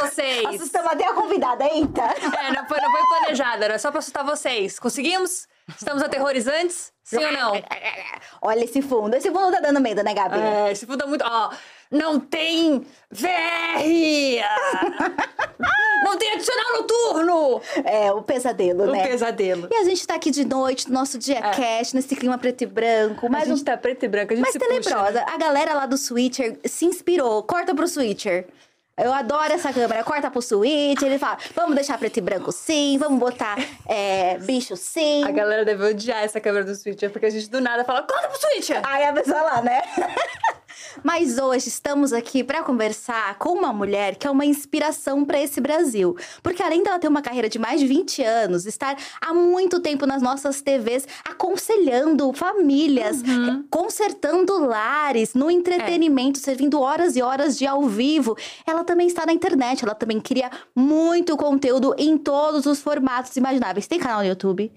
vocês! Assustamos até a convidada, eita! É, não foi, não foi planejado, era só pra assustar vocês. Conseguimos? Estamos aterrorizantes? Sim ou não? Olha esse fundo. Esse fundo tá dando medo, né, Gabi? É, esse fundo é muito. Ó, não tem VR! não tem adicional noturno! É, o pesadelo, O né? pesadelo. E a gente tá aqui de noite, no nosso dia cast, nesse clima preto e branco. Mas a gente tá preto e branco, a gente mas se puxa, tenebrosa. né? A galera lá do Switcher se inspirou. Corta pro Switcher. Eu adoro essa câmera. Corta pro Switcher. Ele fala, vamos deixar preto e branco sim, vamos botar é, bicho sim. A galera deve odiar essa câmera do Switcher, porque a gente do nada fala, conta pro Switcher! Aí a pessoa lá, né? Mas hoje estamos aqui para conversar com uma mulher que é uma inspiração para esse Brasil. Porque além dela ter uma carreira de mais de 20 anos, estar há muito tempo nas nossas TVs aconselhando famílias, Uhum. eh, consertando lares, no entretenimento, servindo horas e horas de ao vivo, ela também está na internet, ela também cria muito conteúdo em todos os formatos imagináveis. Tem canal no YouTube,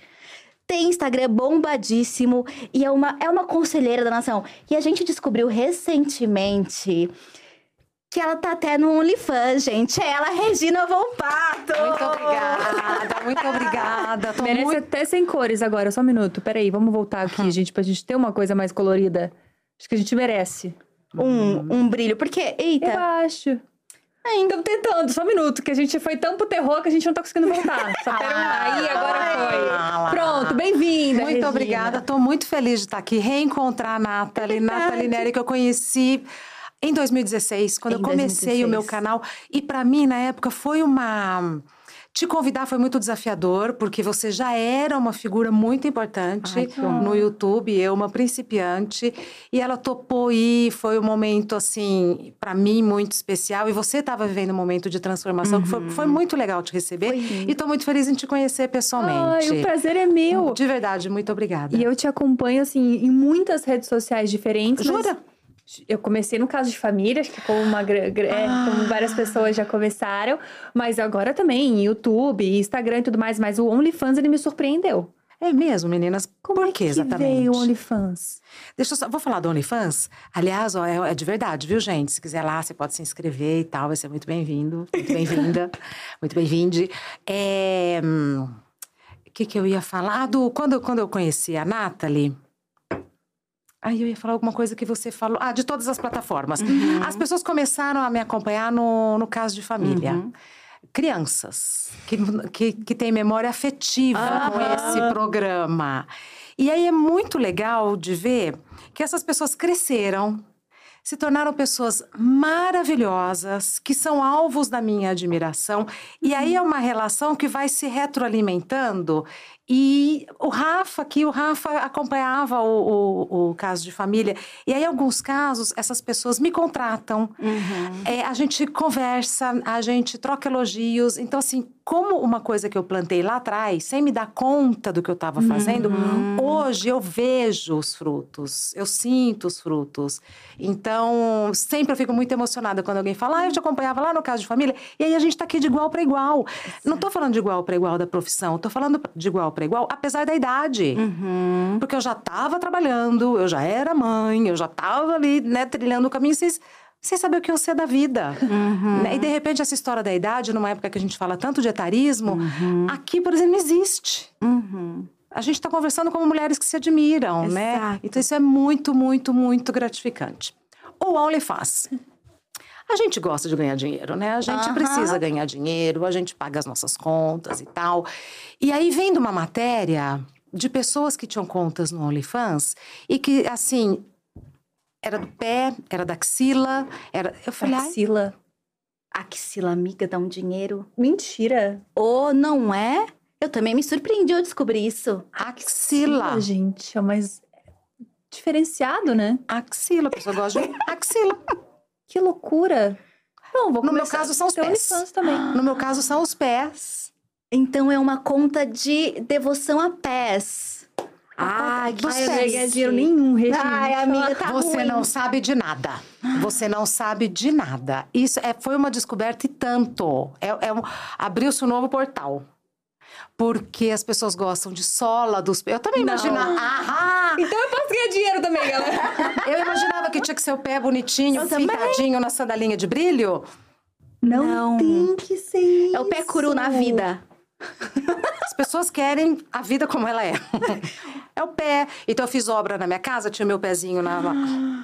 tem Instagram bombadíssimo e é uma, é uma conselheira da nação. E a gente descobriu recentemente que ela tá até no OnlyFans, gente. É ela, Regina Volpato! Muito obrigada, muito obrigada. Tô Merece muito... até sem cores agora, só um minuto. Peraí, vamos voltar aqui, gente, pra gente ter uma coisa mais colorida. Acho que a gente merece. Um, um brilho. Porque, Eu eita, Estamos tentando, só um minuto, que a gente foi tão pro terror que a gente não tá conseguindo voltar. Só pera um... Aí, agora Ah, foi. Pronto, bem-vinda, Muito Regina. obrigada, tô muito feliz de estar aqui, reencontrar a Nathalie, Nathalie Neri, que eu conheci em 2016, quando Em eu comecei o meu 2016. canal. E pra mim, na época, foi uma. Te convidar foi muito desafiador, porque você já era uma figura muito importante Ai, no YouTube, eu, uma principiante, e ela topou ir. Foi um momento, assim, pra mim, muito especial. E você estava vivendo um momento de transformação que foi, foi muito legal te receber. Foi. E tô muito feliz em te conhecer pessoalmente. Ai, o prazer é meu. De verdade, muito obrigada. E eu te acompanho, assim, em muitas redes sociais diferentes. mas Jura? Eu comecei no caso de família, acho que como, uma, é, como várias pessoas já começaram. Mas agora também, YouTube, Instagram e tudo mais. Mas o OnlyFans, ele me surpreendeu. É mesmo, meninas? Como Por é que exatamente? veio o OnlyFans? Deixa eu só, vou falar do OnlyFans. Aliás, ó, é, é de verdade, viu, gente? Se quiser lá, você pode se inscrever e tal, vai ser muito bem-vindo, muito bem-vinda, muito bem-vinde. É, hum, O que, que eu ia falar? Ah, do, quando, quando eu conheci a Nathalie. Aí eu ia falar alguma coisa que você falou. Ah, de todas as plataformas. As pessoas começaram a me acompanhar no, no caso de família. Crianças que, que, que têm memória afetiva com esse programa. E aí é muito legal de ver que essas pessoas cresceram, se tornaram pessoas maravilhosas, que são alvos da minha admiração. E aí é uma relação que vai se retroalimentando. E o Rafa, que o Rafa acompanhava o, o, o caso de família. E aí, em alguns casos, essas pessoas me contratam. É, a gente conversa, a gente troca elogios. Então, assim, como uma coisa que eu plantei lá atrás, sem me dar conta do que eu estava fazendo, hoje eu vejo os frutos, eu sinto os frutos. Então, sempre eu fico muito emocionada quando alguém fala, ah, eu te acompanhava lá no caso de família, e aí a gente está aqui de igual para igual. Não estou falando de igual para igual da profissão, estou falando de igual para igual, apesar da idade. Porque eu já estava trabalhando, eu já era mãe, eu já estava ali, né, trilhando o caminho, vocês sem saber o que eu sei da vida. Né? E de repente, essa história da idade, numa época que a gente fala tanto de etarismo, aqui, por exemplo, não existe. A gente está conversando como mulheres que se admiram, né? Exato. Então, isso é muito, muito, muito gratificante. O OnlyFans. A gente gosta de ganhar dinheiro, né? A gente Aham. precisa ganhar dinheiro, a gente paga as nossas contas e tal. E aí, vendo uma matéria de pessoas que tinham contas no OnlyFans e que, assim, era do pé, era da axila, era... Eu falei, Axila. Axila amiga dá um dinheiro. Mentira. Ou não é? Eu também me surpreendi ao descobrir isso. Axila. gente, é mais diferenciado, né? Axila. A pessoa gosta de axila. Que loucura. Não, vou No meu começar caso, são os pés. Também. No meu caso, são os pés. Então é uma conta de devoção a pés. Ai, dos Ai, eu não ganhar dinheiro nenhum, Regina. Ai, amiga, tá Você ruim. não sabe de nada. Você não sabe de nada. Isso é, foi uma descoberta e tanto. É, é um- Abriu-se um novo portal. Porque as pessoas gostam de sola dos pés. Eu também Não. imaginava. Ah, Então eu posso ganhar dinheiro também, galera. eu imaginava que tinha que ser o pé bonitinho, pintadinho na sandalinha de brilho. Não, Não. tem que ser isso. É o pé cru na vida. As pessoas querem a vida como ela é. É o pé. Então eu fiz obra na minha casa, tinha meu pezinho na.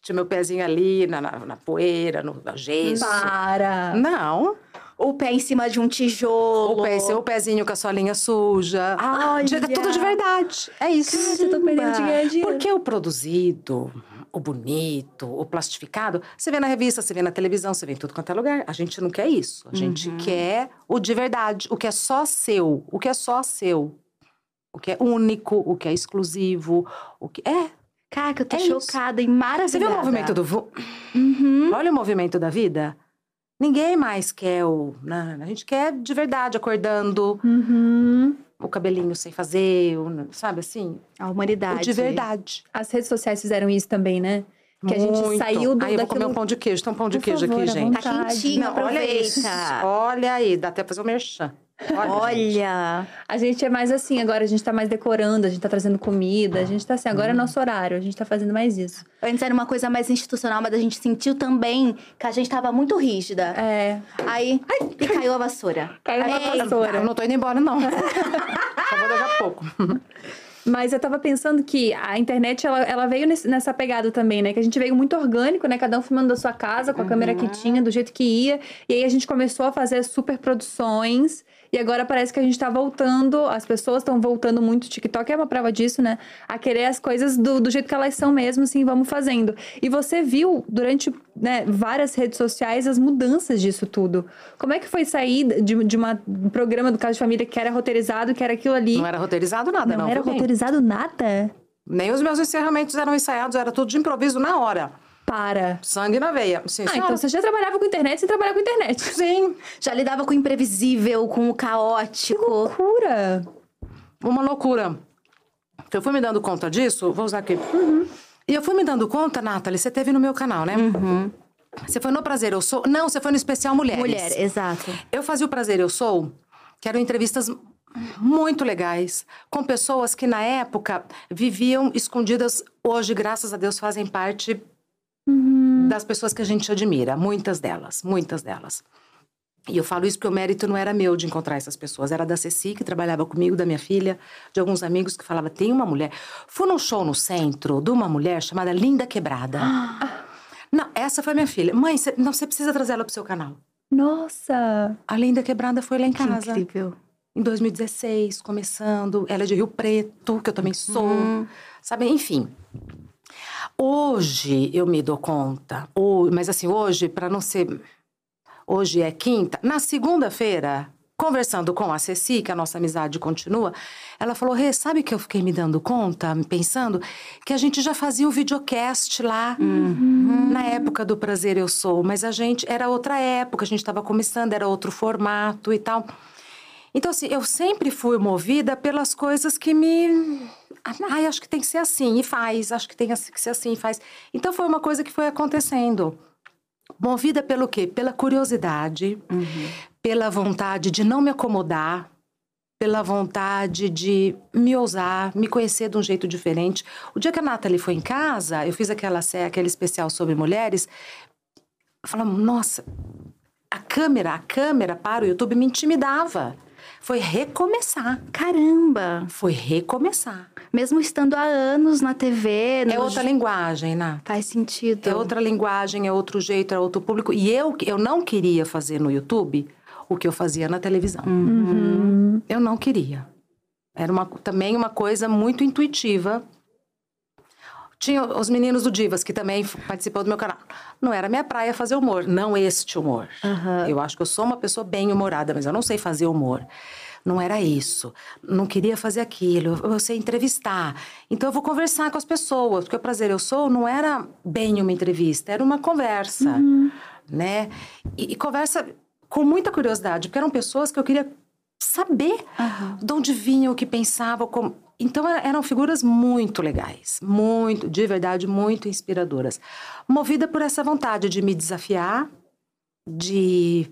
Tinha meu pezinho ali na, na, na poeira, no gesso. Para. Não. O pé em cima de um tijolo. O, pé, o pezinho com a solinha suja. Olha. De- É tudo de verdade. É isso. Gente, eu tô perdendo de ganhar dinheiro. Porque o produzido, o bonito, o plastificado, você vê na revista, você vê na televisão, você vê em tudo quanto é lugar. A gente não quer isso. A gente quer o de verdade, o que é só seu, o que é só seu. O que é único, o que é exclusivo, o que é. Cara, que eu tô É isso. chocada e maravilhada. Você vê o movimento do Uhum. Olha o movimento da vida. Ninguém mais quer o. né? A gente quer de verdade, acordando, Uhum. o cabelinho sem fazer, o- sabe assim? A humanidade. O de verdade. As redes sociais fizeram isso também, né? Que a gente Muito. saiu do, Aí eu vou daquilo... comer um pão de queijo. Tem um pão de Por queijo favor, aqui, gente. Tá quentinho, Não, olha isso. aproveita. Olha aí, dá até pra fazer o merchan. Olha. Olha. A gente é mais assim, agora a gente tá mais decorando, a gente tá trazendo comida, a gente tá assim, agora é nosso horário, a gente tá fazendo mais isso. Antes era uma coisa mais institucional, mas a gente sentiu também que a gente tava muito rígida. É. Aí, e caiu a vassoura. Caiu a vassoura. Eu não tô indo embora, não. Só vou daqui a pouco. Mas eu tava pensando que a internet, ela, ela veio nesse- nessa pegada também, né? Que a gente veio muito orgânico, né? Cada um filmando da sua casa, com a câmera que tinha, do jeito que ia. E aí a gente começou a fazer super produções. E agora parece que a gente tá voltando, as pessoas estão voltando muito, o TikTok é uma prova disso, né? A querer as coisas do, do jeito que elas são mesmo, assim, vamos fazendo. E você viu durante né, várias redes sociais as mudanças disso tudo. Como é que foi sair de, de uma- um programa do Caso de Família que era roteirizado, que era aquilo ali? Não era roteirizado nada, não. Não era bem? roteirizado nada? Nem os meus encerramentos eram ensaiados, era tudo de improviso na hora. Para. Sangue na veia. Sim, Ah, senhora. então você já trabalhava com internet, você trabalha com internet. Sim. Já lidava com o imprevisível, com o caótico. Loucura. Uma loucura. Eu fui me dando conta disso, vou usar aqui. E eu fui me dando conta, Nathalie, você teve no meu canal, né? Você foi no Prazer Eu Sou? Não, você foi no Especial Mulheres. Mulher, exato. Eu fazia o Prazer Eu Sou, que eram entrevistas muito legais, com pessoas que na época viviam escondidas, hoje, graças a Deus, fazem parte das pessoas que a gente admira, muitas delas, muitas delas. E eu falo isso porque o mérito não era meu de encontrar essas pessoas, era da Ceci, que trabalhava comigo, da minha filha, de alguns amigos que falava tem uma mulher. Fui num show no centro de uma mulher chamada Linda Quebrada. Não, essa foi minha filha. Mãe, cê, não, você precisa trazer ela pro seu canal. Nossa. A Linda Quebrada foi lá em Que casa. incrível. Em 2016, começando. Ela é de Rio Preto, que eu também sou. Uhum. Sabe, enfim. Hoje eu me dou conta. Mas assim, hoje, para não ser. Hoje é quinta. Na segunda-feira, conversando com a Ceci, que a nossa amizade continua, ela falou: Rê, sabe que eu fiquei me dando conta, pensando, que a gente já fazia o videocast lá, na época do Prazer Eu Sou, mas a gente. Era outra época, a gente estava começando, era outro formato e tal. Então, assim, eu sempre fui movida pelas coisas que me. Ai, acho que tem que ser assim, e faz. Acho que tem que ser assim, e faz. Então, foi uma coisa que foi acontecendo. Movida pelo quê? Pela curiosidade, pela vontade de não me acomodar, pela vontade de me ousar, me conhecer de um jeito diferente. O dia que a Nathalie foi em casa, eu fiz aquela aquele especial sobre mulheres, falamos, nossa, a câmera, a câmera para o YouTube me intimidava. Foi recomeçar. Caramba! Foi recomeçar. Mesmo estando há anos na TV, É outra linguagem, Nath. faz sentido. É outra linguagem, é outro jeito, é outro público. E eu, eu não queria fazer no YouTube o que eu fazia na televisão. Eu não queria. Era uma, também uma coisa muito intuitiva. Tinha os meninos do Divas, que também participou do meu canal. Não era minha praia fazer humor, não este humor. Aham. Eu acho que eu sou uma pessoa bem humorada, mas eu não sei fazer humor. não era isso. Não queria fazer aquilo. Eu sei entrevistar. Então eu vou conversar com as pessoas, porque o prazer eu sou não era bem uma entrevista, era uma conversa, uhum. né? E, e, conversa com muita curiosidade, porque eram pessoas que eu queria saber uhum. de onde vinham, o que pensavam, como... Então eram figuras muito legais, muito, de verdade, muito inspiradoras. Movida por essa vontade de me desafiar, de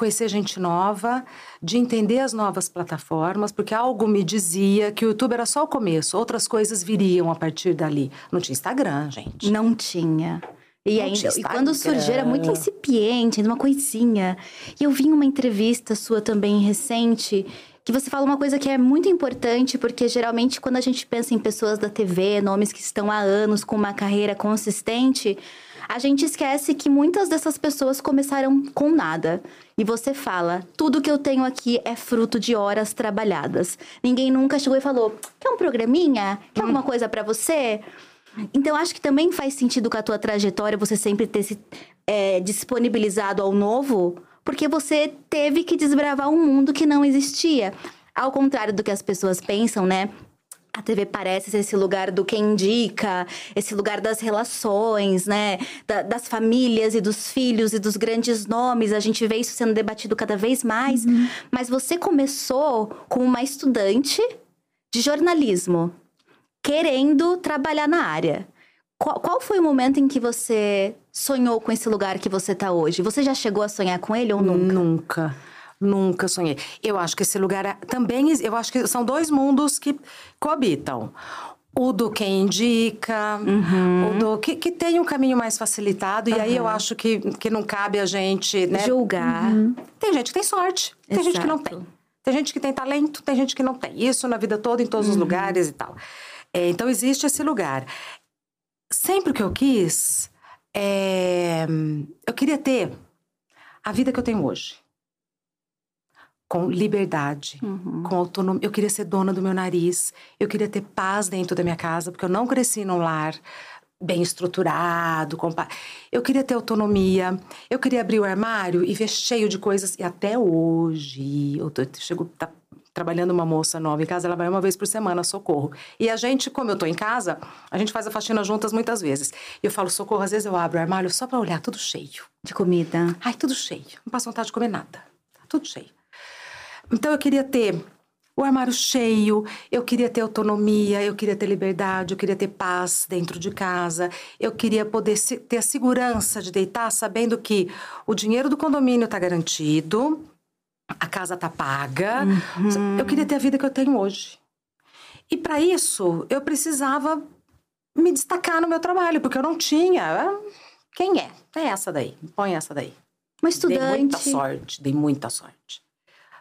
conhecer gente nova, de entender as novas plataformas, porque algo me dizia que o YouTube era só o começo, outras coisas viriam a partir dali. Não tinha Instagram, gente. Não tinha. E Não ainda, e quando surgiu era muito incipiente, uma coisinha. E eu vi uma entrevista sua também recente que você fala uma coisa que é muito importante, porque geralmente quando a gente pensa em pessoas da TV, nomes que estão há anos com uma carreira consistente, a gente esquece que muitas dessas pessoas começaram com nada. E você fala: tudo que eu tenho aqui é fruto de horas trabalhadas. Ninguém nunca chegou e falou: quer um programinha? Quer hum. alguma coisa para você? Então, acho que também faz sentido com a tua trajetória você sempre ter se é, disponibilizado ao novo, porque você teve que desbravar um mundo que não existia. Ao contrário do que as pessoas pensam, né? A TV parece ser esse lugar do quem indica, esse lugar das relações, né? Da, das famílias e dos filhos e dos grandes nomes. A gente vê isso sendo debatido cada vez mais. Uhum. Mas você começou como uma estudante de jornalismo, querendo trabalhar na área. Qual, qual foi o momento em que você sonhou com esse lugar que você está hoje? Você já chegou a sonhar com ele ou nunca? Nunca. Nunca sonhei. Eu acho que esse lugar é, também. Eu acho que são dois mundos que coabitam. O do quem indica, uhum. o do que, que tem um caminho mais facilitado, uhum. e aí eu acho que, que não cabe a gente né, julgar. Uhum. Tem gente que tem sorte, tem Exato. gente que não tem. Tem gente que tem talento, tem gente que não tem. Isso na vida toda, em todos os uhum. lugares e tal. É, então existe esse lugar. Sempre que eu quis, é, eu queria ter a vida que eu tenho hoje com liberdade, uhum. com autonomia. Eu queria ser dona do meu nariz, eu queria ter paz dentro da minha casa, porque eu não cresci num lar bem estruturado. Com... Eu queria ter autonomia, eu queria abrir o armário e ver cheio de coisas. E até hoje, eu tô, chego, tá trabalhando uma moça nova em casa, ela vai uma vez por semana, socorro. E a gente, como eu tô em casa, a gente faz a faxina juntas muitas vezes. E eu falo, socorro, às vezes eu abro o armário só para olhar, tudo cheio. De comida. Ai, tudo cheio. Não passo vontade de comer nada. Tá tudo cheio. Então eu queria ter o armário cheio, eu queria ter autonomia, eu queria ter liberdade, eu queria ter paz dentro de casa, eu queria poder ter a segurança de deitar sabendo que o dinheiro do condomínio está garantido, a casa está paga. Uhum. Eu queria ter a vida que eu tenho hoje. E para isso, eu precisava me destacar no meu trabalho, porque eu não tinha. Quem é? É essa daí. Põe essa daí. Uma estudante. Dei muita sorte, dei muita sorte.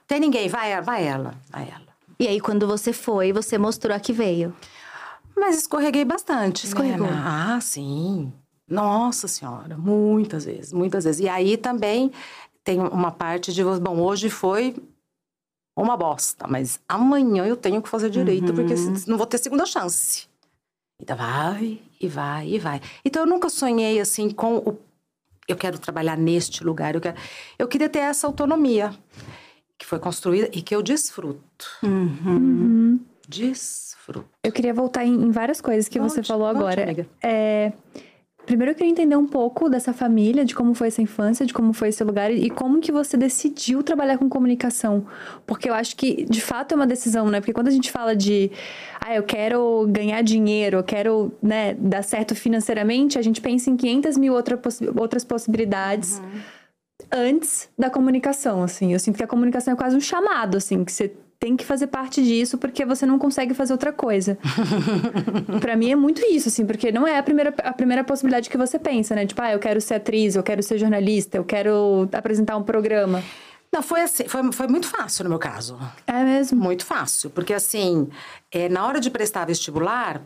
Tem ninguém, vai, vai ela, vai ela. E aí, quando você foi, você mostrou a que veio. Mas escorreguei bastante. Né, Escorregou? Né? Ah, sim. Nossa Senhora, muitas vezes, muitas vezes. E aí também tem uma parte de, bom, hoje foi uma bosta, mas amanhã eu tenho que fazer direito, uhum. porque não vou ter segunda chance. Então vai, e vai, e vai. Então eu nunca sonhei assim com o. Eu quero trabalhar neste lugar, eu quero. Eu queria ter essa autonomia que foi construída e que eu desfruto. Uhum. Uhum. Desfruto. Eu queria voltar em, em várias coisas que você falou agora. Amiga. É, primeiro eu queria entender um pouco dessa família, de como foi essa infância, de como foi esse lugar e como que você decidiu trabalhar com comunicação. Porque eu acho que, de fato, é uma decisão, né? Porque quando a gente fala de, ah, eu quero ganhar dinheiro, eu quero, né, dar certo financeiramente, a gente pensa em 500 mil outra possi outras possibilidades. Uhum antes da comunicação, assim. Eu sinto que a comunicação é quase um chamado, assim, que você tem que fazer parte disso porque você não consegue fazer outra coisa. para mim é muito isso, assim, porque não é a primeira, a primeira possibilidade que você pensa, né? Tipo, ah, eu quero ser atriz, eu quero ser jornalista, eu quero apresentar um programa. Não, foi assim, foi, foi muito fácil no meu caso. É mesmo? Muito fácil, porque assim, é, na hora de prestar vestibular,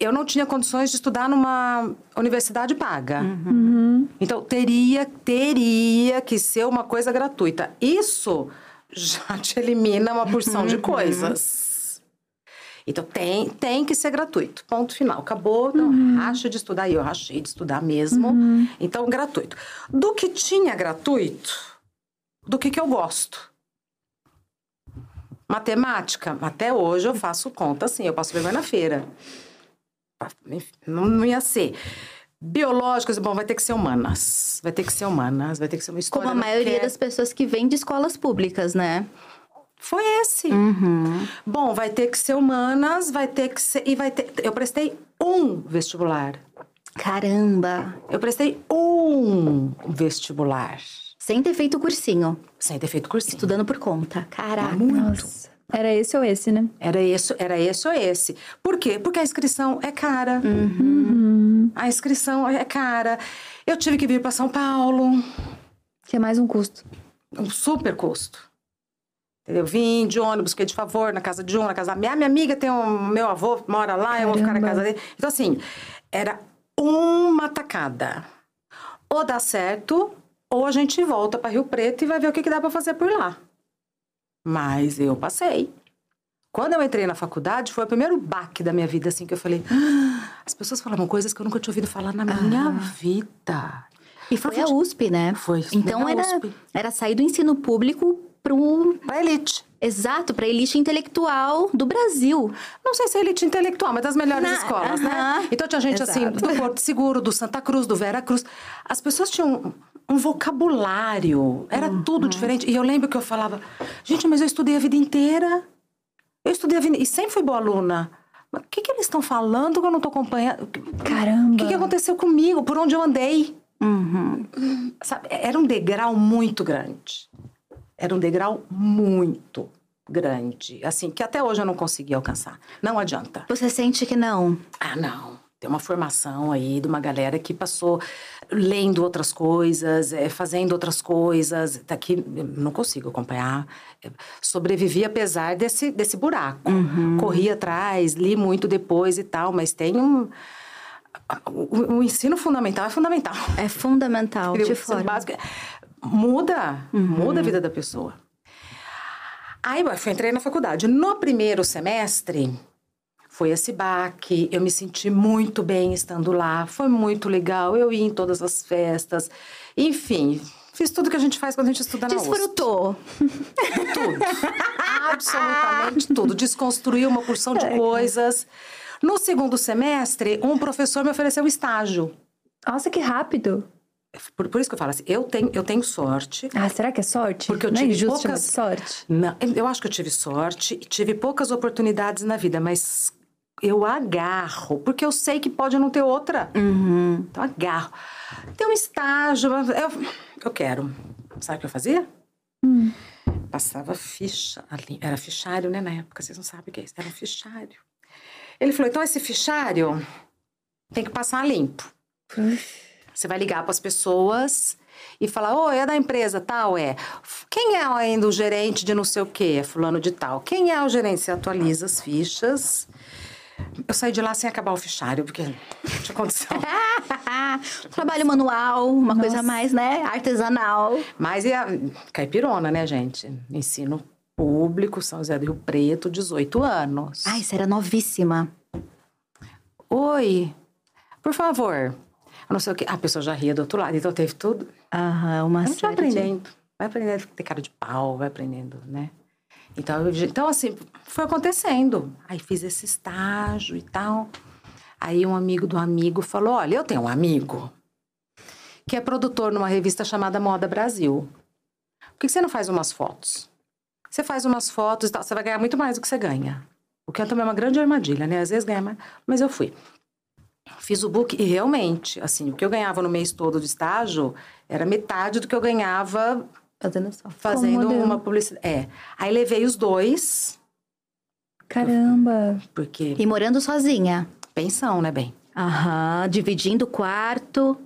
eu não tinha condições de estudar numa universidade paga. Uhum. Então, teria, teria que ser uma coisa gratuita. Isso já te elimina uma porção uhum. de coisas. Então, tem, tem que ser gratuito. Ponto final. Acabou. Então, uhum. racha de estudar. E eu rachei de estudar mesmo. Uhum. Então, gratuito. Do que tinha gratuito, do que, que eu gosto? Matemática, até hoje eu faço conta assim, eu passo vergonha na feira. Não, não ia ser. Biológicas, bom, vai ter que ser humanas. Vai ter que ser humanas, vai ter que ser uma história. Como a maioria quer... das pessoas que vêm de escolas públicas, né? Foi esse. Uhum. Bom, vai ter que ser humanas, vai ter que ser. E vai ter. Eu prestei um vestibular. Caramba! Eu prestei um vestibular. Sem ter feito cursinho. Sem ter feito cursinho. Estudando por conta. Caraca. Muito. Nossa. Era esse ou esse, né? Era esse, era esse ou esse. Por quê? Porque a inscrição é cara. Uhum. A inscrição é cara. Eu tive que vir para São Paulo. Que é mais um custo. Um super custo. Eu vim de ônibus, fiquei de favor na casa de um, na casa da minha, minha amiga tem um meu avô mora lá, eu vou ficar na Caramba. casa dele. Então assim, era uma tacada. Ou dá certo, ou a gente volta para Rio Preto e vai ver o que, que dá para fazer por lá. Mas eu passei. Quando eu entrei na faculdade, foi o primeiro baque da minha vida, assim, que eu falei. "Ah, as pessoas falavam coisas que eu nunca tinha ouvido falar na minha vida. E foi a USP, né? Foi. Então era, USP. era sair do ensino público pro. Pra elite. Exato, pra elite intelectual do Brasil. Não sei se é elite intelectual, mas das melhores Na- escolas, né? aham. Então tinha gente assim, Exato. do Porto Seguro, do Santa Cruz, do Vera Cruz. As pessoas tinham um vocabulário, era Uhum. tudo diferente. E eu lembro que eu falava, gente, mas eu estudei a vida inteira. Eu estudei a vida e sempre fui boa aluna. O que, que eles estão falando que eu não estou acompanhando? Caramba. O que, que aconteceu comigo? Por onde eu andei? Uhum. Sabe, era um degrau muito grande. Era um degrau muito grande. Assim, que até hoje eu não consegui alcançar. Não adianta. Você sente que não? Ah, não. Tem uma formação aí de uma galera que passou lendo outras coisas, eh, fazendo outras coisas. Tá aqui, eu não consigo acompanhar. Sobrevivi apesar desse, desse buraco. Corri atrás, li muito depois e tal, mas tem um. O, o ensino fundamental é fundamental. É fundamental. De forma. básico é- muda, muda a vida da pessoa. Aí eu fui, entrei na faculdade. No primeiro semestre, foi esse baque. Eu me senti muito bem estando lá. Foi muito legal. Eu ia em todas as festas. Enfim, fiz tudo que a gente faz quando a gente estuda na. Desfrutou. Tudo. Absolutamente tudo. Desconstruí uma porção de coisas. No segundo semestre, um professor me ofereceu estágio. Nossa, que rápido. Por, por isso que eu falo assim, eu tenho, eu tenho sorte. Ah, será que é sorte? Porque eu Não é tive chamar poucas- sorte? Não, eu acho que eu tive sorte, e tive poucas oportunidades na vida, mas eu agarro, porque eu sei que pode não ter outra. Uhum. Então agarro. Tem um estágio, eu, eu quero. Sabe o que eu fazia? Passava ficha ali. Era fichário, né, na época, vocês não sabem o que é isso. Era um fichário. Ele falou: então esse fichário tem que passar limpo. Você vai ligar para as pessoas e falar: Oi, é da empresa tal? É. Quem é ainda o gerente de não sei o quê? É fulano de tal. Quem é o gerente? Você atualiza as fichas. Eu saí de lá sem acabar o fichário, porque não tinha condição. Trabalho manual, uma coisa Nossa. mais, né? Artesanal. Mas é a caipirona, né, gente? Ensino público, São José do Rio Preto, 18 anos. Ai, você era novíssima. Oi, por favor. Eu não sei o que. A pessoa já ria do outro lado, então teve tudo. Aham, uma A gente vai série de- aprendendo. Vai aprendendo a ter cara de pau, vai aprendendo, né? Então, eu- então, assim, foi acontecendo. Aí fiz esse estágio e tal. Aí um amigo do amigo falou: Olha, eu tenho um amigo que é produtor numa revista chamada Moda Brasil. Por que você não faz umas fotos? Você faz umas fotos e tal, você vai ganhar muito mais do que você ganha. O que é também uma grande armadilha, né? Às vezes ganha mais, mas eu fui. Fiz o book e realmente, assim, o que eu ganhava no mês todo de estágio era metade do que eu ganhava Fazendo só. fazendo uma publicidade. É. Aí levei os dois, Caramba. porque E morando sozinha. pensão, né, bem? Aham, dividindo o quarto.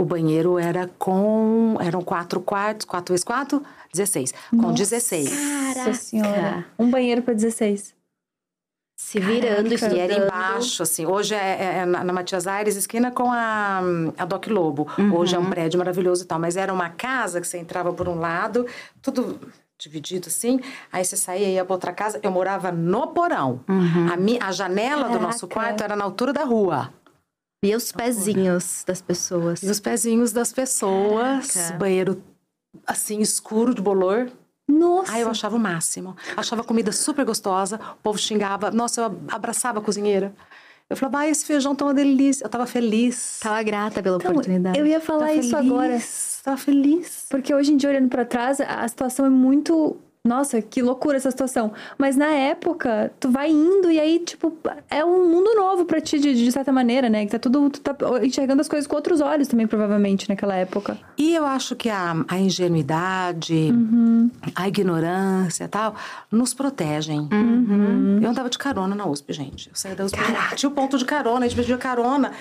O banheiro era com. Eram quatro quartos, quatro vezes quatro, 16. Com Nossa. 16. Nossa Caraca. senhora. Um banheiro pra 16. Se virando e Caraca. E era embaixo, assim. Hoje é, é- é na, na Matias Aires, esquina com a, a Doc Lobo. Uhum. Hoje é um prédio maravilhoso e tal. Mas era uma casa que você entrava por um lado, tudo dividido assim. Aí você saía e ia pra outra casa. Eu morava no porão. Uhum. A, mi, a janela do nosso Caraca. quarto era na altura da rua. E os pezinhos das pessoas. E os pezinhos das pessoas. Caraca. Banheiro, assim, escuro de bolor. Nossa. Aí eu achava o máximo. Achava a comida super gostosa, o povo xingava. Nossa, eu abraçava a cozinheira. Eu falava, ah, esse feijão tá uma delícia. Eu tava feliz. Tava grata pela Então, oportunidade. eu ia falar Tava isso feliz, agora. Tava feliz. Porque hoje em dia, olhando pra trás, a situação é muito. Nossa, que loucura essa situação. Mas na época, tu vai indo e aí, tipo, é um mundo novo pra ti, de, de certa maneira, né? Que tá tudo. Tu tá enxergando as coisas com outros olhos também, provavelmente, naquela época. E eu acho que a, a ingenuidade, Uhum. a ignorância e tal, nos protegem. Uhum. Eu andava de carona na USP, gente. Eu saía da USP, tinha o ponto de carona, a gente pedia carona.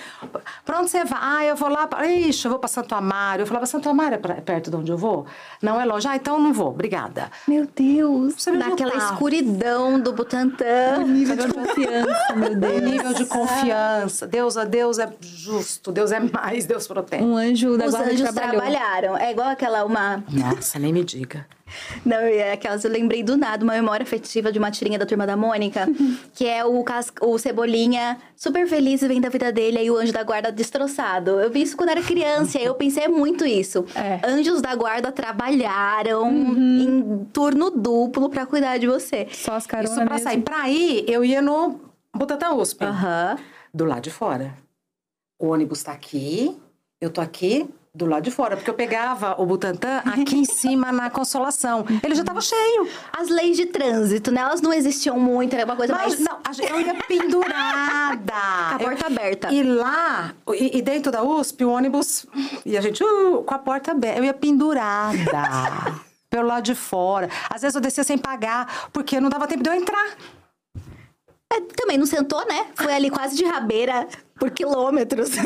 Pra onde você vai? Ah, eu vou lá, pra... Ixi, eu vou pra Santo Amaro. Eu falava, Santo Amaro é pra- perto de onde eu vou? Não é longe. Ah, então não vou, obrigada. Meu Deus. Naquela botava. escuridão do Butantã. Nível de confiança, meu O Deus. nível de confiança. Deus, Deus é justo, Deus é mais, Deus protege. Um anjo da Os guarda anjos trabalhou. trabalharam. É igual aquela uma. Nossa, nem me diga. Não, é aquelas eu lembrei do nada, uma memória afetiva de uma tirinha da turma da Mônica, que é o, cas- o Cebolinha super feliz e vem da vida dele, aí o anjo da guarda destroçado. Eu vi isso quando era criança, e aí eu pensei muito isso. É. Anjos da guarda trabalharam em turno duplo pra cuidar de você. Só as caronas Isso pra mesmo. sair. Pra ir, eu ia no Butantan USP. Aham. do lado de fora. O ônibus tá aqui, eu tô aqui do lado de fora, porque eu pegava o Butantã aqui em cima na Consolação. Ele já tava cheio. As leis de trânsito, né? Elas não existiam muito, era uma coisa Mas mais. não, eu ia pendurada. A porta Eu- aberta. E lá, e, e dentro da USP, o ônibus e a gente uh, com a porta aberta. Eu ia pendurada. Pelo lado de fora. Às vezes eu descia sem pagar, porque não dava tempo de eu entrar. É, também não sentou, né? Foi ali quase de rabeira por quilômetros.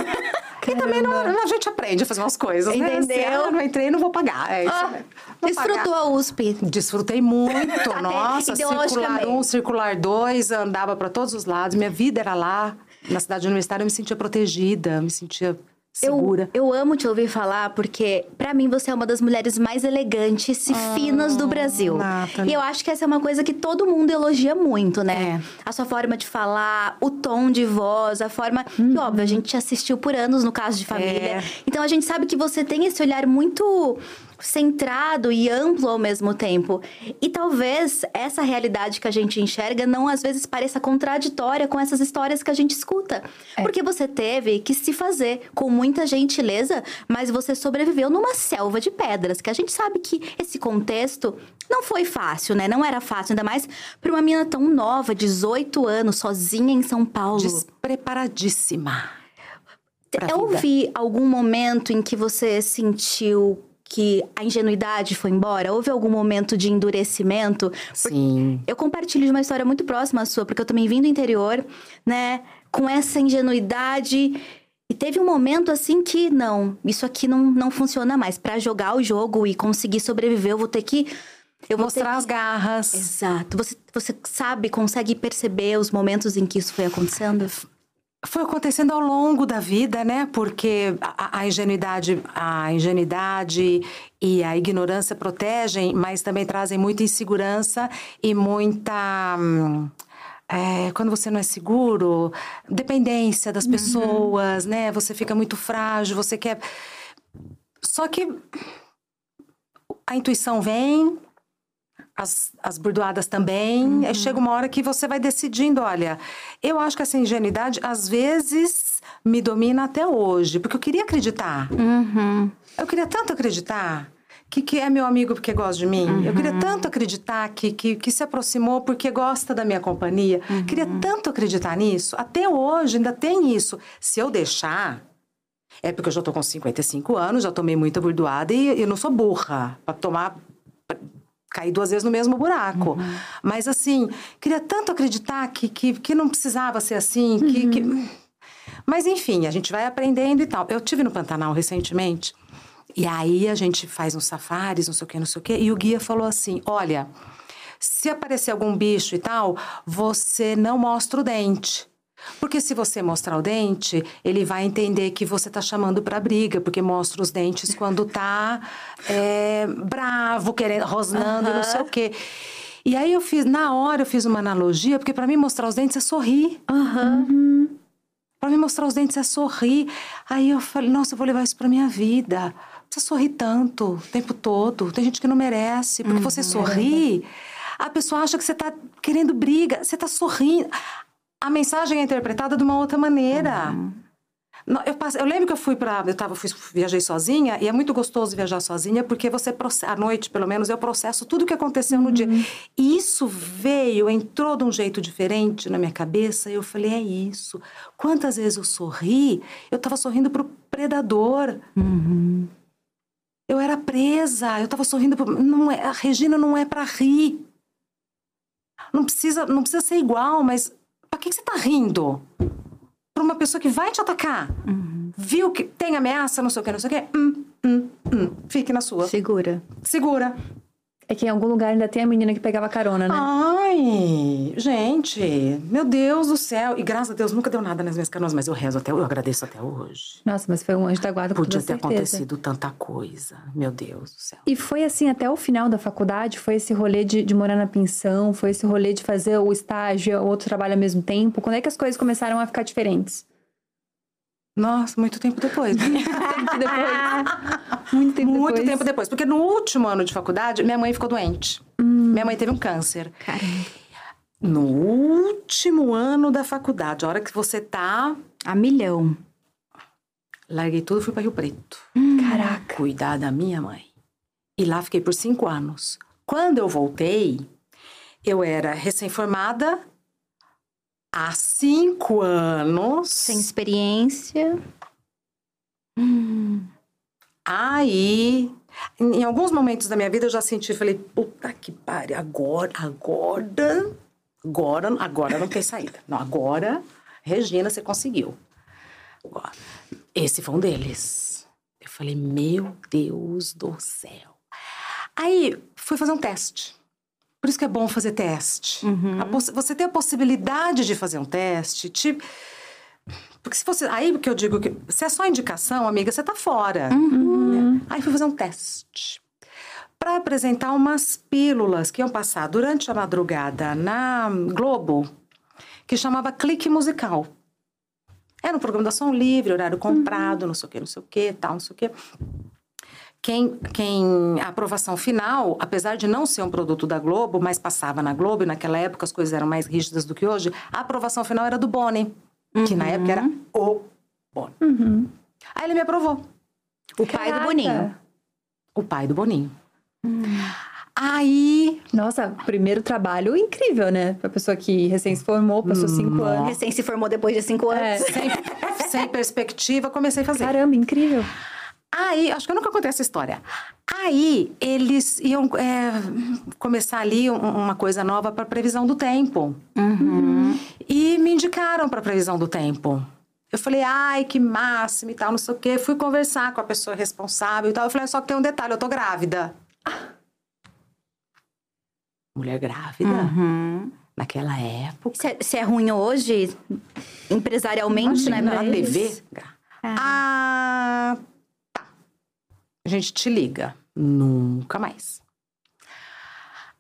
E também não, a gente aprende a fazer umas coisas, né? Entendeu? Assim, ah, não entrei, não vou pagar. É isso Ah. Vou Desfrutou pagar. a USP. Desfrutei muito, Até nossa. Circular ideologicamente. um, circular dois, andava para todos os lados. Minha vida era lá. Na cidade universitária eu me sentia protegida, me sentia segura. Eu, eu amo te ouvir falar porque, pra mim, você é uma das mulheres mais elegantes e finas do Brasil. Nathalie. E eu acho que essa é uma coisa que todo mundo elogia muito, né? É. A sua forma de falar, o tom de voz, a forma. E óbvio, a gente te assistiu por anos no caso de família. É. Então a gente sabe que você tem esse olhar muito centrado e amplo ao mesmo tempo. E talvez essa realidade que a gente enxerga não às vezes pareça contraditória com essas histórias que a gente escuta. Porque você teve que se fazer com muita gentileza, mas você sobreviveu numa selva de pedras, que a gente sabe que esse contexto não foi fácil, né? Não era fácil, ainda mais para uma menina tão nova, 18 anos, sozinha em São Paulo. Despreparadíssima. Eu ouvi algum momento em que você sentiu que a ingenuidade foi embora? Houve algum momento de endurecimento? Sim. Eu compartilho de uma história muito próxima à sua, porque eu também vim do interior, né? Com essa ingenuidade. E teve um momento assim que, não, isso aqui não, não funciona mais. Pra jogar o jogo e conseguir sobreviver, eu vou ter que. Eu vou Mostrar ter as garras. Exato. Você, você sabe, consegue perceber os momentos em que isso foi acontecendo? Foi acontecendo ao longo da vida, né? Porque a, a ingenuidade, a ingenuidade e a ignorância protegem, mas também trazem muita insegurança e muita. hum, é, quando você não é seguro, dependência das pessoas, né? Você fica muito frágil, você quer. Só que a intuição vem, as, as burdoadas também. Aí chega uma hora que você vai decidindo, olha, eu acho que essa ingenuidade às vezes me domina até hoje, porque eu queria acreditar. Uhum. Eu queria tanto acreditar que, que é meu amigo porque gosta de mim. Eu queria tanto acreditar que, que, que se aproximou porque gosta da minha companhia. Queria tanto acreditar nisso. Até hoje ainda tem isso. Se eu deixar. É porque eu já tô com 55 anos, já tomei muita burdoada e eu não sou burra para tomar. Cair duas vezes no mesmo buraco. Mas assim, queria tanto acreditar que, que, que não precisava ser assim, que, que... Mas enfim, a gente vai aprendendo e tal. Eu tive no Pantanal recentemente. E aí a gente faz uns safaris, não sei o que, não sei o que. E o guia falou assim: olha, se aparecer algum bicho e tal, você não mostra o dente. Porque se você mostrar o dente, ele vai entender que você tá chamando pra briga, porque mostra os dentes quando tá é, bravo, querendo, rosnando não sei o quê. E aí eu fiz, na hora eu fiz uma analogia, porque pra mim mostrar os dentes é sorrir. Aham. Pra mim mostrar os dentes é sorrir. Aí eu falei, nossa, eu vou levar isso pra minha vida. precisa sorrir tanto o tempo todo. Tem gente que não merece. Porque você sorri, a pessoa acha que você tá querendo briga. Você tá sorrindo. A mensagem é interpretada de uma outra maneira. Não, Eu, passe- eu lembro que eu fui para, eu tava, fui, viajei sozinha e é muito gostoso viajar sozinha porque você à noite, pelo menos, eu processo tudo o que aconteceu no dia. E isso veio, entrou de um jeito diferente na minha cabeça. E eu falei, é isso. Quantas vezes eu sorri, eu estava sorrindo pro predador. Eu era presa, eu estava sorrindo. Pro, não é, a Regina não é para rir. Não precisa, não precisa ser igual, mas para que, você tá rindo? Para uma pessoa que vai te atacar. Viu que tem ameaça, não sei o que, não sei o que. Hum, hum, hum. Fique na sua. Segura. Segura. É que em algum lugar ainda tem a menina que pegava carona, né? Ai, gente, meu Deus do céu. E graças a Deus nunca deu nada nas minhas canoas, mas eu rezo até, eu agradeço até hoje. Nossa, mas foi um anjo da guarda com Podia ter acontecido tanta coisa. Meu Deus do céu. E foi assim até o final da faculdade? Foi esse rolê de, de morar na pensão? Foi esse rolê de fazer o estágio, o outro trabalho ao mesmo tempo? Quando é que as coisas começaram a ficar diferentes? Nossa, muito tempo depois. Tempo depois. Muito tempo Muito depois. tempo depois. Porque no último ano de faculdade, minha mãe ficou doente. Minha mãe teve um câncer. Caramba. No último ano da faculdade, a hora que você tá. A milhão. Larguei tudo e fui para Rio Preto. Caraca. Cuidar da minha mãe. E lá fiquei por cinco anos. Quando eu voltei, eu era recém-formada há cinco anos. Sem experiência. Aí, em em alguns momentos da minha vida, eu já senti, falei, puta que pariu, agora, agora, agora, agora não tem saída. Não, agora, Regina, você conseguiu. Agora, esse foi um deles. Eu falei, meu Deus do céu. Aí, fui fazer um teste. Por isso que é bom fazer teste. Possi- você ter a possibilidade de fazer um teste, te... Porque se você. Aí que eu digo que. Se é só indicação, amiga, você tá fora. Né? Aí fui fazer um teste. Para apresentar umas pílulas que iam passar durante a madrugada na Globo, que chamava Clique Musical. Era um programa da Som Livre, horário comprado, não sei o quê, não sei o quê, tal, não sei o quê. Quem, quem, a aprovação final, apesar de não ser um produto da Globo, mas passava na Globo, e naquela época as coisas eram mais rígidas do que hoje, a aprovação final era do Boni, que na época era o Boni. Aí ele me aprovou, O pai do Caraca. Boninho. o pai do Boninho. Aí, Nossa, primeiro trabalho incrível, né? Pra pessoa que recém se formou, passou cinco anos. Recém se formou depois de cinco anos. É. sem, sem perspectiva, comecei a fazer. Caramba, incrível. Aí, acho que eu nunca contei essa história. Aí, eles iam é, começar ali um- uma coisa nova para previsão do tempo. E me indicaram para previsão do tempo. Eu falei, ai, que máximo e tal, não sei o quê. Fui conversar com a pessoa responsável e tal. Eu falei, só que tem um detalhe, eu tô grávida. Mulher grávida, Uhum. naquela época. Se é, se é ruim hoje, empresarialmente, né? na TV. Ah, tá. A gente te liga. Nunca mais.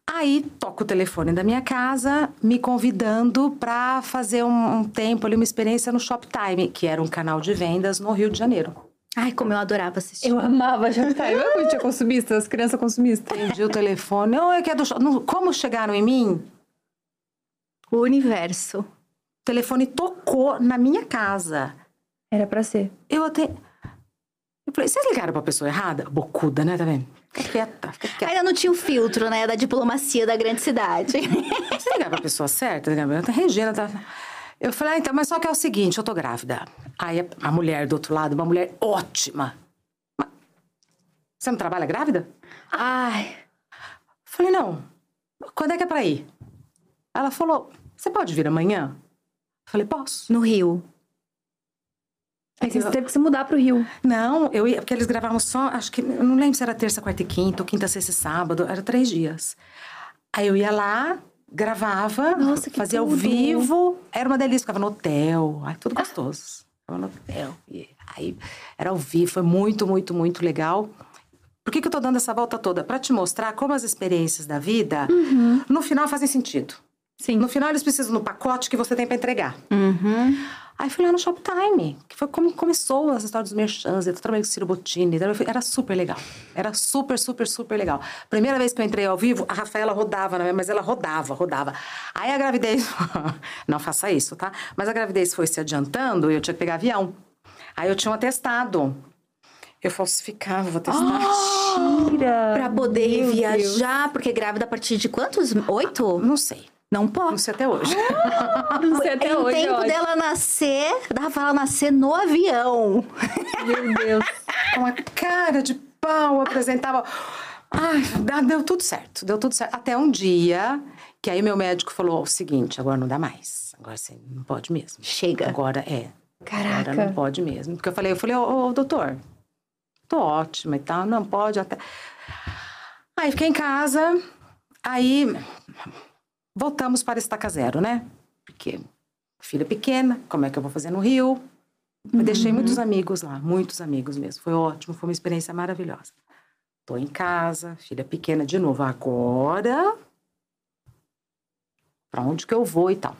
Aí toco o telefone da minha casa, me convidando para fazer um, um tempo ali, uma experiência no Shoptime, que era um canal de vendas no Rio de Janeiro. Ai, como eu adorava assistir. Eu amava Shoptime. Lembra quando tinha consumista, as crianças consumistas? Atendi o telefone. Oi, que é do Shop- Não, Como chegaram em mim? O universo. O telefone tocou na minha casa. Era pra ser. Eu até. Eu falei, vocês ligaram pra pessoa errada? Bocuda, né? Tá vendo? Fica quieta, fica quieta. Ainda não tinha o filtro, né? Da diplomacia da grande cidade. Você ligar pra pessoa certa, ligar pra Regina, tá? Eu falei, ah, então, mas só que é o seguinte, eu tô grávida. Aí a- a mulher do outro lado, uma mulher ótima. Mas você não trabalha grávida? Ai. Falei, não. Quando é que é pra ir? Ela falou, você pode vir amanhã? Falei, posso. No Rio. É que você teve que se mudar pro Rio. Não, eu ia, porque eles gravavam só, acho que, eu não lembro se era terça, quarta e quinta, ou quinta, sexta e sábado, era três dias. Aí eu ia lá, gravava, Nossa, fazia ao tudo. vivo, era uma delícia, ficava no hotel, ai, tudo gostoso. Ficava no hotel, e aí era ao vivo, foi muito, muito, muito legal. Por que, que eu tô dando essa volta toda? Pra te mostrar como as experiências da vida, Uhum. no final, fazem sentido. Sim. No final, eles precisam do pacote que você tem para entregar. Uhum. Aí fui lá no Shoptime, que foi como começou as histórias dos merchants. Eu trabalhei com Ciro Bottini, então era super legal. Era super, super, super legal. Primeira vez que eu entrei ao vivo, a Rafaela rodava, né? mas ela rodava, rodava. Aí a gravidez... Não faça isso, tá? Mas a gravidez foi se adiantando e eu tinha que pegar avião. Aí eu tinha um atestado. Eu falsificava, vou testar. Tira. Pra poder Meu viajar, porque grávida a partir de quantos? Oito? Não sei. Não Não pode. sei até hoje. Deus. Não sei até em hoje, tempo olha. dela nascer, dava pra ela nascer no avião. Meu Deus. Com a cara de pau, apresentava. Ai, deu tudo certo, deu tudo certo. Até um dia que aí meu médico falou o seguinte: agora não dá mais. Agora você não pode mesmo. Chega. Agora é. Caraca. Agora não pode mesmo. Porque eu falei, eu falei, ô, ô, doutor, tô ótima e tal, não pode até. Aí fiquei em casa, aí voltamos para estaca zero, né? Porque filha pequena, como é que eu vou fazer no Rio? Eu deixei muitos amigos lá, muitos amigos mesmo. Foi ótimo, foi uma experiência maravilhosa. Tô em casa, filha pequena de novo. Agora, para onde que eu vou e tal?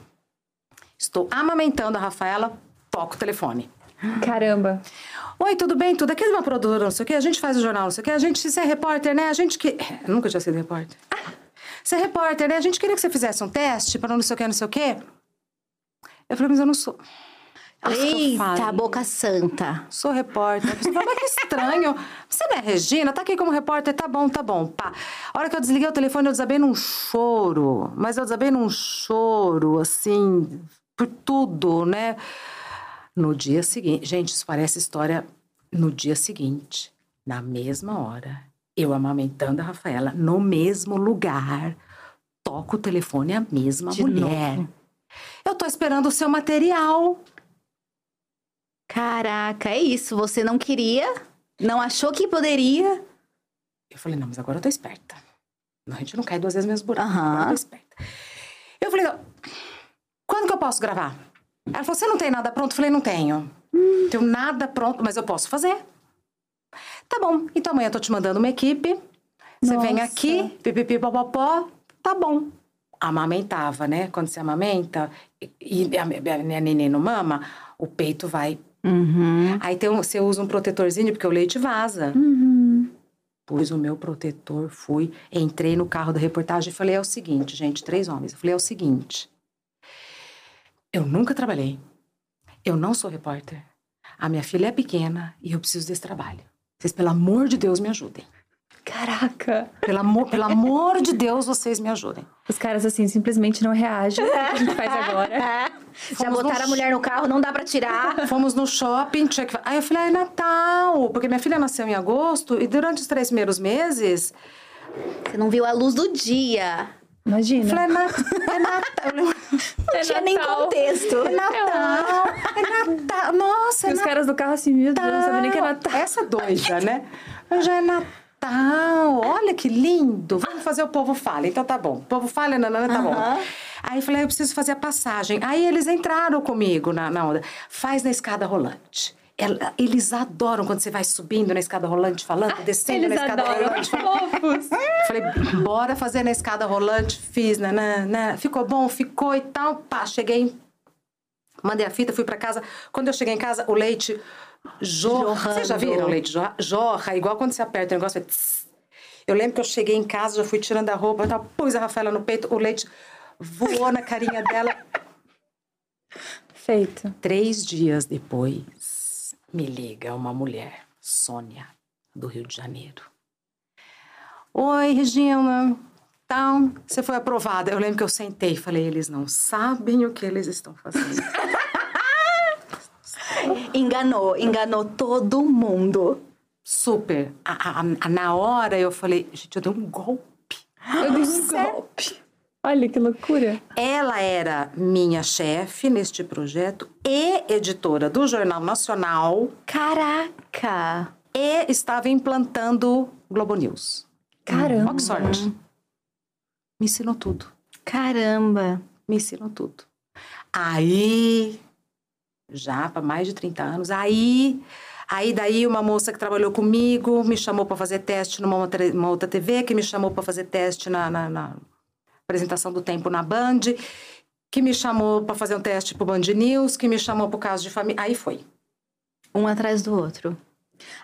Estou amamentando a Rafaela, toco o telefone. Caramba. Oi, tudo bem? Tudo aqui é de uma produtora, não sei o quê. A gente faz o jornal, não sei o quê. A gente, você é repórter, né? A gente que... Eu nunca tinha sido repórter. Você é repórter, né? A gente queria que você fizesse um teste para não sei o quê, não sei o quê. Eu falei, mas eu não sou... Eita, boca santa. Sou repórter. Você fala, mas que estranho. Você não é Regina? Tá aqui como repórter? Tá bom, tá bom. Pá. A hora que eu desliguei o telefone, eu desabei num choro. Mas eu desabei num choro, assim, por tudo, né? No dia seguinte... Gente, isso parece história... No dia seguinte, na mesma hora, eu amamentando a Rafaela, no mesmo lugar, toco o telefone a mesma De mulher. novo. Eu tô esperando o seu material. Caraca, é isso. Você não queria, não achou que poderia. Eu falei, não, mas agora eu tô esperta. Não, a gente não cai duas vezes no mesmo buraco. Aham. Agora eu tô esperta. Eu falei, quando que eu posso gravar? Ela falou, você não tem nada pronto? Eu falei, não tenho. Não tenho nada pronto, mas eu posso fazer. Tá bom, então amanhã eu tô te mandando uma equipe. Você vem Nossa. aqui, pipipi, popopó, tá bom. Amamentava, né? Quando você amamenta e e a, a, a neném não mama, o peito vai. Uhum. Aí tem um, você usa um protetorzinho, porque o leite vaza. Uhum. Pus o meu protetor, fui, entrei no carro da reportagem e falei: é o seguinte, gente, três homens. Eu falei: é o seguinte. Eu nunca trabalhei. Eu não sou repórter. A minha filha é pequena e eu preciso desse trabalho. Vocês, pelo amor de Deus, me ajudem. Caraca. Pelo amor, pelo amor de Deus, vocês me ajudem. Os caras, assim, simplesmente não reagem. O que a gente faz agora? Já Fomos botaram no a mulher no carro, não dá pra tirar. Fomos no shopping, tinha que... Aí eu falei, ah, é Natal, porque minha filha nasceu em agosto e durante os três primeiros meses, Você não viu a luz do dia. Eu Imagina. falei, é, na... é Natal. Lembro- Não É tinha nem Natal. contexto. É Natal, é Natal, nossa, é E os caras do carro assim, meu Deus, não sabia nem que era Natal. Natal. Essa doida, né? Mas Já é Natal, olha que lindo. Vamos fazer o povo fala. Então tá bom. O povo fala, nanana, tá bom. Aham. Aí eu falei, eu preciso fazer a passagem. Aí eles entraram comigo na, na onda. Faz na escada rolante. Ela- Eles adoram quando você vai subindo na escada rolante falando, descendo Eles na escada adoram. rolante. Fofos. Falei, bora fazer na escada rolante. Fiz, né, né, né. Ficou bom, ficou e tal. Pá, cheguei, mandei a fita, fui pra casa. Quando eu cheguei em casa, o leite jorra. Vocês já viram o leite jorra? Jorra, igual quando você aperta o negócio, vai tss. Eu lembro que eu cheguei em casa, já fui tirando a roupa, tal, pus a Rafaela no peito, o leite voou na carinha dela. Feito. Três dias depois, me liga uma mulher, Sônia, do Rio de Janeiro. Oi, Regina. Então, você foi aprovada. Eu lembro que eu sentei e falei, eles não sabem o que eles estão fazendo. Enganou, enganou todo mundo. Super. A- a- a- na hora eu falei, gente, eu dei um golpe. Eu dei um golpe. Olha que loucura. Ela era minha chefe neste projeto e editora do Jornal Nacional Caraca! e estava implantando Globo News. Caramba. Olha que sorte. Me ensinou tudo. Caramba! Me ensinou tudo. Aí, já para mais de 30 anos, aí, aí daí uma moça que trabalhou comigo me chamou para fazer teste numa outra, outra TV, que me chamou para fazer teste na, na, na apresentação do Tempo na Band, que me chamou para fazer um teste pro Band News, que me chamou pro caso de família. Aí foi. Um atrás do outro.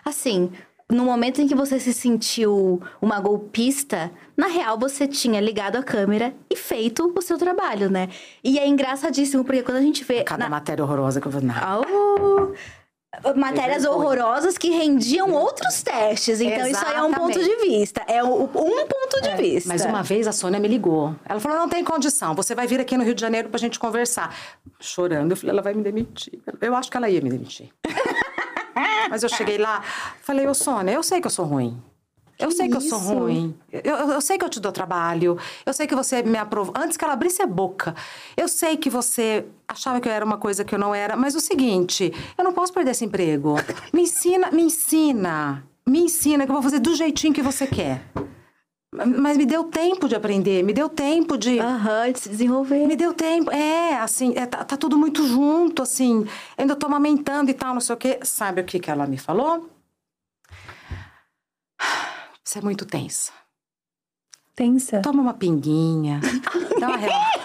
Assim, no momento em que você se sentiu uma golpista, na real você tinha ligado a câmera e feito o seu trabalho, né? E é engraçadíssimo, porque quando a gente vê. Cada na- matéria horrorosa que eu vou. Não. Au! Matérias horrorosas que rendiam outros testes. Então, isso aí é um ponto de vista. É um ponto de vista. Mas uma vez a Sônia me ligou. Ela falou: não tem condição, você vai vir aqui no Rio de Janeiro pra gente conversar. Chorando, eu falei: ela vai me demitir. Eu acho que ela ia me demitir. Mas eu cheguei lá, falei: ô Sônia, eu sei que eu sou ruim. Eu sei que eu sou isso? ruim. Eu, eu- sei que eu te dou trabalho. Eu sei que você me aprovou. Antes que ela abrisse a boca, eu sei que você achava que eu era uma coisa que eu não era. Mas o seguinte, eu não posso perder esse emprego. Me ensina, me ensina. Me ensina que eu vou fazer do jeitinho que você quer. Mas me deu tempo de aprender, me deu tempo de. Aham, de se desenvolver. Me deu tempo. É, assim, é, tá, tá tudo muito junto, assim. Ainda tô amamentando e tal, não sei o quê. Sabe o que, que ela me falou? Você é muito tensa. Tensa. Toma uma pinguinha. dá uma relaxa.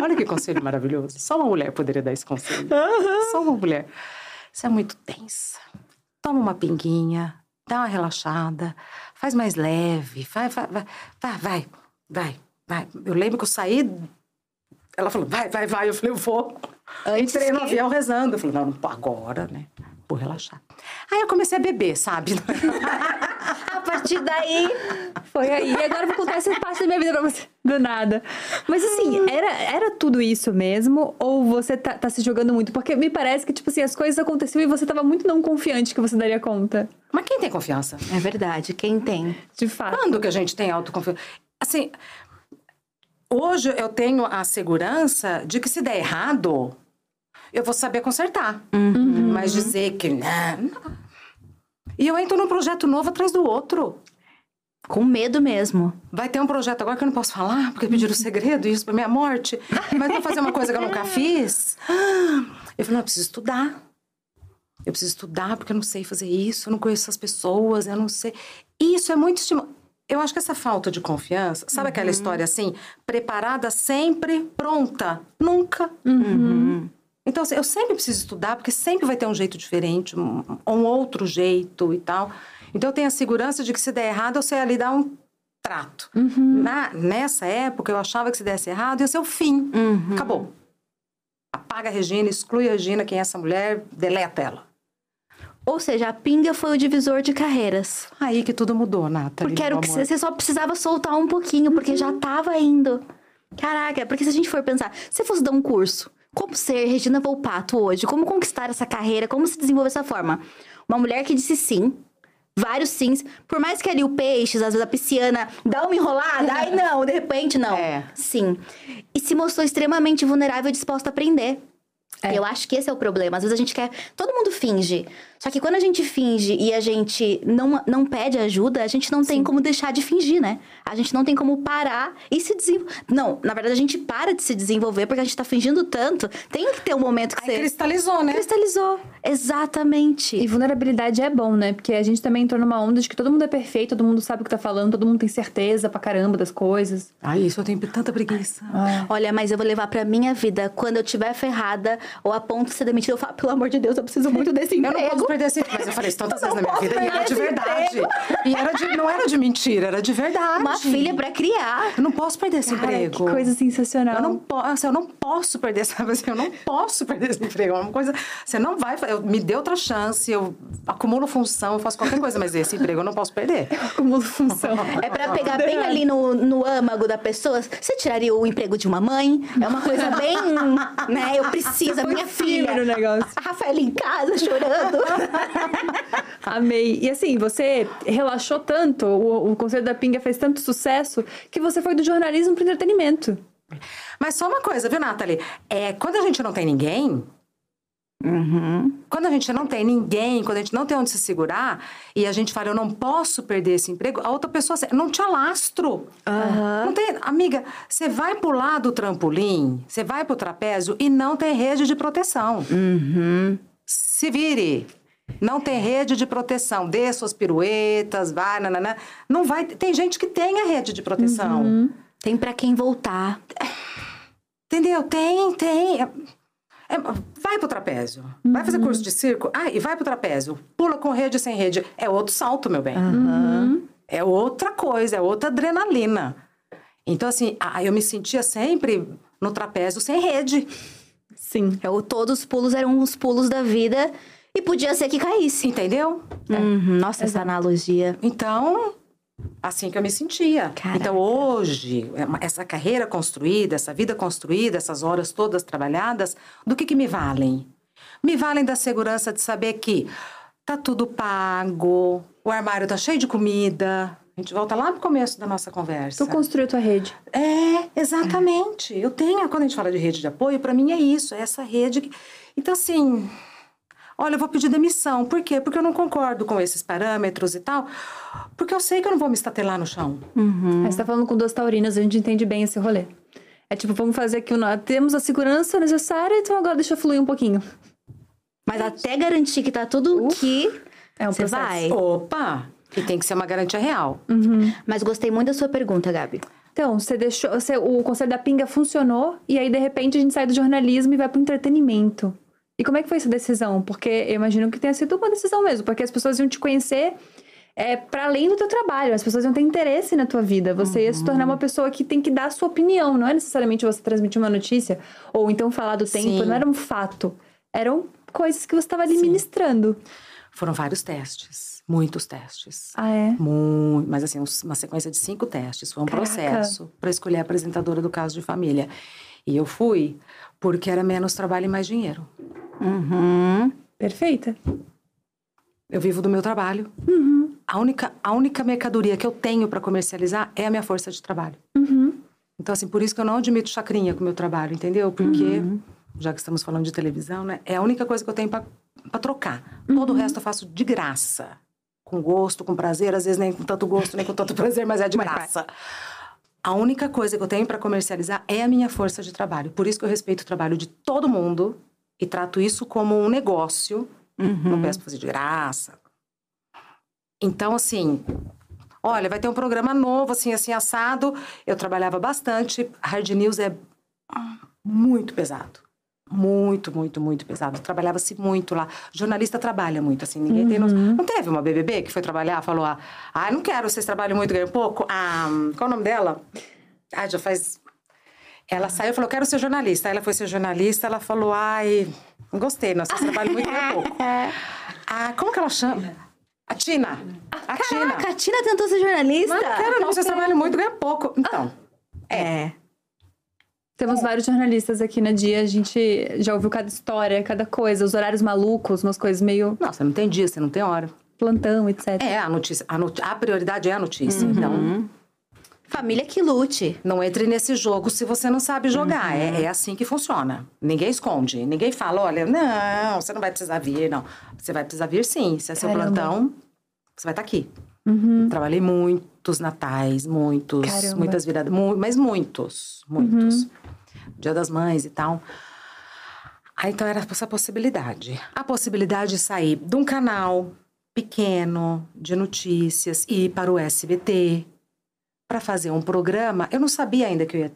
Olha que conselho maravilhoso. Só uma mulher poderia dar esse conselho. Só uma mulher. Você é muito tensa. Toma uma pinguinha. Dá uma relaxada. Faz mais leve. Vai, vai, vai. Vai, vai. Vai, vai. Eu lembro que eu saí. Ela falou, vai, vai, vai. Eu falei, eu vou. Antes Entrei no que- avião rezando. Eu falei, não, não agora, né? Vou relaxar. Aí eu comecei a beber, sabe? A partir daí. Foi aí. E agora eu vou contar essa parte da minha vida pra você. Do nada. Mas assim, era, era tudo isso mesmo? Ou você tá, tá se jogando muito? Porque me parece que, tipo assim, as coisas aconteceram e você tava muito não confiante que você daria conta. Mas quem tem confiança? É verdade, quem tem? De fato. Quando que a gente tem autoconfiança? Assim, hoje eu tenho a segurança de que se der errado, eu vou saber consertar. Mas dizer que não. E eu entro num projeto novo atrás do outro. Com medo mesmo. Vai ter um projeto agora que eu não posso falar, porque pediram segredo, isso pra minha morte. Mas vou fazer uma coisa que eu nunca fiz. Eu falei, não, eu preciso estudar. Eu preciso estudar porque eu não sei fazer isso, eu não conheço essas pessoas, eu não sei. Isso é muito estimulante. Eu acho que essa falta de confiança, sabe aquela história assim? Preparada sempre, pronta, nunca. Então, assim, eu sempre preciso estudar, porque sempre vai ter um jeito diferente, um, um outro jeito e tal. Então, eu tenho a segurança de que se der errado, eu sei ali dar um trato. Na, nessa época, eu achava que se desse errado, ia ser o fim. Acabou. Apaga a Regina, exclui a Regina, quem é essa mulher, deleta ela. Ou seja, a pinga foi o divisor de carreiras. Aí que tudo mudou, Nathalie. Porque era o que você só precisava soltar um pouquinho, porque já tava indo. Caraca, porque se a gente for pensar, se você fosse dar um curso, como ser Regina Volpato hoje? Como conquistar essa carreira? Como se desenvolver dessa forma? Uma mulher que disse sim, vários sims, por mais que ali o peixe, às vezes a pisciana, dá uma enrolada, ai não, de repente não. É. Sim. E se mostrou extremamente vulnerável e disposta a aprender. É. Eu acho que esse é o problema. Às vezes a gente quer. Todo mundo finge. Só que quando a gente finge e a gente não, não pede ajuda, a gente não tem como deixar de fingir, né? A gente não tem como parar e se desenvolver. Não, na verdade a gente para de se desenvolver porque a gente tá fingindo tanto. Tem que ter um momento que Aí você. cristalizou, né? Cristalizou. Exatamente. E vulnerabilidade é bom, né? Porque a gente também entrou numa onda de que todo mundo é perfeito, todo mundo sabe o que tá falando, todo mundo tem certeza pra caramba das coisas. Ai, isso eu tenho tanta preguiça. Olha, mas eu vou levar pra minha vida. Quando eu tiver ferrada ou a ponto de ser demitida, eu falo, pelo amor de Deus, eu preciso muito desse Eu emprego. não posso perder esse Mas eu falei isso tantas vezes na minha vida. E era de verdade. E era de, não era de mentira, era de verdade. Uma filha pra criar. Eu não posso perder esse Cara, emprego. que coisa sensacional. Eu não posso, eu não posso perder, sabe assim, eu não posso perder esse emprego. É uma coisa, você não vai, eu, me dê outra chance, eu acumulo função, eu faço qualquer coisa, mas esse emprego eu não posso perder. Acumulo função. É pra pegar bem ali no, no âmago da pessoa. Você tiraria o emprego de uma mãe? É uma coisa bem, né? Eu preciso, a minha filha. negócio. A Rafaela em casa chorando. Amei. E assim, você relaxou tanto, o, o Conselho da Pinga fez tanto sucesso, que você foi do jornalismo pro entretenimento. Mas só uma coisa, viu, Nathalie? É, quando a gente não tem ninguém, Uhum. quando a gente não tem ninguém, quando a gente não tem onde se segurar, e a gente fala, eu não posso perder esse emprego, a outra pessoa, não te alastro. Não tem, amiga, você vai pular do trampolim, você vai pro trapézio e não tem rede de proteção. Uhum. Se vire. Não tem rede de proteção. Dê suas piruetas, vai, nananã. Não vai. Tem gente que tem a rede de proteção. Tem para quem voltar. Entendeu? Tem, tem. É, é, vai pro trapézio. Uhum. Vai fazer curso de circo? Ah, e vai pro trapézio. Pula com rede sem rede. É outro salto, meu bem. Uhum. É outra coisa, é outra adrenalina. Então, assim, eu me sentia sempre no trapézio sem rede. Sim. Eu, todos os pulos eram os pulos da vida e podia ser que caísse. Entendeu? Uhum. Nossa, essa analogia. Então, assim que eu me sentia. Caraca. Então, hoje, é essa carreira construída, essa vida construída, essas horas todas trabalhadas, do que, que me valem? Me valem da segurança de saber que tá tudo pago, o armário tá cheio de comida, a gente volta lá no começo da nossa conversa. Tu construiu tua rede. É, exatamente. Eu tenho, quando a gente fala de rede de apoio, para mim é isso, é essa rede. Que... Então, assim, olha, eu vou pedir demissão. Por quê? Porque eu não concordo com esses parâmetros e tal. Porque eu sei que eu não vou me estatelar no chão. Uhum. Mas você tá falando com duas taurinas, a gente entende bem esse rolê. É tipo, vamos fazer aqui, temos a segurança necessária, então agora deixa fluir um pouquinho. Mas até garantir que tá tudo aqui, é um você processo. vai. Opa! E tem que ser uma garantia real. Uhum. Mas gostei muito da sua pergunta, Gabi. Então, você deixou. Você, o Conselho da Pinga funcionou e aí, de repente, a gente sai do jornalismo e vai pro entretenimento. E como é que foi essa decisão? Porque eu imagino que tenha sido uma decisão mesmo, porque as pessoas iam te conhecer é, para além do teu trabalho, as pessoas iam ter interesse na tua vida. Você uhum. ia se tornar uma pessoa que tem que dar a sua opinião, não é necessariamente você transmitir uma notícia ou então falar do tempo, Sim. não era um fato. Eram coisas que você estava ali Sim. ministrando. Foram vários testes, muitos testes. Ah, é? Muito, mas assim, uma sequência de cinco testes. Foi um Caraca. processo para escolher a apresentadora do caso de família. E eu fui porque era menos trabalho e mais dinheiro. Uhum. Perfeita. Eu vivo do meu trabalho. Uhum. A, única, a única mercadoria que eu tenho para comercializar é a minha força de trabalho. Uhum. Então, assim, por isso que eu não admito chacrinha com o meu trabalho, entendeu? Porque, uhum. já que estamos falando de televisão, né? É a única coisa que eu tenho para trocar. Uhum. Todo o resto eu faço de graça. Com gosto, com prazer, às vezes nem com tanto gosto, nem com tanto prazer, mas é de graça. A única coisa que eu tenho para comercializar é a minha força de trabalho. Por isso que eu respeito o trabalho de todo mundo e trato isso como um negócio. Uhum. Não peço para fazer de graça. Então, assim, olha, vai ter um programa novo, assim, assim, assado. Eu trabalhava bastante. Hard News é muito pesado muito, muito, muito pesado. Trabalhava-se muito lá. Jornalista trabalha muito, assim, ninguém uhum. tem noção. Não teve uma BBB que foi trabalhar, falou, ah, ah não quero, vocês trabalham muito, ganham pouco. Ah, qual o nome dela? Ah, já faz... Ela saiu e falou, quero ser jornalista. Aí ela foi ser jornalista, ela falou, ai, não gostei, não, vocês trabalham muito, ganham pouco. Ah, como que ela chama? A Tina. A Caraca, Tina. a Tina tentou ser jornalista? Mas não quero, não, vocês trabalham muito, ganham pouco. Então, ah. é. Temos é. vários jornalistas aqui na dia, a gente já ouviu cada história, cada coisa, os horários malucos, umas coisas meio. Não, você não tem dia, você não tem hora. Plantão, etc. É, a notícia. A, not... a prioridade é a notícia. Uhum. Então. Família que lute. Não entre nesse jogo se você não sabe jogar. Uhum. É, é, assim que funciona. Ninguém esconde. Ninguém fala, olha, não, você não vai precisar vir, não. Você vai precisar vir sim. Se é seu Caramba. plantão, você vai estar tá aqui. Uhum. Trabalhei muitos natais, muitos, Caramba. muitas viradas, mu mas muitos, muitos. Uhum. Dia das Mães e tal. Aí então era essa possibilidade. A possibilidade de sair de um canal pequeno de notícias e ir para o SBT para fazer um programa. Eu não sabia ainda que eu ia.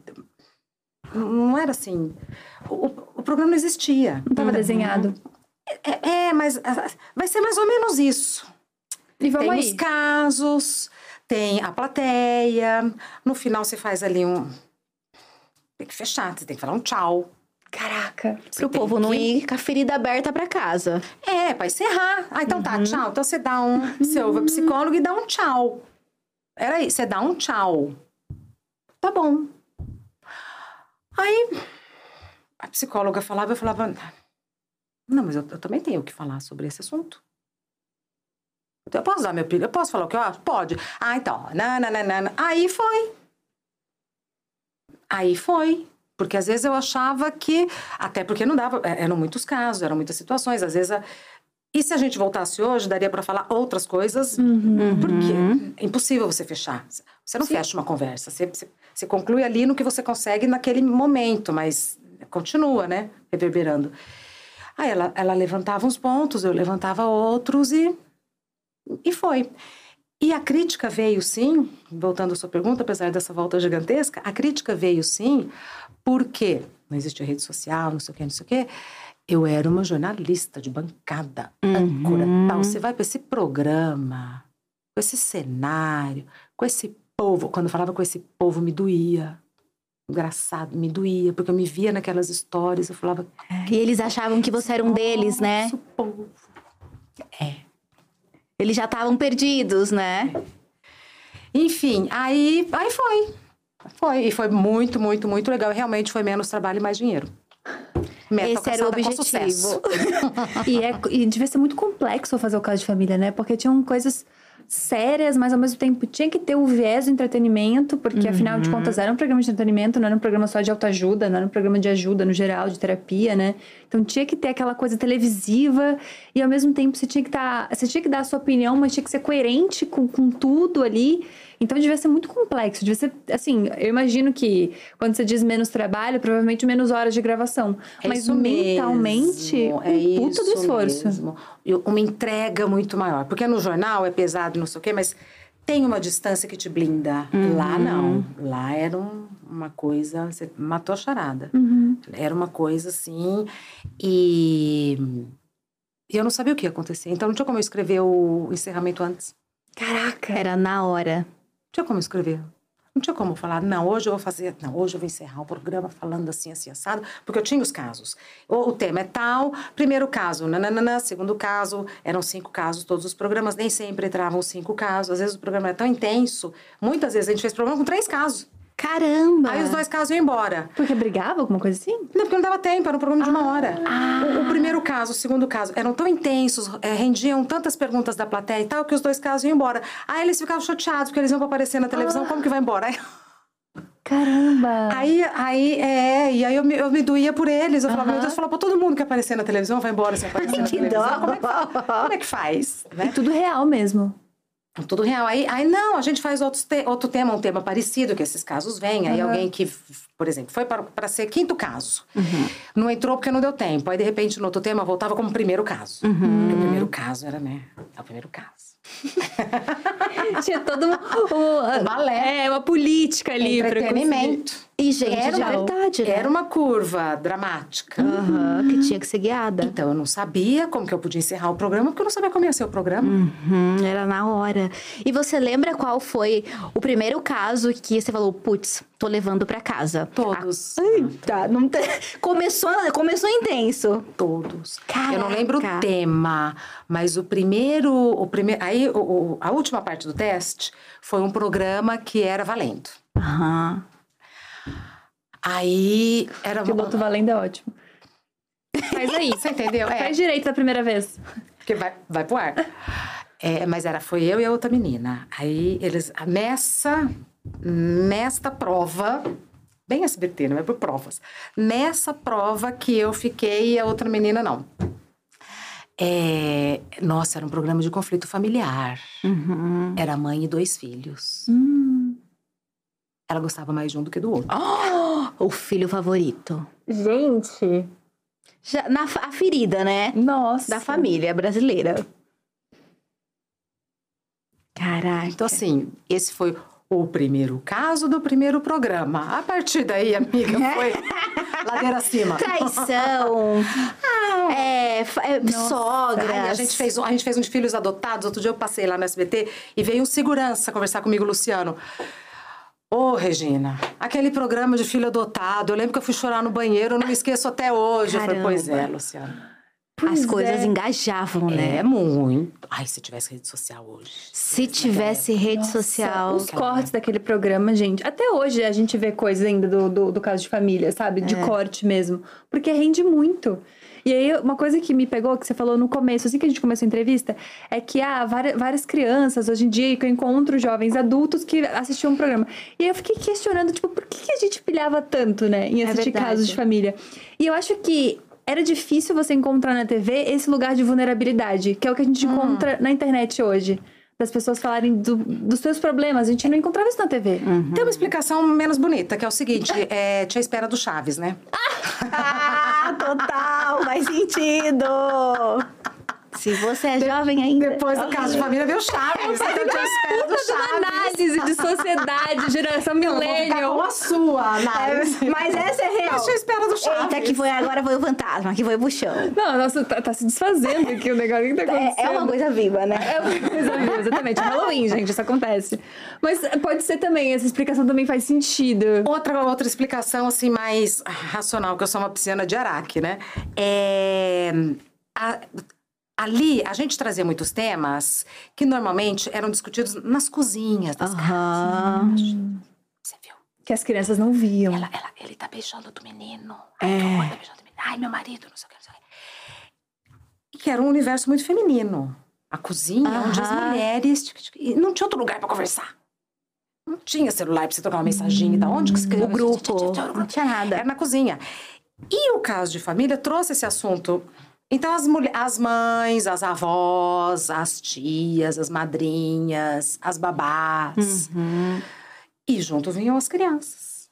Não era assim. O, o programa não existia. Não estava desenhado. É, é, mas vai ser mais ou menos isso. E vamos tem aí. os casos, tem a plateia. No final você faz ali um tem que fechar, você tem que falar um tchau. Caraca, pro povo que... não ir com a ferida aberta para casa. É, pra encerrar. Ah, então tá, uhum. tá, tchau. Então você dá um. Você ouve o psicólogo e dá um tchau. Era isso, você dá um tchau. Tá bom. Aí a psicóloga falava, eu falava. Não, mas eu, eu também tenho que falar sobre esse assunto. Eu posso dar meu opinião? Eu posso falar o que eu acho? Pode. Ah, então. Nananana. Aí foi. Aí foi. Porque às vezes eu achava que. Até porque não dava. É, eram muitos casos, eram muitas situações. Às vezes. A, e se a gente voltasse hoje, daria para falar outras coisas, uhum. porque é impossível você fechar. Você não Sim. fecha uma conversa. Você, você, você, conclui ali no que você consegue naquele momento, mas continua, né? Reverberando. Aí ela, ela levantava uns pontos, eu levantava outros e. E foi. E a crítica veio sim, voltando à sua pergunta, apesar dessa volta gigantesca, a crítica veio sim, porque não existia rede social, não sei o quê, não sei o quê. Eu era uma jornalista de bancada, âncora, tal. Você vai para esse programa, com esse cenário, com esse povo. Quando eu falava com esse povo, me doía. Engraçado, me doía, porque eu me via naquelas histórias, eu falava. E eles achavam que você era um deles, né? Povo. É. Eles já estavam perdidos, né? Enfim, aí, aí foi. Foi. E foi muito, muito, muito legal. Realmente foi menos trabalho e mais dinheiro. Meta Esse era o objetivo. E, é, e devia ser muito complexo fazer o caso de família, né? Porque tinham coisas sérias, mas ao mesmo tempo tinha que ter o viés do entretenimento, porque afinal de contas era um programa de entretenimento, não era um programa só de autoajuda, não era um programa de ajuda no geral, de terapia, né? Então tinha que ter aquela coisa televisiva e ao mesmo tempo você tinha que tá, você tinha que dar a sua opinião, mas tinha que ser coerente com, com tudo ali. Então devia ser muito complexo, devia ser, assim, eu imagino que quando você diz menos trabalho, provavelmente menos horas de gravação, É mas isso mentalmente, mesmo, é um puta do isso esforço. mesmo. Uma entrega muito maior. Porque no jornal é pesado, não sei o quê, mas tem uma distância que te blinda. Lá não. Lá era um- uma coisa. Você matou a charada. Era uma coisa assim. E. e eu não sabia o que ia acontecer. Então não tinha como eu escrever o encerramento antes. Caraca. Era na hora. Tinha como escrever. Não tinha como falar, não, hoje eu vou fazer, não, hoje eu vou encerrar o programa falando assim, assim, assado, porque eu tinha os casos. O, o tema é tal, primeiro caso, nananana, segundo caso, eram cinco casos, todos os programas, nem sempre entravam cinco casos, às vezes o programa era tão intenso, muitas vezes a gente fez programa com três casos. Caramba! Aí os dois casos iam embora. Porque brigava, alguma coisa assim? Não, porque não dava tempo, era um programa de uma hora. O, o primeiro caso, o segundo caso, eram tão intensos, eh, rendiam tantas perguntas da plateia e tal, que os dois casos iam embora. Aí eles ficavam chateados, porque eles iam aparecer na televisão, como que vai embora? Aí, Caramba! aí, aí, é, e aí eu me, eu me doía por eles. Eu falava, meu Deus, falar, pô, todo mundo que aparecer na televisão vai embora se aparecer na Que televisão. dó. Como é que, como é que faz? Né? Tudo real mesmo. Tudo real. Aí, aí não, a gente faz outros te- outro tema, um tema parecido, que esses casos vêm. Aí Aham. alguém que, por exemplo, foi para ser quinto caso. Não entrou porque não deu tempo. Aí, de repente, no outro tema, voltava como primeiro caso. Porque o primeiro caso era, né? É o primeiro caso. Tinha todo um, um, Um balé. É, uma política ali. conseguir- Entretenimento. E, gente, Era de uma- verdade, né? Era uma curva dramática. Aham, que tinha que ser guiada. Então, eu não sabia como que eu podia encerrar o programa, porque eu não sabia como ia ser o programa. Uhum, era na hora. E você lembra qual foi o primeiro caso que você falou, putz, tô levando pra casa? Todos. Eita, não te- começou, começou intenso. Todos. Caraca. Eu não lembro o tema, mas o primeiro, o primeiro, aí o- a última parte do teste foi um programa que era valendo. Aham. Aí era Piloto valendo é ótimo. Faz aí. Você entendeu? É, Faz direito da primeira vez. porque vai, vai pro ar. É, mas era, foi eu e a outra menina. Aí eles, nessa, nesta prova, bem SBT, não é por provas. Nessa prova que eu fiquei e a outra menina não. É, nossa, era um programa de conflito familiar. Uhum. Era mãe e dois filhos. Hum. Ela gostava mais de um do que do outro. Oh, o filho favorito. Gente. Já, na, a ferida, né? Nossa. Da família brasileira. Caraca. Então, assim, esse foi o primeiro caso do primeiro programa. A partir daí, amiga, foi ladeira acima. Traição. é, fa- é, sogras. Ai, a, gente fez, um- a gente fez um de filhos adotados. Outro dia eu passei lá no SBT e veio um segurança conversar comigo, Luciano. Ô, Regina, aquele programa de filho adotado, eu lembro que eu fui chorar no banheiro, eu não me esqueço até hoje. Eu falei, pois Caramba. é, Luciano. As Pois coisas é. engajavam, né? É muito. Ai, se tivesse rede social hoje. Se tivesse rede Nossa, social. Os cortes daquele programa, gente. Até hoje a gente vê coisas ainda do, do, do caso de família, sabe? De corte mesmo. Porque rende muito. E aí, uma coisa que me pegou, que você falou no começo, assim que a gente começou a entrevista, é que há várias, várias crianças hoje em dia que eu encontro jovens adultos que assistiam um programa. E aí eu fiquei questionando, tipo, por que, que a gente pilhava tanto, né, em É assistir verdade. casos de família? E eu acho que era difícil você encontrar na TV esse lugar de vulnerabilidade, que é o que a gente encontra na internet hoje. Das pessoas falarem do- dos seus problemas. A gente não encontrava isso na TV. Tem uma explicação menos bonita, que é o seguinte: é, tinha a espera do Chaves, né? Total! Faz sentido! Se você é jovem ainda. Depois do caso de família veio Chaves. Então eu espero do Chaves. Análise de sociedade, geração millennial. com a sua análise. Mas essa é real. Deixa eu esperar do Chaves. Eita, que foi agora foi o fantasma, que foi o chão. Não, nossa, tá, tá se desfazendo aqui o negócio. Que tá acontecendo? É, é uma coisa viva, né? É uma coisa viva, exatamente. Halloween, gente, isso acontece. Mas pode ser também, essa explicação também faz sentido. Outra, outra explicação, assim, mais racional, que eu sou uma pisciana de Araque, né? É, a- ali, a gente trazia muitos temas que normalmente eram discutidos nas cozinhas das Aham. Você viu? Que as crianças não viam. Ela, ela, ele tá beijando do menino. Ai, horror, tá beijando do menino. Ai, meu marido, não sei o que, não sei o que. E que era um universo muito feminino. A cozinha, onde as mulheres... e não tinha outro lugar pra conversar. Não tinha celular pra você trocar uma mensagem. Da onde que você O grupo. Não tinha nada. Era na cozinha. E o caso de família trouxe esse assunto. Então, as, as mães, as avós, as tias, as madrinhas, as babás. Uhum. E junto vinham as crianças.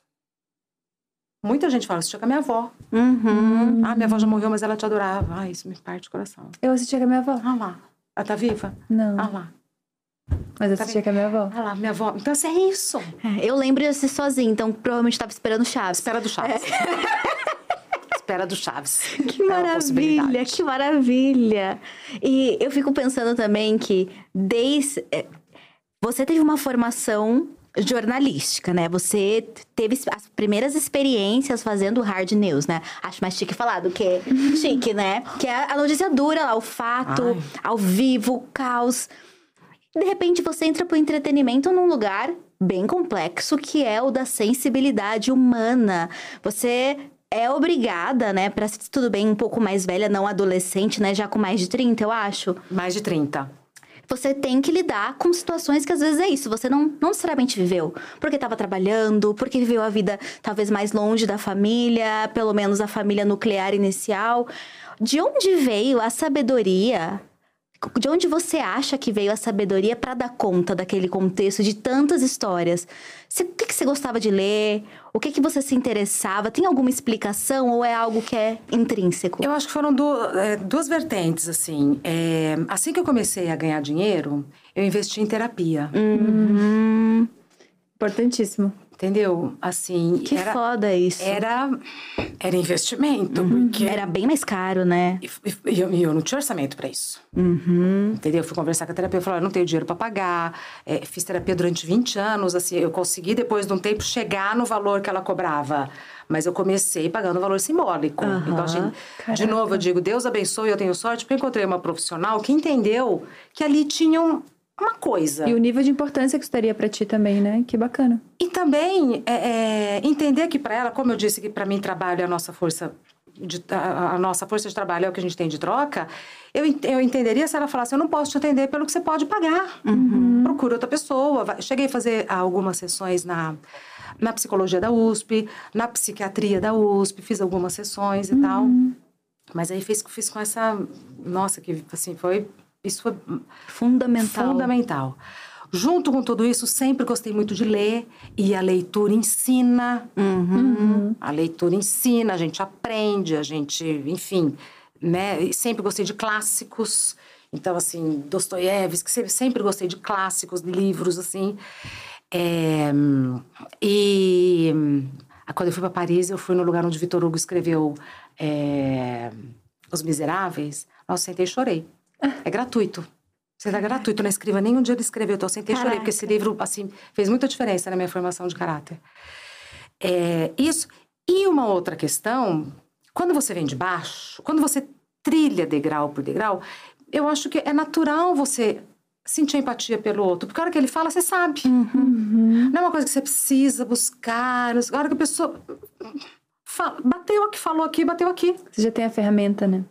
Muita gente fala, assistia com a minha avó. Uhum. Ah, minha avó já morreu, mas ela te adorava. Ah, isso me parte o coração. Eu assistia com a minha avó. Ah lá, ela tá viva? Não, Ah lá, mas eu assistia com a minha avó. ah lá, minha avó. Então, assim, é isso. É, Eu lembro de assistir sozinha, então provavelmente tava esperando Chaves. Espera do Chaves. Espera do Chaves. Que É maravilha, que maravilha. E eu fico pensando também que desde é, você teve uma formação jornalística, né? Você teve as primeiras experiências fazendo hard news, né? Acho mais chique falar do que chique, né? Que é a notícia dura lá, o fato, Ai. ao vivo, o caos. De repente você entra pro entretenimento num lugar bem complexo que é o da sensibilidade humana. Você é obrigada, né, para tudo bem um pouco mais velha, não adolescente, né, já com mais de 30, eu acho. Mais de 30. Você tem que lidar com situações que às vezes é isso, você não, não necessariamente viveu. Porque estava trabalhando, porque viveu a vida talvez mais longe da família, pelo menos a família nuclear inicial. De onde veio a sabedoria? De onde você acha que veio a sabedoria para dar conta daquele contexto de tantas histórias? Você- o que, que você gostava de ler? O que, que você se interessava? Tem alguma explicação ou é algo que é intrínseco? Eu acho que foram du- é, duas vertentes, assim. É, assim que eu comecei a ganhar dinheiro, eu investi em terapia. Uhum. Importantíssimo. Entendeu? Assim, Que era, foda isso. era, era investimento, Uhum. porque... Era bem mais caro, né? E, eu, eu não tinha orçamento para isso. Uhum. Entendeu? Eu fui conversar com a terapeuta, falei, eu não tenho dinheiro para pagar. É, fiz terapia durante 20 anos, assim, eu consegui depois de um tempo chegar no valor que ela cobrava. Mas eu comecei pagando valor simbólico. Aham. Então, assim, de novo, eu digo, Deus abençoe, eu tenho sorte, porque eu encontrei uma profissional que entendeu que ali tinha um- uma coisa. E o nível de importância que isso pra ti também, né? Que bacana. E também é, é, entender que para ela, como eu disse que para mim trabalho é a nossa força de, a, a nossa força de trabalho é o que a gente tem de troca, eu, eu entenderia se ela falasse, eu não posso te atender pelo que você pode pagar. Procura outra pessoa. Vai- Cheguei a fazer algumas sessões na, na psicologia da USP, na psiquiatria da USP, fiz algumas sessões e tal. Mas aí fiz, fiz com essa. Nossa, que assim, foi. Isso foi Fundamental. Fundamental. Junto com tudo isso, sempre gostei muito de ler e a leitura ensina. Uhum. A leitura ensina, a gente aprende, a gente, enfim, né? E sempre gostei de clássicos. Então, assim, Dostoiévski, sempre, sempre gostei de clássicos, livros, assim. É, e ah, quando eu fui para Paris, eu fui no lugar onde Vitor Hugo escreveu é, Os Miseráveis. Nossa, sentei e chorei. É gratuito. Você dá gratuito, não escreva nenhum dia ele escreveu. Então, eu sentei e chorei, porque esse livro, assim, fez muita diferença na minha formação de caráter. É, isso. E uma outra questão, quando você vem de baixo, quando você trilha degrau por degrau, eu acho que é natural você sentir empatia pelo outro. Porque a hora que ele fala, você sabe. Não é uma coisa que você precisa buscar. A hora que a pessoa fala, bateu aqui, falou aqui, bateu aqui. Você já tem a ferramenta, né?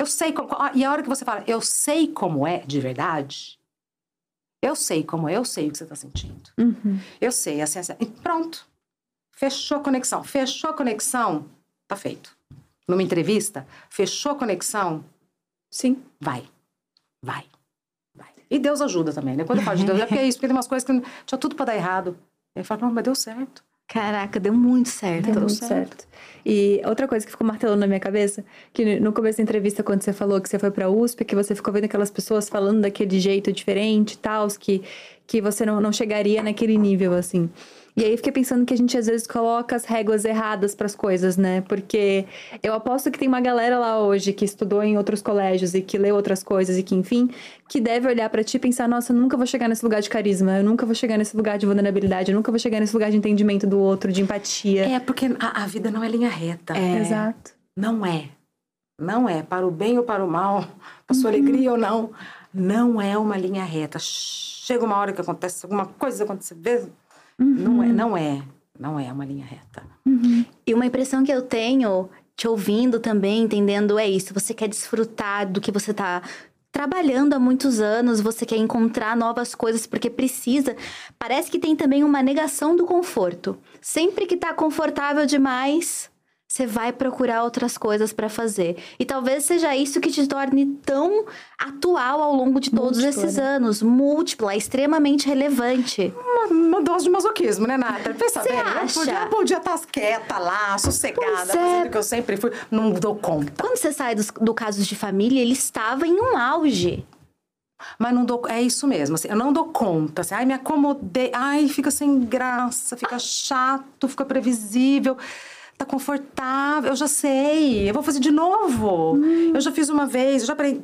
Eu sei como. E a hora que você fala, eu sei como é de verdade. Eu sei como é, eu sei o que você está sentindo. Uhum. Eu sei, assim, assim. E pronto. Fechou a conexão. Fechou a conexão, tá feito. Numa entrevista, fechou a conexão, Sim. vai. Vai. Vai. E Deus ajuda também, né? Quando eu falo de Deus, é porque é isso, porque tem umas coisas que tinha tudo para dar errado. Aí fala, não, mas deu certo. Caraca, deu muito certo. Deu muito certo. E outra coisa que ficou martelando na minha cabeça, que no começo da entrevista, quando você falou que você foi pra USP, que você ficou vendo aquelas pessoas falando daquele jeito diferente e tal, que, que você não, não chegaria naquele nível, assim. E aí fiquei pensando que a gente às vezes coloca as réguas erradas para as coisas, né? Porque eu aposto que tem uma galera lá hoje que estudou em outros colégios e que leu outras coisas e que, enfim, que deve olhar para ti e pensar: nossa, eu nunca vou chegar nesse lugar de carisma, eu nunca vou chegar nesse lugar de vulnerabilidade, eu nunca vou chegar nesse lugar de entendimento do outro, de empatia. É, porque a, a vida não é linha reta. É. Exato. Não é. Não é. Para o bem ou para o mal, para sua uhum. alegria ou não. Não é uma linha reta. Chega uma hora que acontece alguma coisa, acontece, Uhum. Não, é, não é, não é uma linha reta. Uhum. E uma impressão que eu tenho, te ouvindo também, entendendo, é isso. Você quer desfrutar do que você está trabalhando há muitos anos, você quer encontrar novas coisas porque precisa. Parece que tem também uma negação do conforto. Sempre que está confortável demais, você vai procurar outras coisas para fazer. E talvez seja isso que te torne tão atual ao longo de todos Múltipla, esses né? anos. Múltipla, extremamente relevante. Uma, uma, dose de masoquismo, né, Nata? Pensa bem, acha? eu podia, estar quieta lá, sossegada, fazendo é. o que eu sempre fui. Não dou conta. Quando você sai do, do caso de família, ele estava em um auge. Mas não dou, é isso mesmo, assim, eu não dou conta, assim, ai, me acomodei, ai, fica sem graça, fica chato, fica previsível tá confortável, eu já sei, eu vou fazer de novo. Hum. Eu já fiz uma vez, eu já aprendi,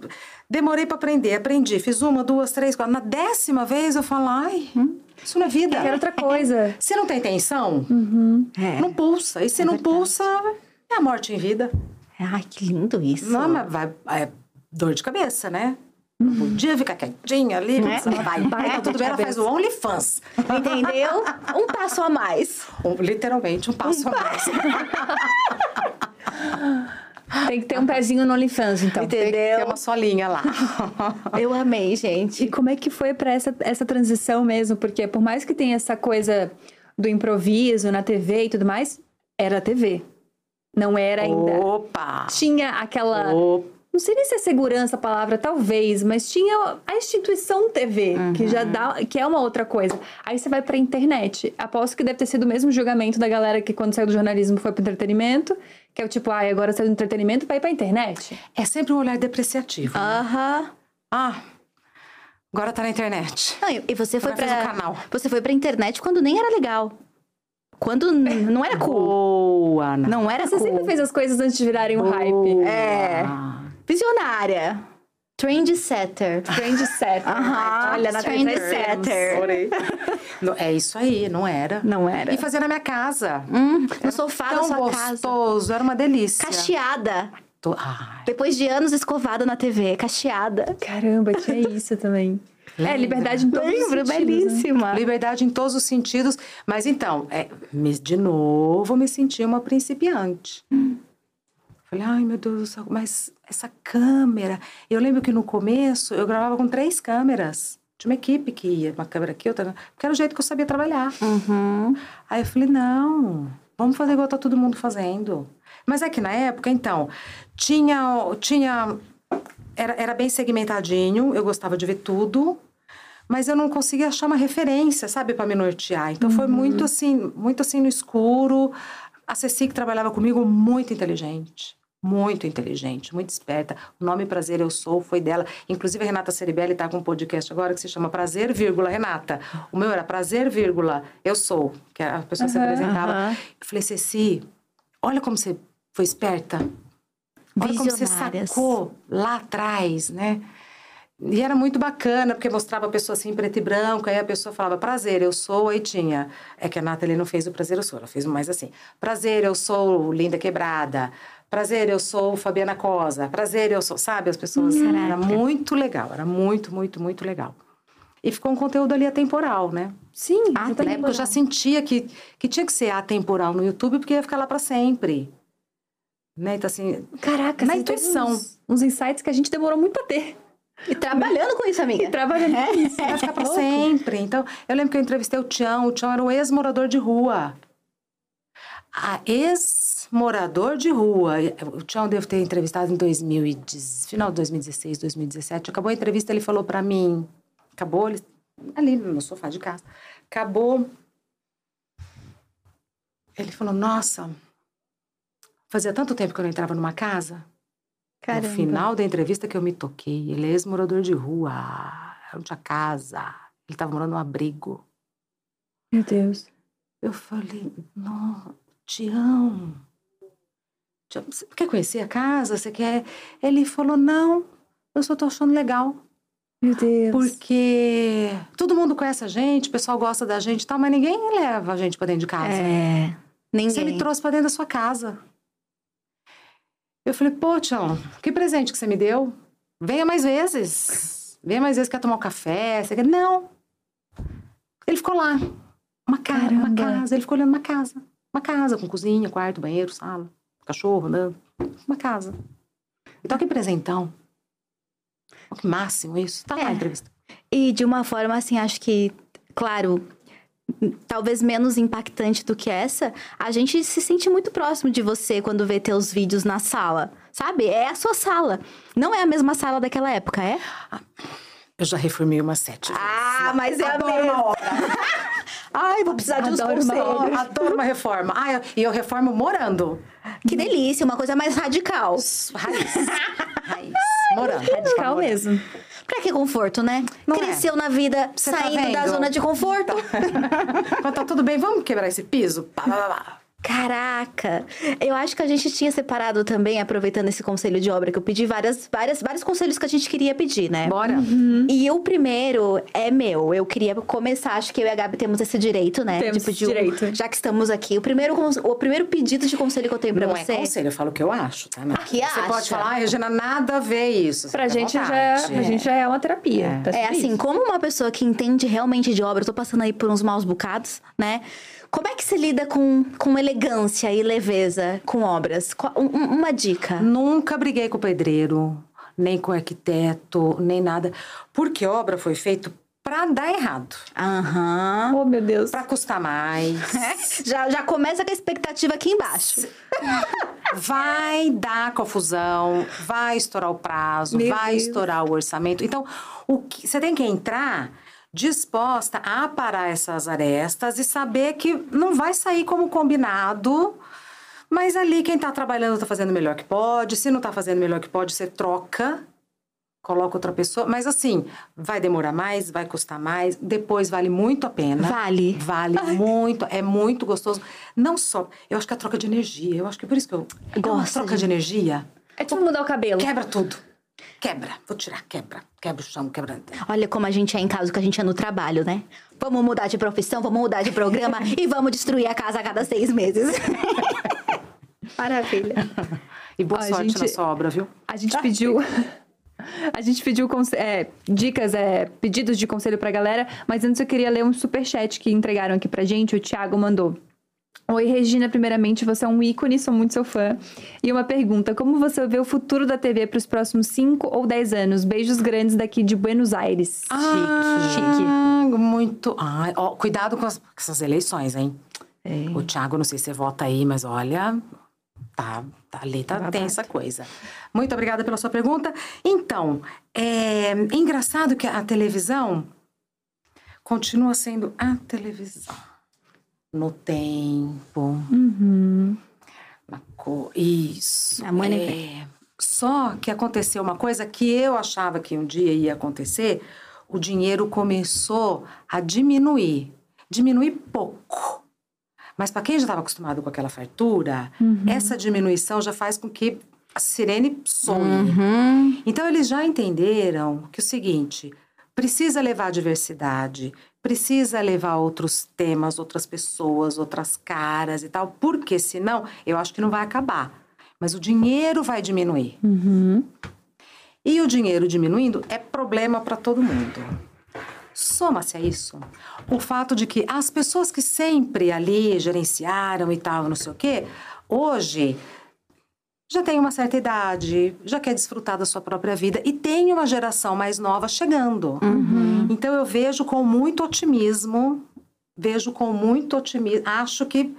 demorei para aprender, aprendi, fiz uma, duas, três, quatro. Na décima vez eu falo, ai, hum. isso não é vida. É outra coisa. Se não tem tensão, uhum. é. não pulsa. E se é não verdade. pulsa, é a morte em vida. Ai, que lindo isso. Não, mas vai, é dor de cabeça, né? Não podia ficar quietinha ali, né? vai, vai, tá tudo bem, ela faz o OnlyFans. Entendeu? Um passo a mais. Um, literalmente, um passo um a mais. Tem que ter um pezinho no OnlyFans, então. Entendeu? Tem que ter uma solinha lá. Eu amei, gente. E como é que foi para essa, essa transição mesmo? Porque por mais que tenha essa coisa do improviso na TV e tudo mais, era TV. Não era ainda. Opa! Tinha aquela. Opa não sei nem se é segurança a palavra, talvez, mas tinha a instituição TV, uhum. que já dá, que é uma outra coisa. Aí você vai pra internet. Aposto que deve ter sido o mesmo julgamento da galera que quando saiu do jornalismo foi pro entretenimento, que é o tipo, ah, agora saiu do entretenimento vai pra internet. É sempre um olhar depreciativo. Né? Aham. Né? Ah, agora tá na internet. Não, e você foi para canal. Você foi pra internet quando nem era legal. Quando não era cool. Boa, não. não era Você cool. sempre fez as coisas antes de virarem um hype. É. Visionária. Trendsetter. Trendsetter. Aham. Olha, na Trendsetter. é isso aí, não era. Não era. E fazia na minha casa. Hum, no sofá da sua gostoso, casa. gostoso, era uma delícia. Cacheada. Depois de anos escovada na TV, cacheada. Caramba, tinha isso também. Lembra? É, liberdade em todos Lembra, os sentidos. Né? belíssima. Né? Liberdade em todos os sentidos. Mas então, é, de novo, me senti uma principiante. Hum. Falei, ai meu Deus do céu, mas essa câmera. Eu lembro que no começo eu gravava com três câmeras. Tinha uma equipe que ia, uma câmera aqui, outra. Porque era o jeito que eu sabia trabalhar. Uhum. Aí eu falei, não, vamos fazer igual tá todo mundo fazendo. Mas é que na época, então, tinha. tinha era, era bem segmentadinho, eu gostava de ver tudo mas eu não conseguia achar uma referência, sabe, para me nortear. Então uhum. foi muito assim, muito assim no escuro. A Ceci que trabalhava comigo muito inteligente, muito inteligente, muito esperta. O nome Prazer Eu Sou foi dela. Inclusive a Renata Ceribelli está com um podcast agora que se chama Prazer, vírgula, Renata. O meu era Prazer, vírgula, Eu Sou, que a pessoa uhum, se apresentava. Uhum. Eu falei, Ceci, olha como você foi esperta. Olha como você sacou lá atrás, né? E era muito bacana, porque mostrava a pessoa assim, preto e branco, aí a pessoa falava, prazer, eu sou, aí tinha. É que a Nathalie não fez o prazer, eu sou, ela fez mais assim. Prazer, eu sou Linda Quebrada. Prazer, eu sou Fabiana Cosa. Prazer, eu sou. Sabe, as pessoas. Hum, era muito legal, era muito, muito, muito legal. E ficou um conteúdo ali atemporal, né? Sim, ah, na época eu já sentia que, que tinha que ser atemporal no YouTube, porque ia ficar lá para sempre. Né? Então, assim. Caraca, na intuição. Uns, uns insights que a gente demorou muito a ter. E trabalhando com isso, amiga. E trabalhando com isso. Vai ficar pra sempre. Então, eu lembro que eu entrevistei o Tião. O Tião era um ex-morador de rua. A ex-morador de rua. O Tião deve ter entrevistado em 2010, final de 2016, 2017. Acabou a entrevista, ele falou para mim. Acabou, ele, ali no sofá de casa. Acabou. ele falou: Nossa, fazia tanto tempo que eu não entrava numa casa. Caramba. No final da entrevista que eu me toquei, ele é ex-morador de rua, não tinha casa, ele estava morando num abrigo. Meu Deus. Eu falei, não, Tião, você quer conhecer a casa? Você quer? Ele falou, não, eu só tô achando legal. Meu Deus. Porque todo mundo conhece a gente, o pessoal gosta da gente e tal, mas ninguém leva a gente pra dentro de casa. É. Ninguém. Você me trouxe pra dentro da sua casa. Eu falei, pô, Tião, que presente que você me deu? Venha mais vezes. Venha mais vezes, quer tomar um café? Você quer... Não. Ele ficou lá. Uma, cara, uma Caramba. casa. Ele ficou olhando uma casa. Uma casa com cozinha, quarto, banheiro, sala, cachorro andando. Uma casa. Então, que presentão. Que máximo isso. Tá lá É. a entrevista. E de uma forma assim, acho que, claro, talvez menos impactante do que essa, a gente se sente muito próximo de você quando vê teus vídeos na sala. Sabe? É a sua sala. Não é a mesma sala daquela época, é? Eu já reformei umas sete vezes. Ah, mas é a mesma. Uma. Ai, vou precisar de uns Adoro uma conselhos. obra. Adoro uma reforma. Eu- e eu reformo morando. Que delícia, uma coisa mais radical. Raiz. Raiz. Morando. Radical Morando. mesmo. Pra que conforto, né? Não é. Cresceu na vida Você tá saindo da vendo? zona de conforto. Quando tá tudo bem, vamos quebrar esse piso? Pá, pá, pá. Caraca! Eu acho que a gente tinha separado também, aproveitando esse conselho de obra, que eu pedi várias, várias, vários conselhos que a gente queria pedir, né? Bora. E o primeiro é meu. Eu queria começar, acho que eu e a Gabi temos esse direito, né? Temos de pedir direito. já que estamos aqui. O primeiro, o primeiro pedido de conselho que eu tenho pra Não você. é conselho, eu falo o que eu acho, tá? Não. Que Você acha? pode falar, ah, Regina, nada a ver isso. Pra gente, já, vontade. pra gente já é uma terapia. É. Tá É assim, isso. como uma pessoa que entende realmente de obra, eu tô passando aí por uns maus bocados, né? Como é que se lida com, com elegância e leveza com obras? Um- um- uma dica. Nunca briguei com o pedreiro, nem com o arquiteto, nem nada. Porque obra foi feito pra dar errado. Aham. Oh, meu Deus. Pra custar mais. Já, já começa com a expectativa aqui embaixo. Vai dar confusão, vai estourar o prazo, Meu vai Deus. estourar o orçamento. Então, o que, você tem que entrar disposta a parar essas arestas e saber que não vai sair como combinado. Mas ali quem está trabalhando está fazendo o melhor que pode. Se não está fazendo o melhor que pode, você troca, coloca outra pessoa. Mas assim, vai demorar mais, vai custar mais. Depois vale muito a pena. Vale. Vale muito, é muito gostoso. Não só, eu acho que é a troca de energia. Eu acho que é por isso que eu Gosto troca de- de energia. É tipo mudar o cabelo. Quebra tudo. Quebra. Vou tirar, quebra. Quebra o chão, quebra. Olha como a gente é em casa, que a gente é no trabalho, né? Vamos mudar de profissão, vamos mudar de programa e vamos destruir a casa a cada seis meses. Maravilha. E boa Ó, sorte gente- na sua obra, viu? A gente pediu. A gente pediu é, dicas, é, pedidos de conselho pra galera, mas antes eu queria ler um superchat que entregaram aqui pra gente. O Thiago mandou. Oi, Regina. Primeiramente, você é um ícone, sou muito seu fã. E uma pergunta: como você vê o futuro da TV para os próximos 5 ou 10 anos? Beijos grandes daqui de Buenos Aires. Chique. Ah, muito. Ai, ó, cuidado com, as- com essas eleições, hein? É. O Thiago, não sei se você vota aí, mas olha, tá, tá ali, tá Babado. tensa a coisa. Muito obrigada pela sua pergunta. Então, é engraçado que a televisão continua sendo a televisão. No tempo, Uhum. Isso. A mãe é. Só que aconteceu uma coisa que eu achava que um dia ia acontecer. O dinheiro começou a diminuir. Diminuir pouco. Mas para quem já estava acostumado com aquela fartura, essa diminuição já faz com que a sirene some. Uhum. Então eles já entenderam que o seguinte, precisa levar diversidade, precisa levar outros temas, outras pessoas, outras caras e tal, porque senão eu acho que não vai acabar. Mas o dinheiro vai diminuir. Uhum. E o dinheiro diminuindo é problema para todo mundo. Soma-se a isso o fato de que as pessoas que sempre ali gerenciaram e tal, não sei o quê, hoje já tem uma certa idade, já quer desfrutar da sua própria vida e tem uma geração mais nova chegando. Então eu vejo com muito otimismo, vejo com muito otimismo, acho que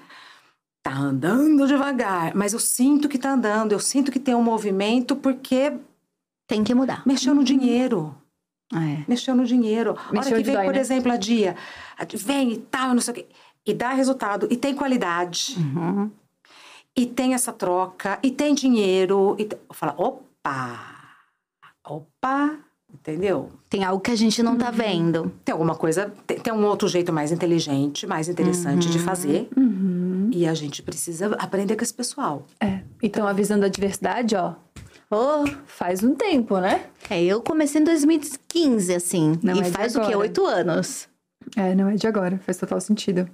tá andando devagar, mas eu sinto que tá andando, eu sinto que tem um movimento porque Tem que mudar. mexeu no dinheiro. É. Mexeu no dinheiro. Mexeu hora que veio, dói, por né? exemplo, a dia, a dia vem e tal, não sei o quê. e dá resultado, e tem qualidade, Uhum. E tem essa troca, e tem dinheiro, e te... fala, opa, opa, entendeu? Tem algo que a gente não tá vendo. Tem alguma coisa, tem, tem um outro jeito mais inteligente, mais interessante de fazer, Uhum. e a gente precisa aprender com esse pessoal. É. Então, avisando a diversidade, ó, Oh, faz um tempo, né? é, eu comecei em 2015, assim. Não e é de faz o quê? Oito anos. É, não é de agora, faz total sentido.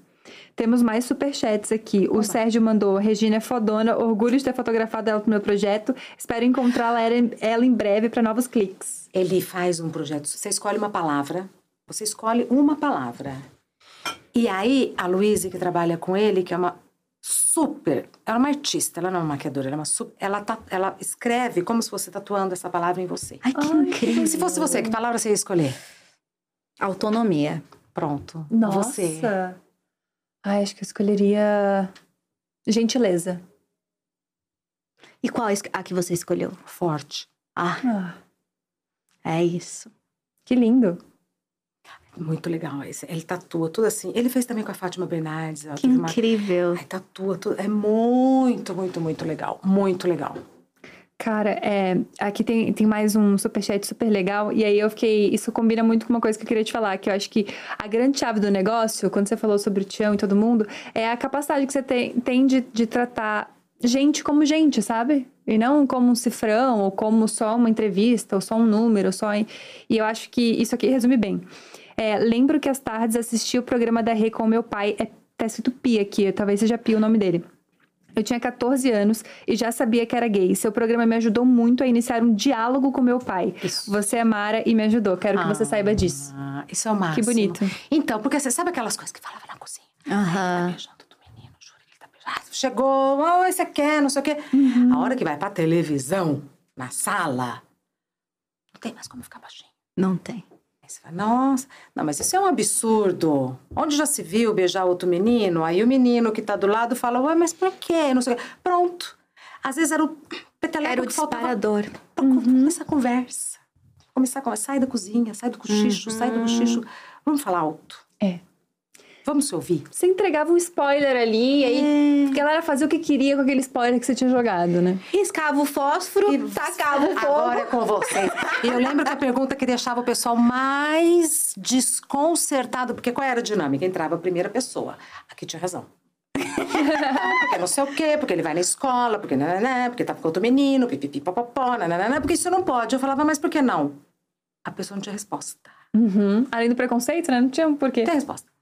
Temos mais superchats aqui. O Sérgio mandou: Regina é fodona, orgulho de ter fotografado ela pro meu projeto. Espero encontrá-la ela- ela em breve para novos cliques. Ele faz um projeto, você escolhe uma palavra, você escolhe uma palavra. E aí, a Luísa, que trabalha com ele, que é uma super, ela é uma artista, ela não é uma maquiadora, ela é uma super, ela, tá, ela escreve como se fosse tatuando essa palavra em você. Ai, que Ai, incrível. Se fosse você, que palavra você ia escolher? Autonomia. Pronto. Nossa! Você. Ai, acho que eu escolheria. Gentileza. E qual é a que você escolheu? Forte. Ah, Ah, é isso. que lindo. Muito legal. Esse- Ele tatua tudo assim. Ele fez também com a Fátima Bernardes. Que teve uma- incrível. Ai, tatua tudo. É muito, muito, muito legal. Muito legal. Cara, é, aqui tem, tem mais um superchat super legal. E aí eu fiquei. Isso combina muito com uma coisa que eu queria te falar, que eu acho que a grande chave do negócio, quando você falou sobre o Tião e todo mundo, é a capacidade que você tem, tem de, de tratar gente como gente, sabe? E não como um cifrão, ou como só uma entrevista, ou só um número, só. E eu acho que isso aqui resume bem. É, lembro que às tardes assisti o programa da Rê com meu pai. É, tá escrito Pia aqui, talvez seja Pia o nome dele. Eu tinha 14 anos e já sabia que era gay. Seu programa me ajudou muito a iniciar um diálogo com meu pai. Isso. Você é Mara e me ajudou. Quero que você saiba disso. Ah, isso é o máximo. bonito. Então, porque você sabe aquelas coisas que falava na cozinha? Tá Aham. beijando do menino, juro que ele tá beijando. Ah, chegou, oh, esse quer, não sei o quê. A hora que vai pra televisão, na sala, não tem mais como ficar baixinho. Não tem. Aí você fala, nossa, não, mas isso é um absurdo. Onde já se viu beijar outro menino? Aí o menino que tá do lado fala, ué, mas por quê? Não sei o quê. Pronto. Às vezes era o peteleco Era o que faltava disparador. pra começar a conversa. Começar a conversa. Sai da cozinha, sai do cochicho, sai do cochicho. Vamos falar alto. É. Vamos se ouvir. Você entregava um spoiler ali e aí a galera fazia o que queria com aquele spoiler que você tinha jogado, né? Riscava o fósforo, tacava o fogo. Agora é com vocês. E eu lembro que a pergunta que deixava o pessoal mais desconcertado, porque qual era a dinâmica? Entrava a primeira pessoa. Aqui tinha razão. porque não sei o quê, porque ele vai na escola, porque nananã, porque tá com outro menino, pipipi, popopó, nananã, porque isso não pode. Eu falava, mas por que não? A pessoa não tinha resposta. Uhum. Além do preconceito, né? Não tinha um porquê. Tem resposta.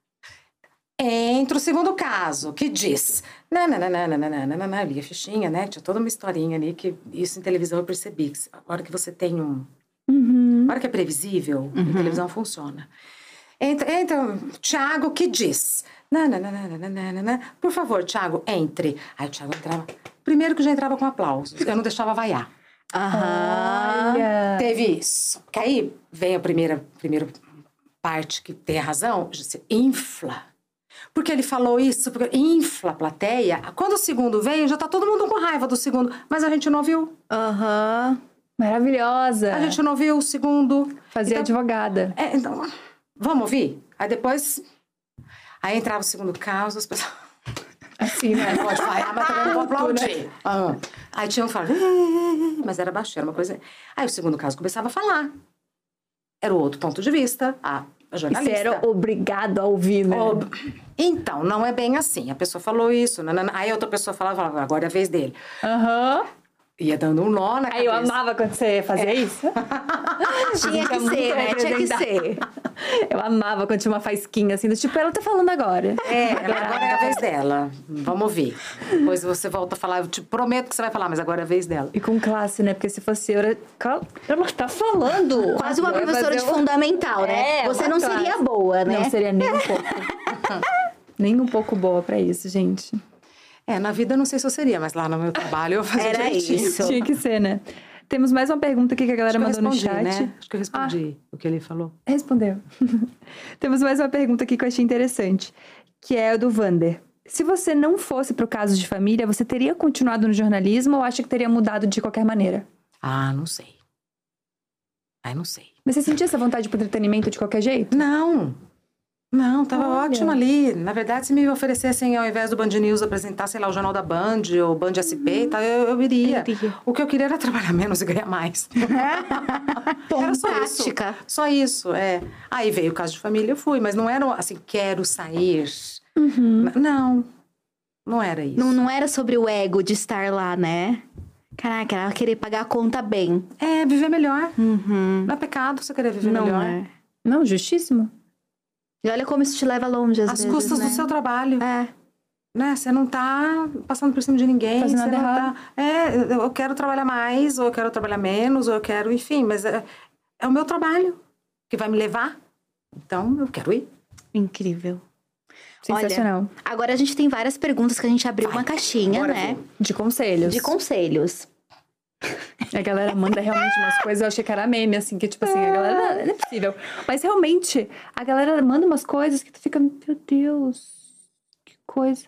Entra o segundo caso, que diz. Nananana, eu li a fichinha, né? Tinha toda uma historinha ali que isso em televisão eu percebi. Que a hora que você tem um. Uhum. A hora que é previsível, em televisão funciona. Entra, entra Tiago, que diz. Nananana, por favor, Tiago, entre. Aí o Tiago entrava. Primeiro que já entrava com aplausos. Eu não deixava vaiar. Aham. Olha. Teve isso. Que aí vem a primeira, primeira parte que tem a razão, você infla. Porque ele falou isso, porque infla a plateia. Quando o segundo veio, já tá todo mundo com raiva do segundo. Mas a gente não viu. Aham. Maravilhosa. A gente não viu o segundo. Fazia Então- advogada. É, então, vamos ouvir? Aí depois. Aí entrava o segundo caso, as pessoas. Assim, né? Não pode vaiar, mas também não pode aplaudir. Ah. Aí tinha um que falava, "Eh", mas era baixinho, era uma coisa. Aí o segundo caso começava a falar. Era o outro ponto de vista, a a E você jornalista. era obrigado a ouvir, né? Ob- Então, não é bem assim. A pessoa falou isso, nanana. aí outra pessoa falava, falava, agora é a vez dele. Aham. Ia dando um nó na Aí eu cabeça. amava quando você fazia isso. Tinha que ser, né? Tinha que ser. Eu amava quando tinha uma faisquinha assim, do tipo, ela tá falando agora. É, agora é a vez dela. Vamos ouvir. Depois você volta a falar. Eu te prometo que você vai falar, mas agora é a vez dela. E com classe, né? Porque se fosse eu, era... Ela tá falando. Quase uma Eu ia professora de um- fundamental, né? É, Você não classe. seria boa, né? Não seria nem um pouco. nem um pouco boa pra isso, gente. É, na vida eu não sei se eu seria, mas lá no meu trabalho eu fazia Era direitinho. isso. Tinha que ser, né? Temos mais uma pergunta aqui que a galera Acho que eu mandou no respondi, chat. né? Acho que eu respondi o que ele falou. Respondeu. Temos mais uma pergunta aqui que eu achei interessante, que é a do Vander. Se você não fosse pro caso de família, você teria continuado no jornalismo ou acha que teria mudado de qualquer maneira? Ah, não sei. Ai, não sei. Mas você sentia essa vontade pro entretenimento de qualquer jeito? Não. Não, tava Olha. ótimo ali. Na verdade, se me oferecessem, ao invés do Band News, apresentar, sei lá, o Jornal da Band ou Band SP e tal, eu, eu iria. O que eu queria era trabalhar menos e ganhar mais. era só isso. Só isso, é. Aí veio o caso de família, eu fui. Mas não era assim, quero sair. Uhum. Não, não era isso. Não, não era sobre o ego de estar lá, né? Caraca, era querer pagar a conta bem. É, viver melhor. Uhum. Não é pecado você querer viver Não melhor. é. Não, justíssimo. E olha como isso te leva longe, às Às vezes, custas né? do seu trabalho. É. né? Você não tá passando por cima de ninguém. Fazendo você nada não errado. tá. É, eu quero trabalhar mais, ou eu quero trabalhar menos, ou eu quero, enfim, mas é, é o meu trabalho que vai me levar. Então, eu quero ir. Incrível. Sensacional. Agora a gente tem várias perguntas que a gente abriu uma caixinha, né? ver. De conselhos. De conselhos. A galera manda realmente umas coisas, eu achei que era meme, assim, que tipo assim, a galera. Não, é possível. Mas realmente, a galera manda umas coisas que tu fica, meu Deus, que coisa.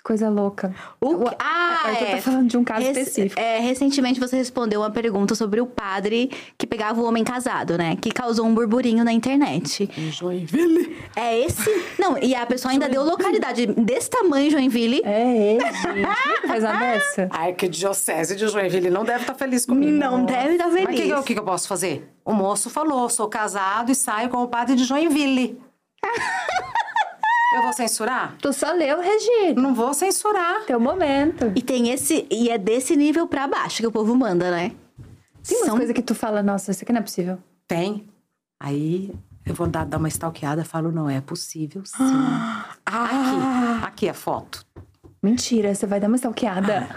Que coisa louca. O que- Ah, Arthur é. tá falando de um caso Rec- específico. é, recentemente você respondeu uma pergunta sobre o padre que pegava o homem casado, né? Que causou um burburinho na internet. Em Joinville. É esse? Não, e a pessoa ainda deu localidade desse tamanho, Joinville. É ele, gente. Que faz uma dessa? A Arquidiocese de Joinville não deve estar feliz comigo. Não deve estar feliz. Mas o que, que eu- o que que eu posso fazer? O moço falou, sou casado e saio com o padre de Joinville. eu vou censurar? Tu só leu, Regina. Não vou censurar. Teu momento. E tem esse. E é desse nível pra baixo que o povo manda, né? Tem umas São- coisas que tu fala, nossa, isso aqui não é possível. Tem. Aí eu vou dar, dar uma stalkeada, falo, não é possível sim. Aqui, aqui a foto. Mentira, você vai dar uma stalkeada.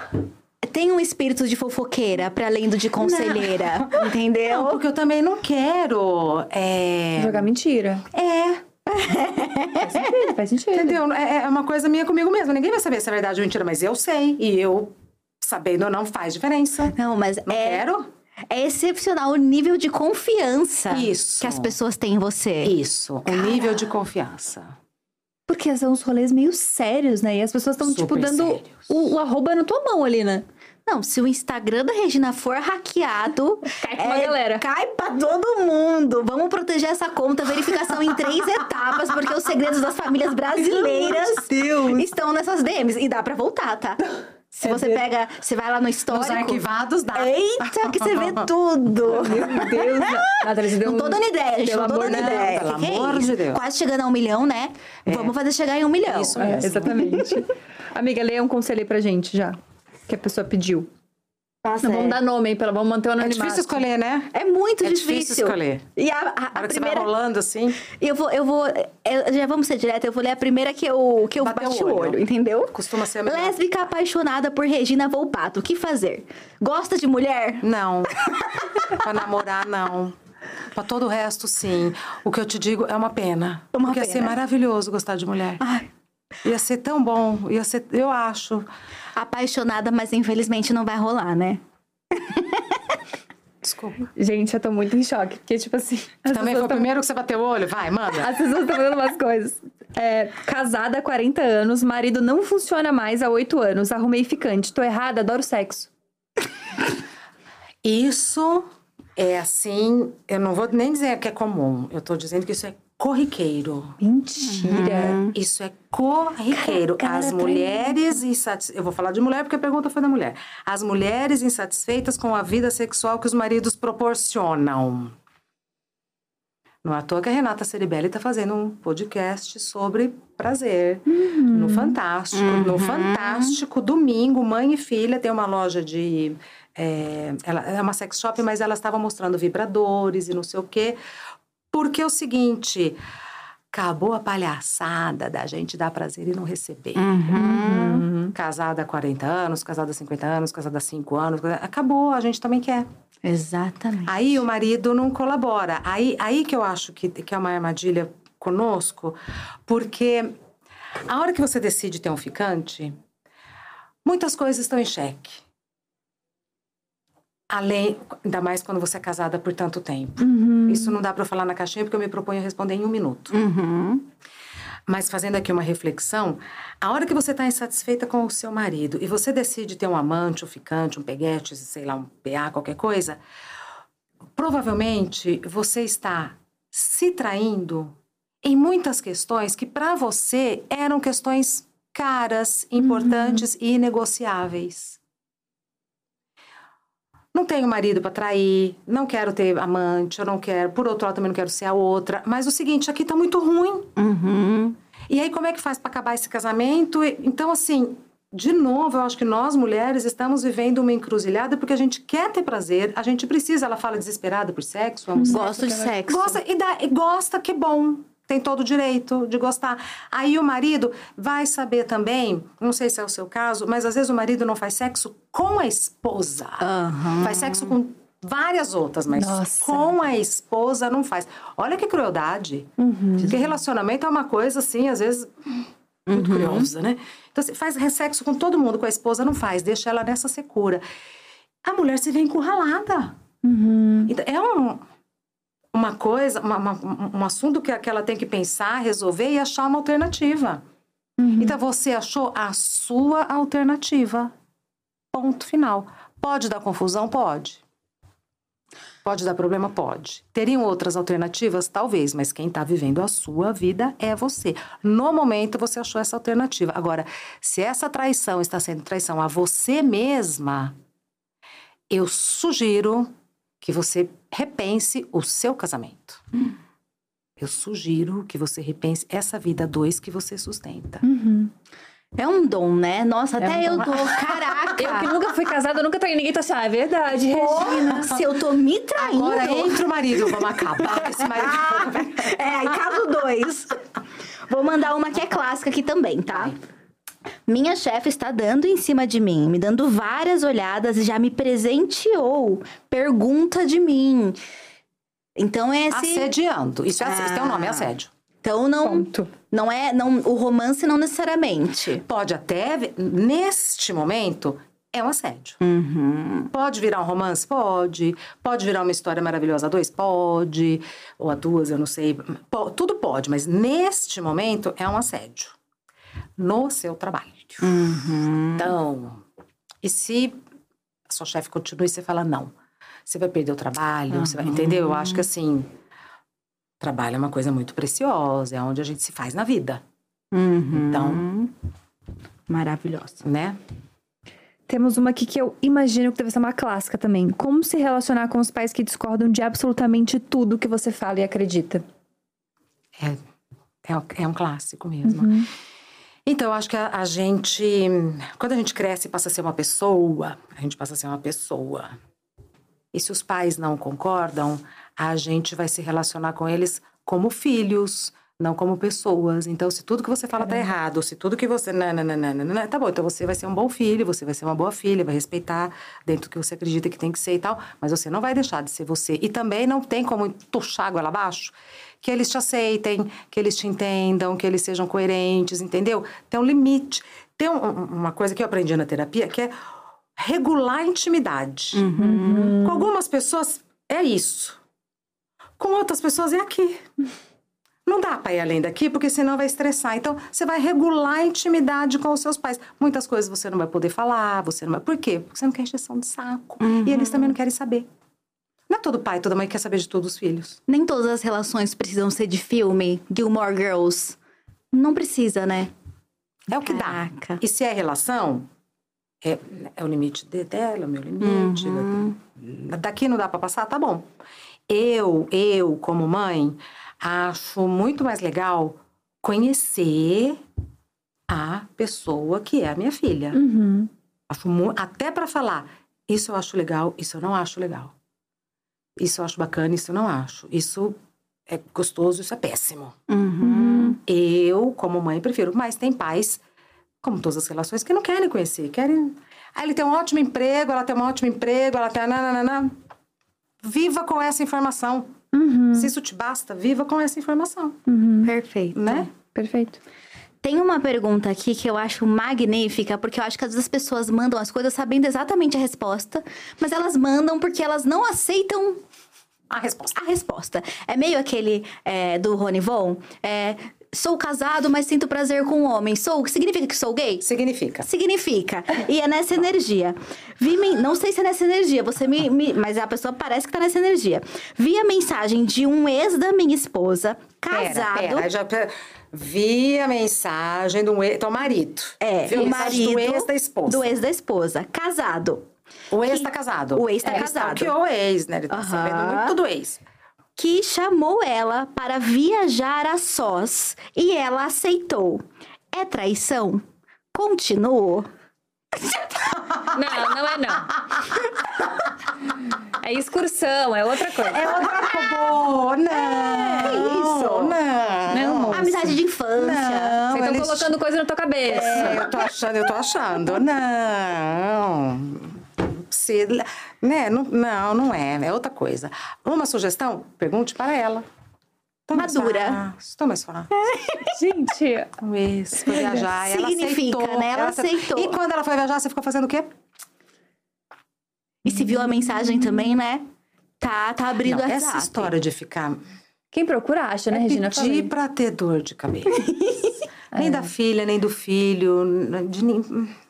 Tem um espírito de fofoqueira pra além do de conselheira. Entendeu? Não, porque eu também não quero. É, Jogar mentira. é Faz sentido, faz sentido. entendeu? É, é uma coisa minha comigo mesma. Ninguém vai saber se é verdade ou mentira, mas eu sei. E eu, sabendo ou não, faz diferença. Não, mas Não é, quero? é excepcional o nível de confiança Isso. que as pessoas têm em você. Isso, um nível de confiança. Porque são uns rolês meio sérios, né? E as pessoas estão, tipo, dando sérios. o, o arroba na tua mão ali, né? Não, se o Instagram da Regina for hackeado, Cai pra uma galera. cai pra todo mundo. Vamos proteger essa conta, verificação em três etapas, porque os segredos das famílias brasileiras estão nessas DMs. E dá pra voltar, tá? Se É você ver- pega, você vai lá no Nos histórico. arquivados dá. Eita, que você vê tudo. Meu Deus. Nathalie, você deu Não tô dando ideia, gente. Pelo não tô amor dando de Deus, ideia. pelo Que que é amor de Deus. Quase chegando a um milhão, né? Vamos fazer chegar em um milhão. Isso É, mesmo. exatamente. Amiga, leia um conselho aí pra gente já. Que a pessoa pediu. Nossa, Não é. vamos dar nome pela, vamos manter o É anonimato. difícil escolher, né? É muito É difícil. difícil escolher. E a, a- Na a hora que primeira. você vai rolando assim, Eu vou, eu vou. eu- já vamos ser direto, eu vou ler a primeira que eu, que eu bati o olho. olho, entendeu? costuma ser a melhor. Lésbica apaixonada por Regina Volpato. O que fazer? Gosta de mulher? Não. pra namorar, não. Pra todo o resto, sim. O que eu te digo é uma pena. Uma Porque ia ser pena. maravilhoso gostar de mulher. Ai, Ia ser tão bom. Ia ser, eu acho. apaixonada, mas infelizmente não vai rolar, né? Desculpa. Gente, eu tô muito em choque. Porque, tipo assim. as Também foi o tão- primeiro que você bateu o olho? Vai, manda. As pessoas estão fazendo umas coisas. É, casada há 40 anos, marido não funciona mais há 8 anos, arrumei ficante. Tô errada, adoro sexo. Isso é assim, eu não vou nem dizer que é comum. Eu tô dizendo que isso é corriqueiro. Mentira. Isso é corriqueiro. Cara, As pra mulheres insatisfeitas. Eu vou falar de mulher porque a pergunta foi da mulher. As mulheres insatisfeitas com a vida sexual que os maridos proporcionam. Não é à toa que a Renata Ceribelli está fazendo um podcast sobre prazer. No Fantástico. No Fantástico, domingo, mãe e filha tem uma loja de. É, ela, é uma sex shop, mas elas estavam mostrando vibradores e não sei o quê. Porque é o seguinte. Acabou a palhaçada da gente dar prazer e não receber. Uhum. Casada há 40 anos, casada há 50 anos, casada há 5 anos. Acabou, a gente também quer. Exatamente. Aí o marido não colabora. Aí, aí que eu acho que, que é uma armadilha conosco, porque a hora que você decide ter um ficante, muitas coisas estão em xeque. Além, ainda mais quando você é casada por tanto tempo. Isso não dá para falar na caixinha porque eu me proponho a responder em um minuto. Uhum. Mas fazendo aqui uma reflexão, a hora que você está insatisfeita com o seu marido e você decide ter um amante, um ficante, um peguete, sei lá, um PA, qualquer coisa, provavelmente você está se traindo em muitas questões que para você eram questões caras, importantes e inegociáveis. Não tenho marido para trair, não quero ter amante, eu não quero. Por outro lado, também não quero ser a outra. Mas o seguinte, aqui tá muito ruim. Uhum. E aí, como é que faz para acabar esse casamento? Então, assim, de novo, eu acho que nós mulheres estamos vivendo uma encruzilhada porque a gente quer ter prazer, a gente precisa. Ela fala desesperada por sexo, amo sexo. Gosto de sexo. Gosta, e, dá- e gosta, que bom. Tem todo o direito de gostar. Aí o marido vai saber também, não sei se é o seu caso, mas às vezes o marido não faz sexo com a esposa. Aham. Faz sexo com várias outras, mas Nossa. com a esposa não faz. Olha que crueldade. Porque relacionamento é uma coisa, assim, às vezes, muito curiosa, né? Então, assim, faz sexo com todo mundo, com a esposa não faz, deixa ela nessa secura. A mulher se vê encurralada. Então, é um, uma coisa, uma- uma- um assunto que, que ela tem que pensar, resolver e achar uma alternativa. Então, você achou a sua alternativa. Ponto final. Pode dar confusão? Pode. Pode dar problema? Pode. Teriam outras alternativas? Talvez, mas quem está vivendo a sua vida é você. No momento, você achou essa alternativa. Agora, se essa traição está sendo traição a você mesma, eu sugiro que você repense o seu casamento. Eu sugiro que você repense essa vida dois que você sustenta. É um dom, né? Nossa, É até um eu dom. tô. Caraca! Eu que nunca fui casada, nunca traí ninguém, tô assim, ah, é verdade, Regina. Se eu tô me traindo. Agora entra o marido, vamos acabar com esse marido. É, caso dois. Vou mandar uma que é clássica aqui também, tá? Minha chefe está dando em cima de mim, me dando várias olhadas e já me presenteou. Pergunta de mim. Então é esse. Assediando. Isso, é, assédio, isso tem um nome, é Ah. assédio. Então não, Ponto. não é, não, o romance não necessariamente. Pode até, neste momento, é um assédio. Uhum. Pode virar um romance? Pode. Pode virar uma história maravilhosa a dois? Pode. Ou a duas, eu não sei. Tudo pode, mas neste momento é um assédio. No seu trabalho. Então, e se a sua chefe continua e você fala não? Você vai perder o trabalho, você vai, entendeu? Eu acho que assim, trabalho é uma coisa muito preciosa, é onde a gente se faz na vida, Uhum. Então- Maravilhosa. né? Temos uma aqui que eu imagino que deve ser uma clássica também. Como se relacionar com os pais que discordam de absolutamente tudo que você fala e acredita? É, é, é um clássico mesmo. Então, eu acho que a, a gente, quando a gente cresce e passa a ser uma pessoa, a gente passa a ser uma pessoa. E se os pais não concordam, a gente vai se relacionar com eles como filhos, não como pessoas. Então, se tudo que você fala tá errado, se tudo que você. nananana, tá bom, então você vai ser um bom filho, você vai ser uma boa filha, vai respeitar dentro do que você acredita que tem que ser e tal, mas você não vai deixar de ser você. E também não tem como tuchar a goela abaixo que eles te aceitem, que eles te entendam, que eles sejam coerentes, entendeu? Tem um limite. Tem um- um- uma coisa que eu aprendi na terapia que é regular a intimidade. Com algumas pessoas é isso. Com outras pessoas é aqui. Não dá para ir além daqui, porque senão vai estressar. Então, você vai regular a intimidade com os seus pais. Muitas coisas você não vai poder falar, você não vai. Por quê? Porque você não quer encheção de saco. E eles também não querem saber. Não é todo pai, toda mãe que quer saber de todos os filhos. Nem todas as relações precisam ser de filme, Gilmore Girls. Não precisa, né? É o que dá. Caraca. E se é relação, é, é o limite de- dela, o meu limite. Daqui não dá para passar, tá bom. Eu, eu, como mãe, acho muito mais legal conhecer a pessoa que é a minha filha. Uhum. Acho até para falar, isso eu acho legal, isso eu não acho legal. Isso eu acho bacana, isso eu não acho. Isso é gostoso, isso é péssimo. Uhum. Eu, como mãe, prefiro. Mas tem pais, como todas as relações, que não querem conhecer. Querem. Ah, ele tem um ótimo emprego, ela tem um ótimo emprego, ela tem. Nananana. Viva com essa informação. Uhum. Se isso te basta, viva com essa informação. Perfeito. Né? Perfeito. Tem uma pergunta aqui que eu acho magnífica, porque eu acho que às vezes as pessoas mandam as coisas sabendo exatamente a resposta, mas elas mandam porque elas não aceitam A resposta. a resposta. É meio aquele é, do Rony Von. É, Sou casado, mas sinto prazer com um homem. Sou, significa que sou gay? Significa. Significa. E é nessa energia. Vi, não sei se é nessa energia, você me, me- Mas a pessoa parece que tá nessa energia. Vi a mensagem de um ex da minha esposa, casado. Pera, pera, já, pera. Vi a mensagem do ex, teu marido. É, Viu a o marido do ex da esposa. Do ex da esposa. Casado. O ex tá casado. O ex tá Ele casado. stalkeou o ex, né? Ele tá sabendo muito do ex. Que chamou ela para viajar a sós e ela aceitou. É traição? Continuou. Não, não é não. É excursão, é outra coisa. É outra coisa. Não. isso? Não. Não, moça. Amizade de infância. Vocês estão eles- colocando coisa na tua cabeça. É, eu tô achando, eu tô achando. Não. Se, né? Não, não, não é. É outra coisa. Uma sugestão? Pergunte para ela. Tão mais Madura. Tão mais fácil. Gente, Um ex, foi viajar. ela Significa, aceitou, né? Ela aceitou. E quando ela foi viajar, você ficou fazendo o quê? E se viu a mensagem também, né? Tá, tá abrindo Não, essa história de ficar quem procura acha, né, É Regina? pedir Falei. pra ter dor de cabeça. nem da filha, nem do filho, de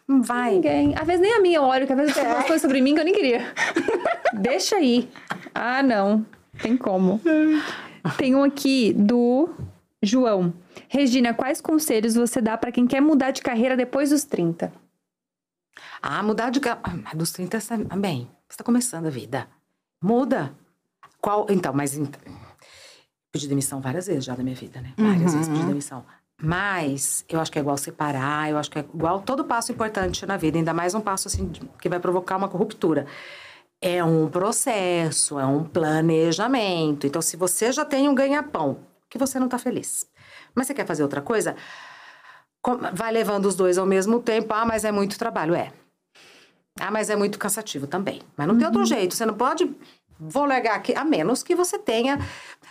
não vai. Ninguém. Às vezes nem a minha eu olho, que às vezes tem umas coisas sobre mim que eu nem queria. Deixa aí. Ah, não. Tem como. Tem um aqui do João. Regina, quais conselhos você dá pra quem quer mudar de carreira depois dos 30? Ah, mudar de ca- ah, dos 30 está bem. Você está começando a vida. Muda. Qual? Então, mas pedi demissão várias vezes já na minha vida, né? Várias vezes pedi demissão. Mas eu acho que é igual separar, eu acho que é igual todo passo importante na vida, ainda mais um passo assim que vai provocar uma ruptura. É um processo, é um planejamento. Então, se você já tem um ganha-pão, que você não está feliz, mas você quer fazer outra coisa, vai levando os dois ao mesmo tempo. Ah, mas é muito trabalho. É. Ah, mas é muito cansativo também. Mas não tem outro jeito. Você não pode. Vou largar aqui, a menos que você tenha.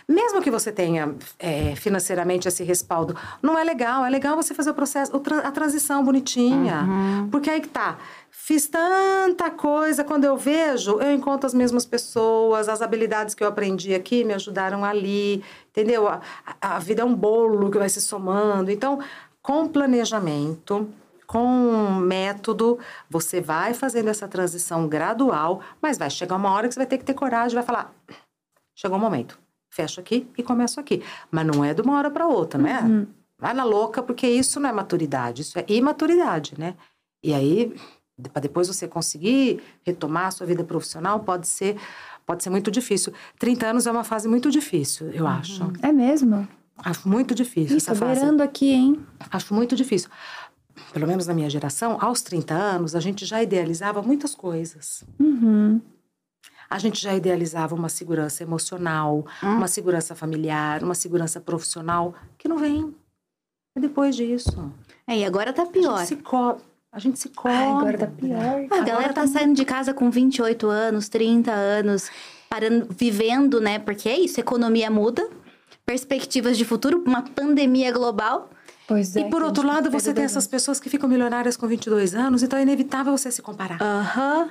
Mesmo que você tenha é, financeiramente esse respaldo, não é legal. É legal você fazer o processo, a transição bonitinha. Porque aí que tá. Fiz tanta coisa, quando eu vejo, eu encontro as mesmas pessoas, as habilidades que eu aprendi aqui me ajudaram ali, entendeu? A, a- a vida é um bolo que vai se somando. Então, com planejamento, com método, você vai fazendo essa transição gradual, mas vai chegar uma hora que você vai ter que ter coragem, vai falar: chegou o momento, fecho aqui e começo aqui. Mas não é de uma hora para outra, não é? Vai na louca, porque isso não é maturidade, isso é imaturidade, né? E aí, para depois você conseguir retomar a sua vida profissional, pode ser, pode ser muito difícil. 30 anos é uma fase muito difícil, eu acho. É mesmo? Acho muito difícil Isso, essa fase. beirando aqui, hein? Acho muito difícil. Pelo menos na minha geração, aos 30 anos, a gente já idealizava muitas coisas. Uhum. A gente já idealizava uma segurança emocional, uma segurança familiar, uma segurança profissional, que não vem. É depois disso. É, e agora tá A pior. gente se, co a gente se cobra. Ai, agora tá pior. A galera tá saindo de casa com 28 anos, 30 anos, parando, vivendo, né? Porque é isso, economia muda, perspectivas de futuro, uma pandemia global. Pois é. E por a outro gente lado, você tem essas pessoas que ficam milionárias com 22 anos, então é inevitável você se comparar. Aham.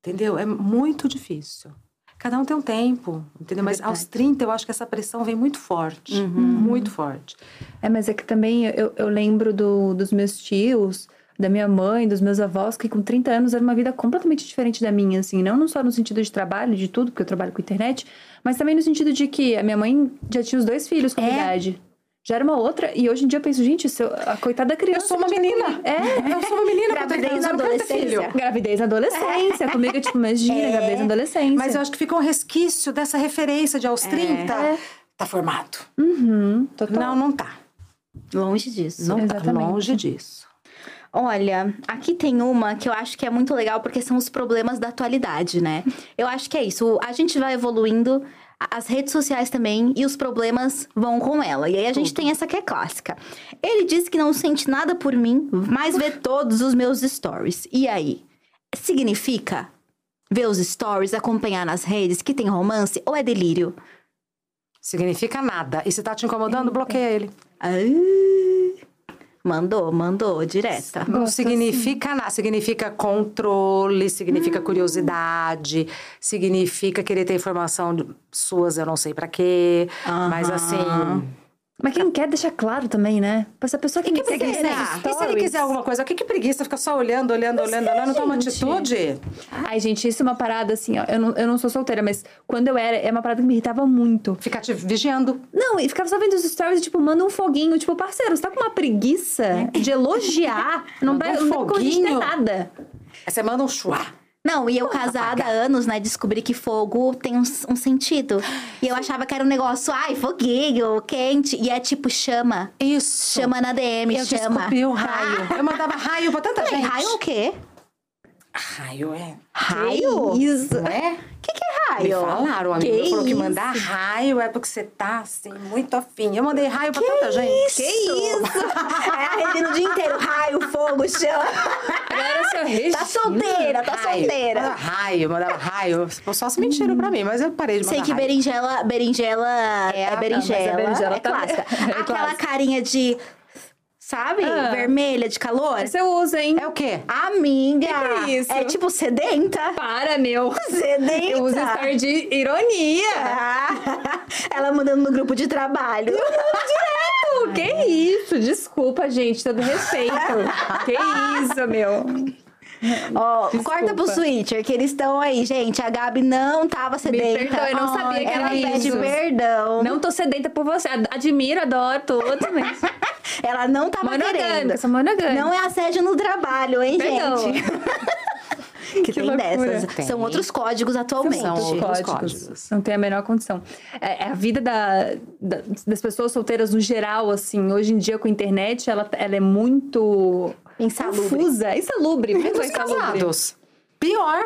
Entendeu? É muito difícil. Cada um tem um tempo, entendeu? Mas aos 30, eu acho que essa pressão vem muito forte. Muito forte. É, mas é que também eu, eu lembro do- dos meus tios, da minha mãe, dos meus avós, que com 30 anos era uma vida completamente diferente da minha, assim. Não, só no sentido de trabalho, de tudo, porque eu trabalho com internet, mas também no sentido de que a minha mãe já tinha os dois filhos com a É. idade. Já era uma outra, e hoje em dia eu penso, gente, se eu- a coitada da criança. Eu sou uma menina. É, Eu sou uma menina Gravidez 30 anos, na adolescência. gravidez na adolescência. Comigo é tipo, imagina, gravidez na adolescência. Mas eu acho que fica um resquício dessa referência de aos 30. É. Tá formado. Uhum, total. Não, não tá. Longe disso. Não Exatamente. tá longe disso. Olha, aqui tem uma que eu acho que é muito legal porque são os problemas da atualidade, né? Eu acho que é isso. A gente vai evoluindo, as redes sociais também e os problemas vão com ela. E aí a gente tem essa que é clássica. Ele disse que não sente nada por mim, mas vê todos os meus stories. E aí? Significa ver os stories, acompanhar nas redes que tem romance ou é delírio? Significa nada. E se tá te incomodando, bloqueia ele. Ah, mandou, mandou, direta. Não Gosto significa nada. Significa controle, significa curiosidade, significa querer ter informação suas, eu não sei pra quê. Mas assim, Mas quem quer deixa claro também, né? Pra essa pessoa que, Que segue preguiça. nos E se ele quiser alguma coisa, que, que preguiça ficar só olhando, olhando, olhando, é, olhando, não toma atitude? Ai, gente, isso é uma parada assim, ó. Eu não, eu não sou solteira, mas quando eu era, é uma parada que me irritava muito. Ficar te vigiando. Não, e ficava só vendo os stories, tipo, manda um foguinho. Tipo, parceiro, você tá com uma preguiça de elogiar. não vai um não foguinho. nada. Aí você manda um chuá. Não, e eu casada há anos, né? Descobri que fogo tem um, um sentido. E eu achava que era um negócio, ai, foguinho, quente. E é tipo chama. Isso. Chama na DM, Eu chama. descobri o raio. Eu mandava raio pra tanta Peraí, gente. raio o quê? Raio é. Raio? Que isso? Não é? O que, que é Me raio? falaram, amigo. Que falou que isso? mandar raio é porque você tá, assim, muito afim. Eu mandei raio pra tanta gente. Que isso? é a Regina o dia inteiro. Raio, fogo, chama. Agora, seu Regina. Tá solteira, tá Raio. solteira. Mandava raio, mandava raio. Só se mentiram pra mim, mas eu parei de mandar Sei que raio. berinjela, berinjela é, a- berinjela, mas a berinjela é tá- clássica. é Aquela clássica. carinha de, sabe, Ah. vermelha de calor. Você usa, hein? É o quê? Amiga, Que que é isso? é tipo sedenta. Para, meu. Sedenta. Eu uso story de ironia. Ah, ela mandando no grupo de trabalho. Direto! Que isso? Desculpa, gente. Todo respeito. que isso, meu. Ó, Desculpa. corta pro Switcher, que eles estão aí, gente. A Gabi não tava sedenta. perdoe, eu não sabia que ela era pede isso. perdão. Não tô sedenta por você. Ad- Admiro, adoro tudo, mas... Ela não tava querendo. sou monogâmica. Não é assédio no trabalho, hein, Perdão. gente? que, Que tem loucura. dessas. Tem. São outros códigos atualmente. São Os outros códigos. códigos. Não tem a menor condição. É, é a vida da, da- das pessoas solteiras no geral, assim, hoje em dia com a internet, ela, ela é muito Insalubre. confusa. Insalubre. E Muito dos insalubre. casados? Pior.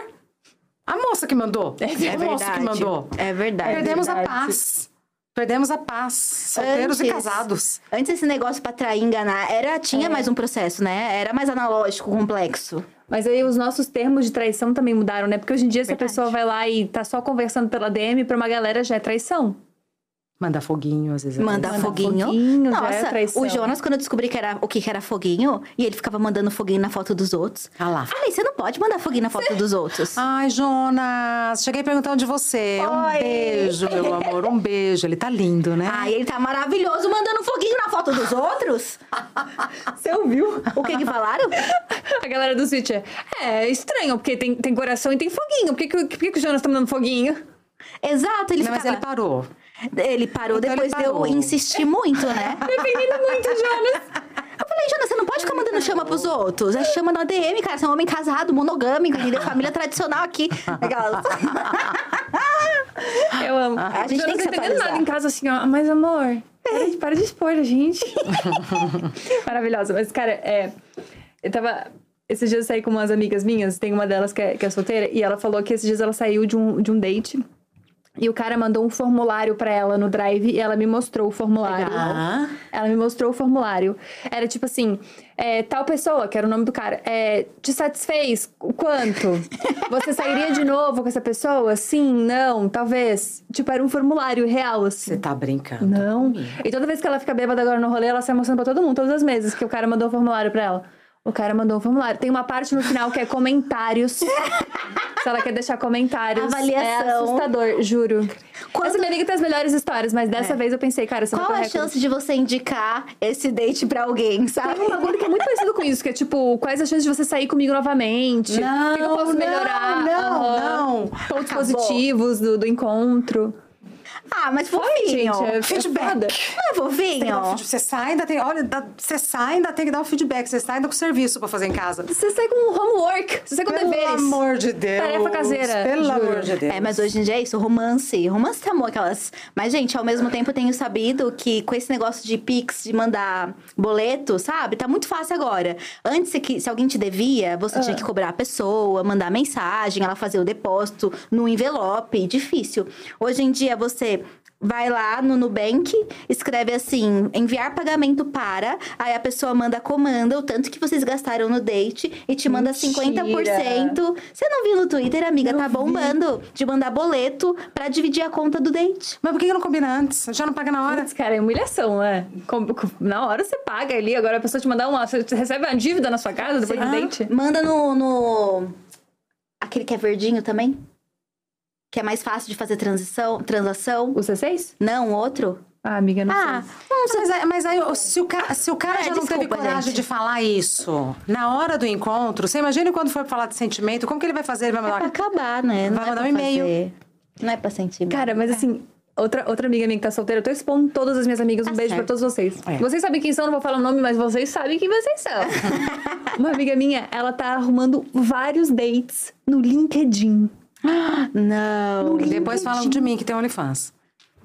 A moça que mandou. É o moço que verdade. mandou. É verdade. Perdemos a verdade. paz. Perdemos a paz. Solteiros e Antes- casados. Antes esse negócio pra trair, enganar, era, tinha É. mais um processo, né? Era mais analógico, complexo. Mas aí os nossos termos de traição também mudaram, né? Porque hoje em dia, se a pessoa vai lá e tá só conversando pela DM, pra uma galera já é traição. Manda foguinho, às vezes. é Manda foguinho. foguinho, é Nossa, traição. o Jonas, quando eu descobri que era, o que era foguinho, e ele ficava mandando foguinho na foto dos outros. Ah lá. Falei, você não pode mandar foguinho na foto dos outros. Ai, Jonas, cheguei perguntando de você. Um Oi. beijo, meu amor, um beijo. Ele tá lindo, né? Ai, ele tá maravilhoso mandando foguinho na foto dos outros. Você ouviu? O que que falaram? A galera do Switch é, é estranho, porque tem, tem coração e tem foguinho. Por que, que, por que, que o Jonas tá mandando foguinho? Exato, ele Não, mas ficava... ele parou. Ele parou Então ele depois de parou. eu insistir muito, né? Dependendo muito, Jonas. Eu falei, Jonas, você não pode ficar mandando chama pros outros. É chama na DM, cara. Você é um homem casado, monogâmico, entendeu? Família tradicional aqui. Aquelas... Eu amo. A gente Jonas tem que entendendo nada em casa assim, ó. Mas, amor, para de, para de expor a gente. Maravilhosa. Mas, cara, é... Eu tava... Esses dias eu saí com umas amigas minhas. Tem uma delas que é, que é solteira. E ela falou que esses dias ela saiu de um, de um date. E o cara mandou um formulário pra ela no Drive. E ela me mostrou o formulário. Ah, Ela me mostrou o formulário. Era tipo assim: é, tal pessoa, que era o nome do cara, é, te satisfez? O quanto? Você sairia de novo com essa pessoa? Sim, não, talvez. Tipo, era um formulário real, assim. você tá brincando. Não. E toda vez que ela fica bêbada agora no rolê, ela sai mostrando pra todo mundo, todas as vezes, que o cara mandou o formulário pra ela. O cara mandou um formulário. Tem uma parte no final que é comentários. Se ela quer deixar comentários. É Avaliação. assustador, juro. Quando- Essa minha amiga tem as melhores histórias, mas dessa vez eu pensei, cara, você Qual vai a chance de você indicar esse date pra alguém, sabe? Tem um bagulho que é muito parecido com isso, que é tipo, quais as chances de você sair comigo novamente? Não, o que eu posso não, melhorar? não, Aham. não. Pontos Acabou. positivos do, do encontro. Ah, mas fofinho. gente. É, é Feedback. foda. Não é fofinho? feed- Você sai, ainda tem. Olha, você sai, ainda tem que dar um feedback. Você sai ainda com serviço pra fazer em casa. Você sai com homework, você sai com Pelo deveres. amor de Deus. Tarefa caseira, Pelo juro. amor de Deus. É, mas hoje em dia é isso, romance. Romance tá amor, aquelas. Mas, gente, ao mesmo tempo eu tenho sabido que com esse negócio de Pix, de mandar boleto, sabe? Tá muito fácil agora. Antes, se, que- se alguém te devia, você tinha que cobrar a pessoa, mandar mensagem, ela fazer o depósito no envelope. Difícil. Hoje em dia você. Vai lá no Nubank, escreve assim, enviar pagamento para, aí a pessoa manda comanda, o tanto que vocês gastaram no date, e te manda Mentira. 50%. Você não viu no Twitter, amiga? Não tá vi. bombando de mandar boleto pra dividir a conta do date. Mas por que que não combina antes? Já não paga na hora? Putz, cara, é humilhação, né? Com- com- Na hora você paga ali, agora a pessoa te mandar uma. Você recebe uma dívida na sua casa depois do Ah, date? Manda no, no. Aquele que é verdinho também? Que é mais fácil de fazer transição, transação. O C6? Não, outro. Ah, amiga, não Ah, sei. Mas, aí- mas aí, se o cara, se o cara É, já não teve desculpa, coragem gente. de falar isso na hora do encontro, você imagina quando for falar de sentimento, como que ele vai fazer? Ele vai é pra mandar. acabar, né? Não Vai é mandar pra um e-mail. Não é pra sentir. Cara, mas assim, outra, outra amiga minha que tá solteira, eu tô expondo todas as minhas amigas. Um Tá beijo certo. pra todos vocês. É. Vocês sabem quem são, não vou falar o nome, mas vocês sabem quem vocês são. Uma amiga minha, ela tá arrumando vários dates no LinkedIn. Não. Depois falam de mim que tem OnlyFans.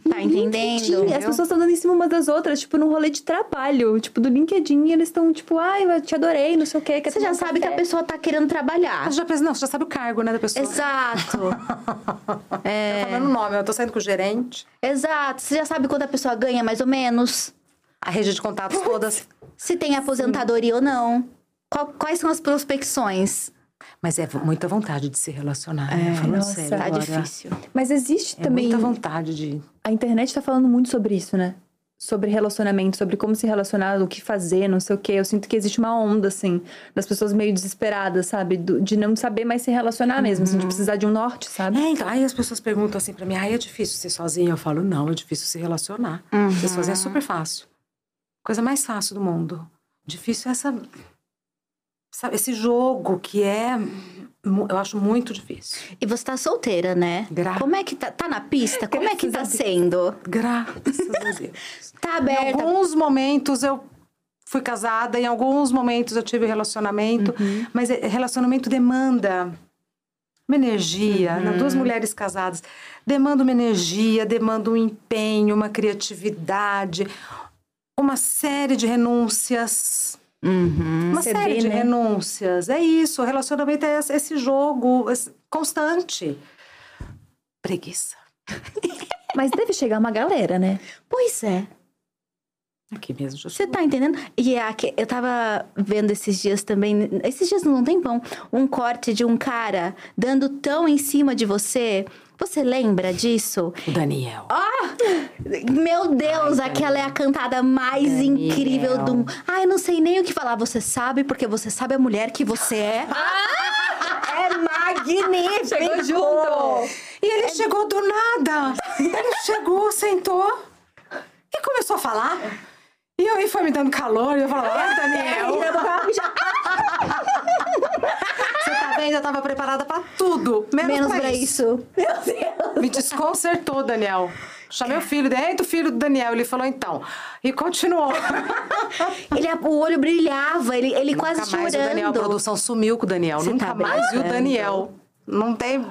Tá entendendo? Sim, as pessoas estão dando em cima umas das outras, tipo, num rolê de trabalho. Tipo, do LinkedIn, e eles estão, tipo, ai, eu te adorei, não sei o quê. quer Você já sabe que a café?" pessoa tá querendo trabalhar. Você já pensa, não, você já sabe o cargo, né, da pessoa. Exato. É. Tá falando o nome, eu tô saindo com o gerente. Exato. Você já sabe quanto a pessoa ganha, mais ou menos. A rede de contatos todas. Se tem aposentadoria ou não. Qual- quais são as prospecções? Mas é muita vontade de se relacionar, né? Falando nossa, sério Tá agora. difícil. Mas existe É também. muita vontade de... A internet tá falando muito sobre isso, né? Sobre relacionamento, sobre como se relacionar, o que fazer, não sei o quê. Eu sinto que existe uma onda, assim, das pessoas meio desesperadas, sabe? De não saber mais se relacionar mesmo, assim, de precisar de um norte, sabe? É, então, aí as pessoas perguntam assim pra mim, ai, é difícil ser sozinha? Eu falo, não, é difícil se relacionar. Ser sozinha é super fácil. Coisa mais fácil do mundo. Difícil é essa... Sabe, esse jogo que é... Eu acho muito difícil. E você tá solteira, né? Gra- Como é que tá? Tá na pista? Como é que tá Graças sendo? Graças a Deus. Tá Em aberta? alguns momentos eu fui casada, em alguns momentos eu tive relacionamento, mas é- relacionamento demanda uma energia, né? duas mulheres casadas, demanda uma energia, demanda um empenho, uma criatividade, uma série de renúncias. Uhum. Uma série de né? renúncias. É isso, o relacionamento é esse- jogo esse- constante. Preguiça. Mas deve chegar uma galera, né? Pois é. Aqui mesmo, Você tá entendendo? E é aqui, eu tava vendo esses dias também, esses dias não tem pão, um corte de um cara dando tão em cima de você. Você lembra disso? O Daniel. Meu Deus, aquela é a cantada mais Daniel. incrível do mundo. Ai, eu não sei nem o que falar. Você sabe, porque você sabe a mulher que você é. é magnífico! Chegou junto! E ele chegou do nada. Ele chegou, sentou e começou a falar. E eu e foi me dando calor. E eu falava, ai, Daniel. Vendo? Eu tava preparada pra tudo. Menos, Menos pra, pra isso. isso. Me desconcertou, Daniel. Chamei o filho dentro, o filho do Daniel. Ele falou, então. E continuou. Ele, o olho brilhava, ele, ele quase Nunca mais chorando. o Daniel, a produção sumiu com o Daniel. Você Nunca tá mais viu o? Daniel. Não tem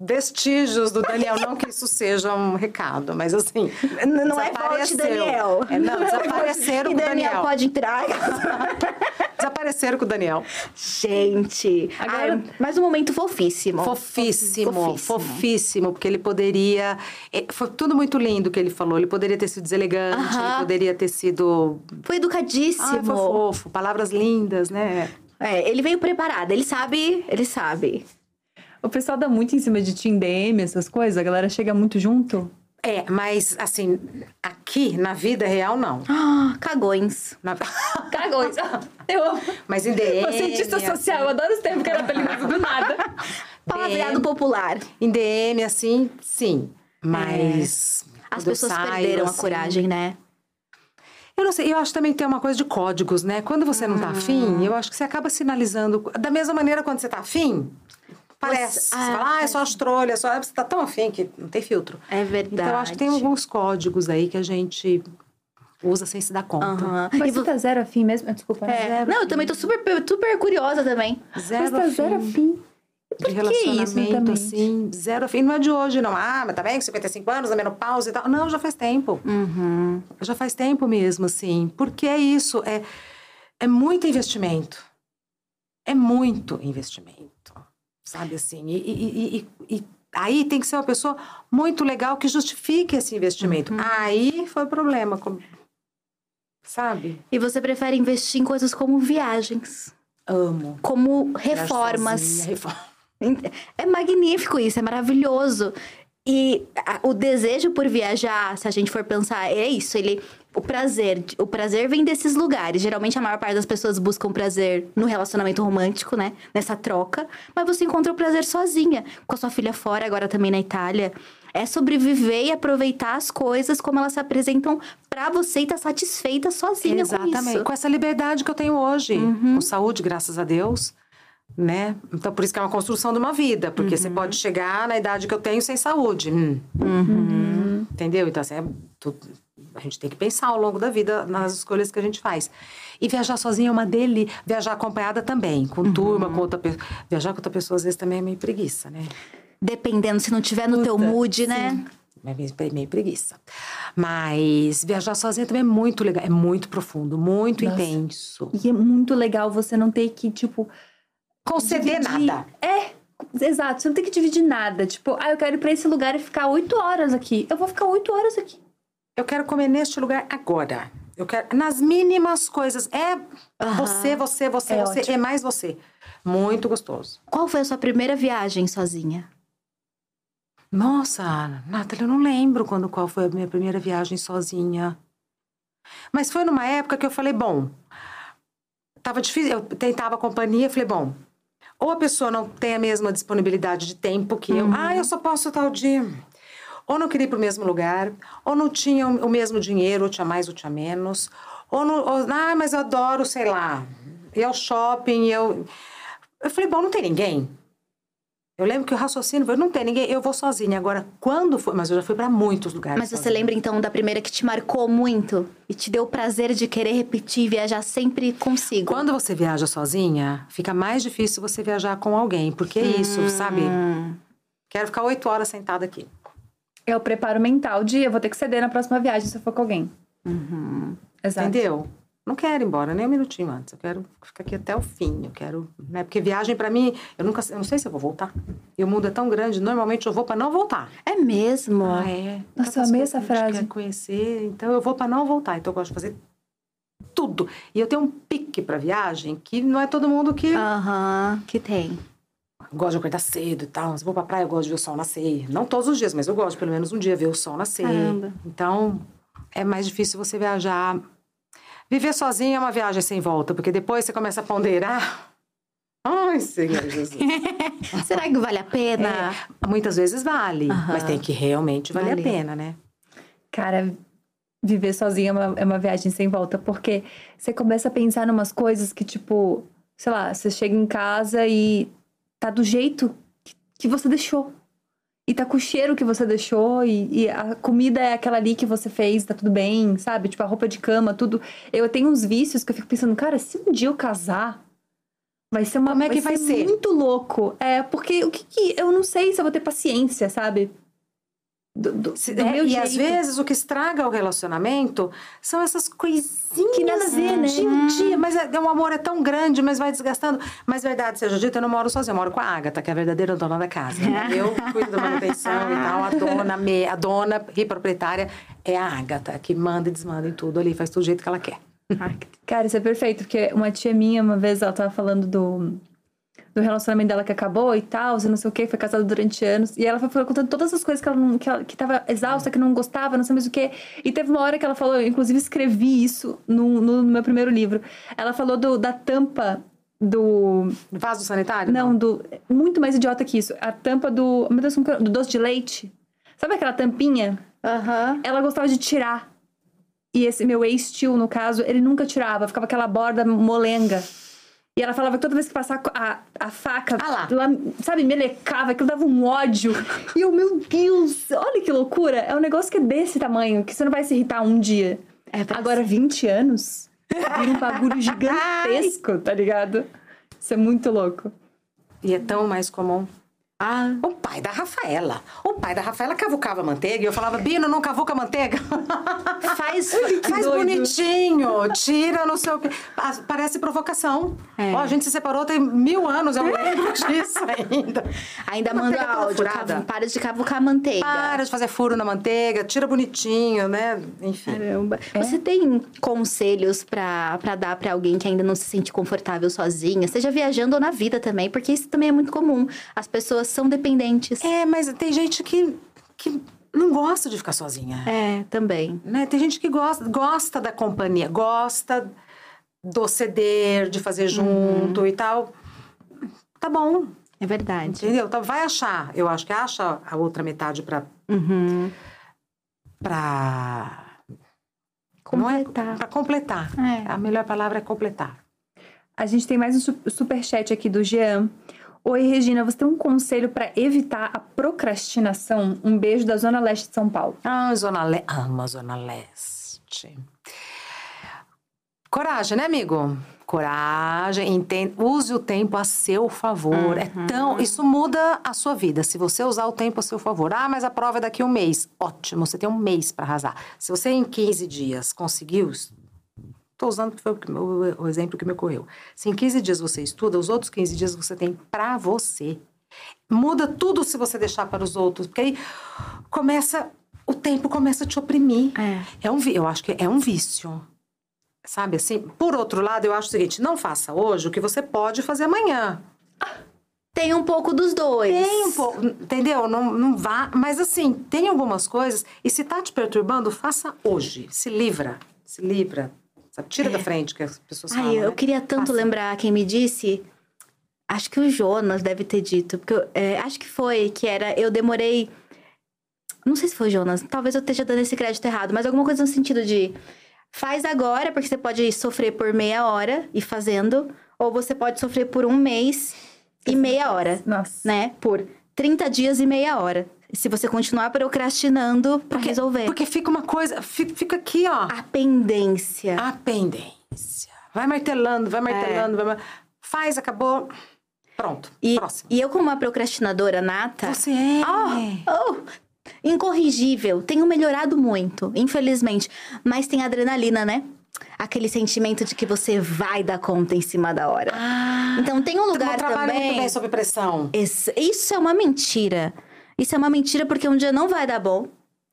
vestígios do Daniel. Não que isso seja um recado, mas assim. Não é forte. Daniel. É, não, desapareceram E Daniel Daniel. pode entrar. Desapareceram com o Daniel. Gente. Agora- Ai, mais um momento fofíssimo. Fofíssimo, Fofíssimo. fofíssimo, porque ele poderia. é, Foi tudo muito lindo que ele falou. Ele poderia ter sido deselegante, Aham. ele poderia ter sido. Foi educadíssimo. Ah, foi fofo, palavras lindas, né? É, ele veio preparado, ele sabe, ele sabe. O pessoal dá muito em cima de Team DM, essas coisas. A galera chega muito junto. É, mas assim, aqui na vida real, não. Ah, cagões. Na- Cagões. Eu amo. Mas em DM. Sou cientista assim, social, eu adoro os tempos que era feliz do nada. Palavreado popular. Em DM, assim, sim. Mas. É. As pessoas saio, perderam a assim, coragem, né? Eu não sei, eu acho também que tem uma coisa de códigos, né? Quando você não tá Hum. afim, eu acho que você acaba sinalizando. Da mesma maneira, quando você tá afim, parece. Você, ah, fala, ah, é só as trolhas, só... você tá tão afim que não tem filtro. É verdade. Então, eu acho que tem alguns códigos aí que a gente usa sem se dar conta. Aham. Mas E você vo- tá zero afim mesmo? Ah, Desculpa. É. Zero Não, eu afim. também tô super, super curiosa também. Zero Mas tá zero afim. afim. de isso, relacionamento, exatamente? assim, zero afim. Não é de hoje, não. Ah, mas tá bem, com 55 anos, a menopausa e tal. Não, já faz tempo. Uhum. Já faz tempo mesmo, assim. Porque é isso, é, é muito investimento. É muito investimento, sabe assim? E, e- e- e- aí tem que ser uma pessoa muito legal que justifique esse investimento. Aí foi o problema, sabe? E você prefere investir em coisas como viagens, Amo. como reformas. sozinha, reforma. É magnífico isso, é maravilhoso. E o desejo por viajar, se a gente for pensar, é isso, ele o prazer, o prazer vem desses lugares. Geralmente a maior parte das pessoas buscam prazer no relacionamento romântico, né? Nessa troca, mas você encontra o prazer sozinha, com a sua filha fora, agora também na Itália. É sobreviver e aproveitar as coisas como elas se apresentam pra você e tá satisfeita sozinha Exatamente. com isso. Com essa liberdade que eu tenho hoje. Uhum. Com saúde, graças a Deus. Né? Então, por isso que é uma construção de uma vida. Porque Uhum. você pode chegar na idade que eu tenho sem saúde. Hum. Uhum. Entendeu? Então, assim, é tudo- a gente tem que pensar ao longo da vida nas escolhas que a gente faz. E viajar sozinha é uma dele. Viajar acompanhada também, com turma, com outra pessoa. Viajar com outra pessoa, às vezes, também é meio preguiça, né? Dependendo, se não tiver no teu Puta, mood, né? É meio, meio preguiça. Mas viajar sozinha também é muito legal. É muito profundo, muito Nossa. intenso. E é muito legal você não ter que, tipo. Conceder dividir- nada. É, exato. Você não tem que dividir nada. Tipo, ah, eu quero ir pra esse lugar e ficar oito horas aqui. Eu vou ficar oito horas aqui. Eu quero comer neste lugar agora. Eu quero nas mínimas coisas. É você, você, você, É você, ótimo. é mais você. Muito gostoso. Qual foi a sua primeira viagem sozinha? Nossa, Nathalie, eu não lembro quando qual foi a minha primeira viagem sozinha. Mas foi numa época que eu falei, bom, tava difícil, eu tentava a companhia, falei, bom, ou a pessoa não tem a mesma disponibilidade de tempo que eu, ah, eu só posso tal dia. Ou não queria ir para o mesmo lugar, ou não tinha o mesmo dinheiro, ou tinha mais ou tinha menos, ou não, ou, ah, mas eu adoro, sei lá, ir ao shopping, eu... Eu falei, bom, não tem ninguém. Eu lembro que o raciocínio foi, não tem ninguém, eu vou sozinha. Agora, quando foi... Mas eu já fui para muitos lugares Mas você sozinha. lembra então da primeira que te marcou muito e te deu o prazer de querer repetir e viajar sempre consigo? Quando você viaja sozinha, fica mais difícil você viajar com alguém. Porque é isso, sabe? Hum. Quero ficar oito horas sentada aqui. É o preparo mental de eu vou ter que ceder na próxima viagem se eu for com alguém. Uhum. Exato. Entendeu? Não quero ir embora nem um minutinho antes. Eu quero ficar aqui até o fim. Eu quero, né? Porque viagem pra mim, eu nunca, eu não sei se eu vou voltar. E o mundo é tão grande, normalmente eu vou pra não voltar. É mesmo? Ah, é. Nossa, eu amei essa frase. Quer conhecer, então eu vou pra não voltar. Então eu gosto de fazer tudo. E eu tenho um pique pra viagem que não é todo mundo que Aham, que tem. Gosta de acordar cedo e tal. Se eu vou pra praia, eu gosto de ver o sol nascer. Não todos os dias, mas eu gosto pelo menos um dia ver o sol nascer. Caramba. Então, é mais difícil você viajar. Viver sozinho é uma viagem sem volta, porque depois você começa a ponderar. Ai, Senhor Jesus. Será que vale a pena? É, muitas vezes vale, mas tem que realmente valer Vale. a pena, né? Cara, viver sozinha é uma, é uma viagem sem volta, porque você começa a pensar em umas coisas que, tipo, sei lá, você chega em casa e tá do jeito que, você deixou. E tá com o cheiro que você deixou, e, e a comida é aquela ali que você fez, tá tudo bem, sabe? Tipo, a roupa de cama, tudo. Eu tenho uns vícios que eu fico pensando, cara, se um dia eu casar, vai ser uma. Como é que vai ser? Muito louco. É, porque o que que. Eu não sei se eu vou ter paciência, sabe? Do, do, Se- do é, e jeito. às vezes o que estraga o relacionamento são essas coisinhas Que nada a ver, né? de um dia. Mas é, um amor é tão grande, mas vai desgastando. Mas verdade seja dita, eu não moro sozinha, eu moro com a Agatha, que é a verdadeira dona da casa. Eu cuido da manutenção e tal. A dona, me- a dona e proprietária é a Agatha, que manda e desmanda em tudo ali, faz tudo do jeito que ela quer. Cara, isso é perfeito, porque uma tia minha, uma vez, ela tava falando do, do relacionamento dela que acabou e tal, e não sei o que, foi casada durante anos. E ela foi, contando todas as coisas que ela, não, que ela que tava exausta, que não gostava, não sei mais o que. E teve uma hora que ela falou, eu inclusive escrevi isso no, no meu primeiro livro. Ela falou do, da tampa do. Vaso sanitário? Não, do. Muito mais idiota que isso. A tampa do. Meu Deus, é? do doce de leite. Sabe aquela tampinha? Aham. ela gostava de tirar. E esse meu ex-tio, no caso, ele nunca tirava, ficava aquela borda molenga. E ela falava que toda vez que passava a, a faca, Ah ela, sabe, melecava, aquilo dava um ódio. e eu, meu Deus, olha que loucura. É um negócio que é desse tamanho, que você não vai se irritar um dia. É Agora, 20 anos, vira um bagulho gigantesco, tá ligado? Isso é muito louco. E é tão mais comum. Ah, O pai da Rafaela. O pai da Rafaela cavucava manteiga e eu falava, Bino, não cavuca manteiga. faz. Faz doido. bonitinho, tira no seu. Parece provocação. É. Ó, a gente se separou tem mil anos, eu lembro disso ainda. Ainda manda áudio. cavu- Para de cavucar manteiga. Para de fazer furo na manteiga, tira bonitinho, né? Enfim. Caramba. Você tem conselhos pra dar pra alguém que ainda não se sente confortável sozinha, seja viajando ou na vida também, porque isso também é muito comum. As pessoas são dependentes. É, mas tem gente que, que não gosta de ficar sozinha. É, também. Né? Tem gente que gosta, gosta da companhia, gosta do ceder, de fazer junto e tal. Tá bom. É verdade. Entendeu? Então vai achar. Eu acho que acha a outra metade pra. Uhum. pra Completar. Não é, pra completar. É. A melhor palavra é completar. A gente tem mais um su- superchat aqui do Jean. Oi, Regina, você tem um conselho pra evitar a procrastinação? Um beijo da Zona Leste de São Paulo. Ah, Zona Leste. Amo a Zona Leste. Coragem, né, amigo? Coragem, entende, use o tempo a seu favor. É tão, isso muda a sua vida. Se você usar o tempo a seu favor. Ah, mas a prova é daqui a um mês. Ótimo, você tem um mês para arrasar. Se você em 15 dias conseguiu, estou usando porque foi o, exemplo que me ocorreu. Se em 15 dias você estuda, os outros 15 dias você tem para você. Muda tudo se você deixar para os outros, porque aí começa, o tempo começa a te oprimir. É. É um, eu acho que é um vício. Sabe assim? Por outro lado, eu acho o seguinte: não faça hoje o que você pode fazer amanhã. Tem um pouco dos dois. Tem um pouco, entendeu? Não, não vá. Mas assim, tem algumas coisas. E se tá te perturbando, faça hoje. Se livra. Se livra. Sabe? Tira da frente que as pessoas É. Ai, falam. eu né? queria tanto Faça. lembrar quem me disse. Acho que o Jonas deve ter dito. Porque eu, é, acho que foi, que era. Eu demorei. Não sei se foi o Jonas, talvez eu esteja dando esse crédito errado, mas alguma coisa no sentido de. Faz agora, porque você pode sofrer por meia hora e fazendo, ou você pode sofrer por um mês e meia hora, Nossa. né? Por 30 dias e meia hora. Se você continuar procrastinando pra resolver. Porque fica uma coisa. fi- Fica aqui, ó. A pendência. A pendência. Vai martelando, vai martelando, vai mar- Faz, acabou. Pronto. E, Próximo. e eu, como uma procrastinadora nata. Você é. Oh, oh, incorrigível. Tenho melhorado muito, infelizmente. Mas tem adrenalina, né? Aquele sentimento de que você vai dar conta em cima da hora. Ah, Então tem um lugar eu trabalho também. muito bem sob pressão. Esse- Isso é uma mentira. Isso é uma mentira porque um dia não vai dar bom,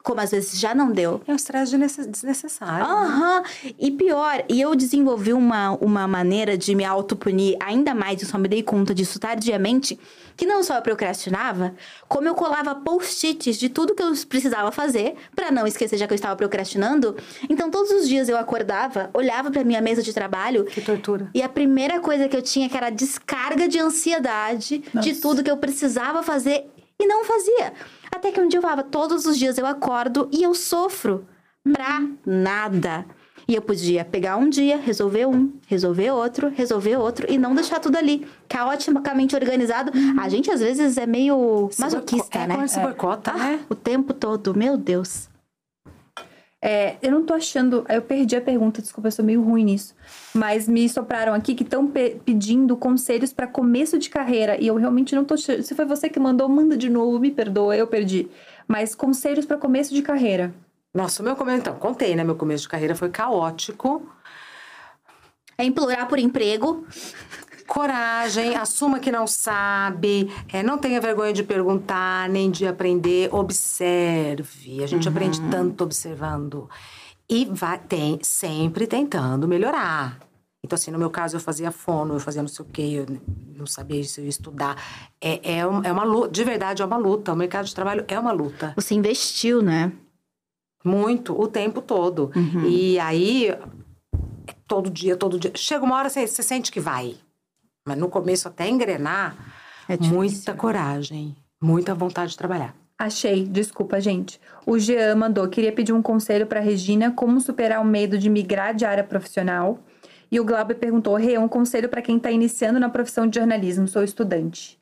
como às vezes já não deu. É um estresse desnece- desnecessário. Aham. E pior, e eu desenvolvi uma, uma maneira de me autopunir ainda mais, eu só me dei conta disso tardiamente, que não só eu procrastinava, como eu colava post-its de tudo que eu precisava fazer, pra não esquecer já que eu estava procrastinando. Então, todos os dias eu acordava, olhava pra minha mesa de trabalho Que tortura. e a primeira coisa que eu tinha que era a descarga de ansiedade de Nossa. tudo que eu precisava fazer e não fazia. Até que um dia eu falava, todos os dias eu acordo e eu sofro pra nada. E eu podia pegar um dia, resolver um, resolver outro, resolver outro e não deixar tudo ali. Caoticamente organizado. A gente às vezes é meio masoquista, é, né? se boicota, Ah, né? O tempo todo, meu Deus. É, eu não tô achando. Eu perdi a pergunta, desculpa, eu sou meio ruim nisso. Mas me sopraram aqui que estão pedindo conselhos pra começo de carreira. E eu realmente não tô. Se foi você que mandou, manda de novo, me perdoa, eu perdi. Mas conselhos pra começo de carreira. Nossa, o meu começo, então, contei, né? Meu começo de carreira foi caótico. É implorar por emprego. Coragem, assuma que não sabe, é, não tenha vergonha de perguntar, nem de aprender, observe. A gente aprende tanto observando. E vai, tem, sempre tentando melhorar. Então, assim, no meu caso, eu fazia fono, eu fazia não sei o quê, eu não sabia se eu ia estudar. É, é, um- é uma luta, de verdade, é uma luta. O mercado de trabalho é uma luta. Você investiu, né? Muito, o tempo todo. E aí, todo dia, todo dia. Chega uma hora, você, você sente que vai. Mas no começo, até engrenar, É difícil. muita coragem, muita vontade de trabalhar. Achei, desculpa, gente. O Jean mandou, queria pedir um conselho pra Regina como superar o medo de migrar de área profissional. E o Glauber perguntou, Rê, um conselho pra quem tá iniciando na profissão de jornalismo, sou estudante.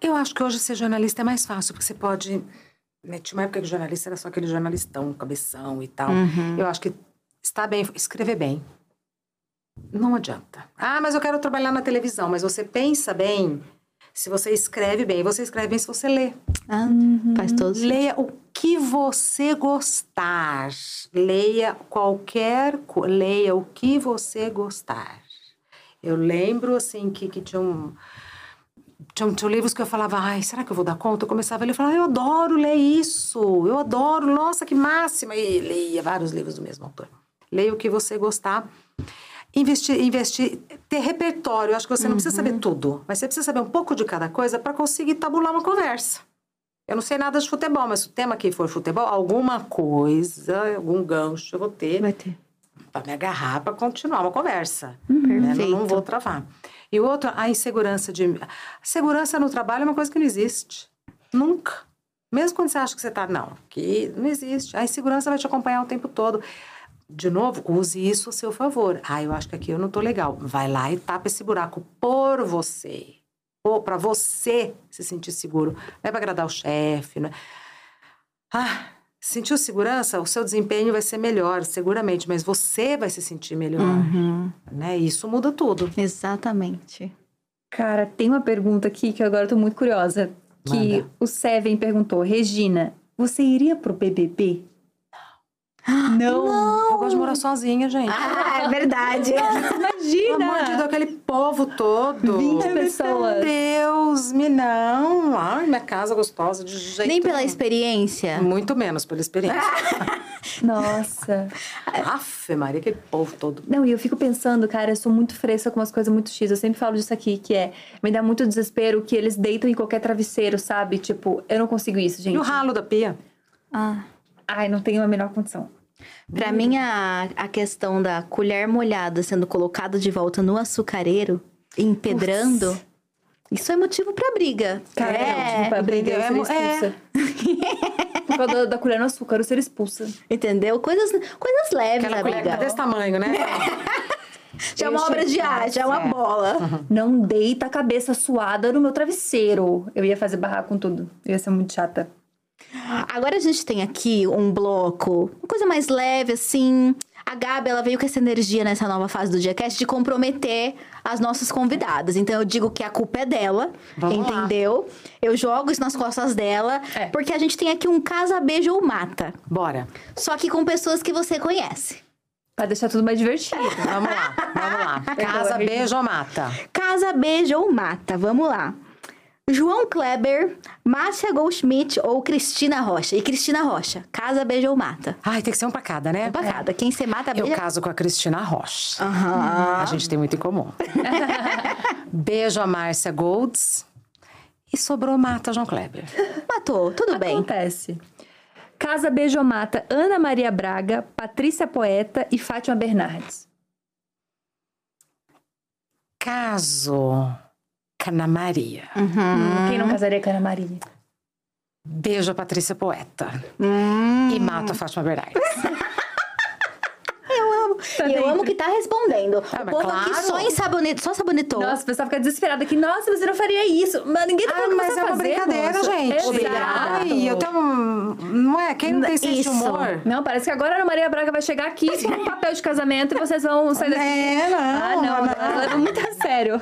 Eu acho que hoje ser jornalista é mais fácil, porque você pode. Né, tinha uma época que jornalista era só aquele jornalistão, cabeção e tal. Uhum. Eu acho que está bem, escrever bem. Não adianta. Ah, mas eu quero trabalhar na televisão. Mas você pensa bem se você escreve bem. Você escreve bem se você lê. Ah, faz todo sentido. Leia o que você gostar. Leia qualquer co- leia o que você gostar. Eu lembro assim que, que tinha um tinha, tinha livros que eu falava, ai, será que eu vou dar conta? Eu começava a ler e falava, eu adoro ler isso, eu adoro, nossa, que máxima. E leia vários livros do mesmo autor. Leia o que você gostar. Investir, investir, ter repertório. Eu acho que você não precisa saber tudo, mas você precisa saber um pouco de cada coisa para conseguir tabular uma conversa. Eu não sei nada de futebol, mas se o tema aqui for futebol, alguma coisa, algum gancho eu vou ter Vai ter. para me agarrar para continuar uma conversa. né? Não, não Perfeito. vou travar. E o outro, a insegurança de. Segurança no trabalho é uma coisa que não existe. Nunca. Mesmo quando você acha que você está, não, que não existe. A insegurança vai te acompanhar o tempo todo. De novo, use isso a seu favor. Ah, eu acho que aqui eu não tô legal. Vai lá e tapa esse buraco por você. Ou para você se sentir seguro. Não é para agradar o chefe, não é... Ah, sentiu segurança? O seu desempenho vai ser melhor, seguramente, mas você vai se sentir melhor. Uhum. Né? Isso muda tudo. Exatamente. Cara, tem uma pergunta aqui que agora eu tô muito curiosa. Que Manda. o Seven perguntou. Regina, você iria pro BBB? Não. Eu gosto de morar sozinha, gente. Ah, é verdade. Pelo amor de Imagina! Deus, aquele povo todo. 20 pessoas. Meu Deus, me não. Ai, minha casa gostosa de jeito Nem pela nenhum. experiência. Muito menos pela experiência. Nossa. Aff, Maria, aquele povo todo. Não, e eu fico pensando, cara, eu sou muito fresca com umas coisas muito X. Eu sempre falo disso aqui, que é... Me dá muito desespero que eles deitam em qualquer travesseiro, sabe? Tipo, eu não consigo isso, gente. E o ralo da pia? Ah. Ai, não tenho a menor condição. Pra mim, a, a questão da colher molhada sendo colocada de volta no açucareiro, empedrando, isso é motivo pra briga. Cara, é, é, pra briga, eu entendeu? seria É, expulsa. Por causa da, da colher no açúcar, eu seria expulsa. entendeu? Coisas, coisas leves, Aquela colher amiga. tá desse tamanho, né? Já é uma obra de arte, já é uma É. bola. Não deita a cabeça suada no meu travesseiro. Eu ia fazer barraco com tudo. Eu ia ser muito chata. Agora a gente tem aqui um bloco, uma coisa mais leve, assim. A Gabi, ela veio com essa energia nessa nova fase do Diacast de comprometer as nossas convidadas. Então eu digo que a culpa é dela, Vamos lá. entendeu? Eu jogo isso nas costas dela, É. porque a gente tem aqui um casa, beijo ou mata. Bora. Só que com pessoas que você conhece. Pra deixar tudo mais divertido. Vamos lá, vamos lá. Casa, beijo ou mata? Casa, beijo ou mata. Vamos lá. João Kleber, Márcia Goldschmidt ou Cristina Rocha. E Cristina Rocha, casa, beijo ou mata. Ai, tem que ser um pra cada, né? Pra cada. Quem você mata, Eu beija. caso com a Cristina Rocha. Aham. A gente tem muito em comum. beijo a Márcia Golds. E sobrou mata João Kleber. Matou, tudo bem. Acontece. Casa Beijo ou Mata, Ana Maria Braga, Patrícia Poeta e Fátima Bernardes. Caso Cana Maria. Uhum. Quem não casaria com a Ana Maria? Beijo a Patrícia Poeta. Hum. E mato a Fátima Bernardes. E eu amo que tá respondendo. Ah, o povo aqui claro. só ensabonetou, só sabonetou. Nossa, o pessoal fica desesperado aqui. Nossa, você não faria isso. Mas ninguém tá Ah, falando que mas é uma fazer, brincadeira, moça. gente. Exato. Obrigada. Ai, eu tenho um... Não é? Quem não tem senso de humor? Não, parece que agora a Ana Maria Braga vai chegar aqui com um papel de casamento e vocês vão sair daqui. É, não. Ah, não, não. ela leva muito a sério.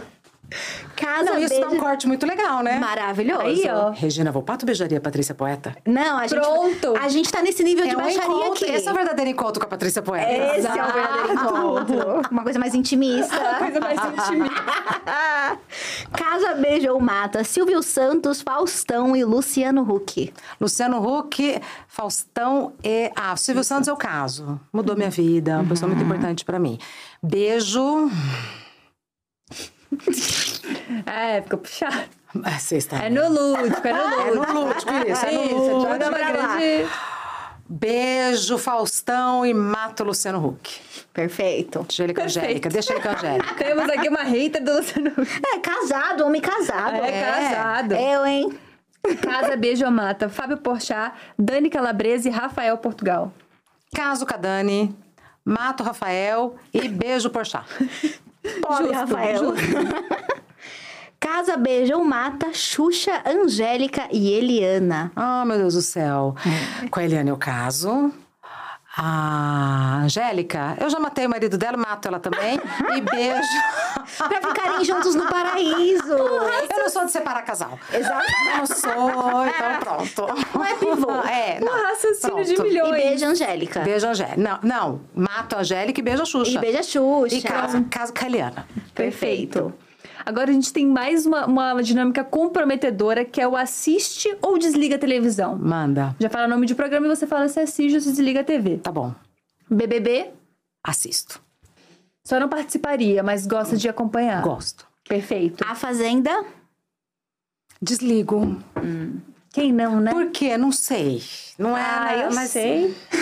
Casa, Não, isso dá um corte muito legal, né? Maravilhoso. Aí, ó. Regina Volpato beijaria a Patrícia Poeta? Não, a gente, Pronto. a gente tá nesse nível de É um baixaria encontro. aqui. Esse é o verdadeiro encontro com a Patrícia Poeta. Esse é o verdadeiro encontro. Uma coisa mais intimista. Coisa mais intimista. Casa, beijo ou mata. Silvio Santos, Faustão e Luciano Huck. Luciano Huck, Faustão e. Ah, Silvio Santos é o caso. Mudou minha vida, uma pessoa muito importante pra mim. Beijo. É, fica puxado. Você está. É no lúdico, é no É lúdico. no lúdico, isso. É no Isso, lúdico. joga uma grande... Beijo, Faustão e mato Luciano Huck. Perfeito. Deixa ele com a Angélica, deixa ele com a Angélica. Temos aqui uma hater do Luciano Huck. É, casado, homem casado. É, casado. Eu, hein? Casa Beijo ou Mata, Fábio Porchat, Dani Calabresa e Rafael Portugal. Caso com a Dani, mato Rafael e beijo Porchat. Pobre Justo, Rafael. Casa, beijo ou mata. Xuxa, Angélica e Eliana. Ah, meu Deus do céu. Com a Eliane eu caso. A Angélica, eu já matei o marido dela, mato ela também. e beijo. Pra ficarem juntos no paraíso. Eu não sou de separar casal. Exato. Não sou, então pronto. Não é pivô. É, Um não. raciocínio de Pronto. E milhões. beijo, Angélica. Beijo a Angélica. Não, não. Mato a Angélica e beijo a Xuxa. E beija Xuxa. E caso, caso com a Eliana. Perfeito. Agora a gente tem mais uma, uma dinâmica comprometedora que é o assiste ou desliga a televisão. Manda. Já fala nome de programa e você fala se assiste ou se desliga a TV. Tá bom. BBB, Assisto. só não participaria, mas gosta de acompanhar. Gosto. Perfeito. A Fazenda. Desligo. Quem não, né? Por quê? Não sei. Não é. Ah, eu mas sei.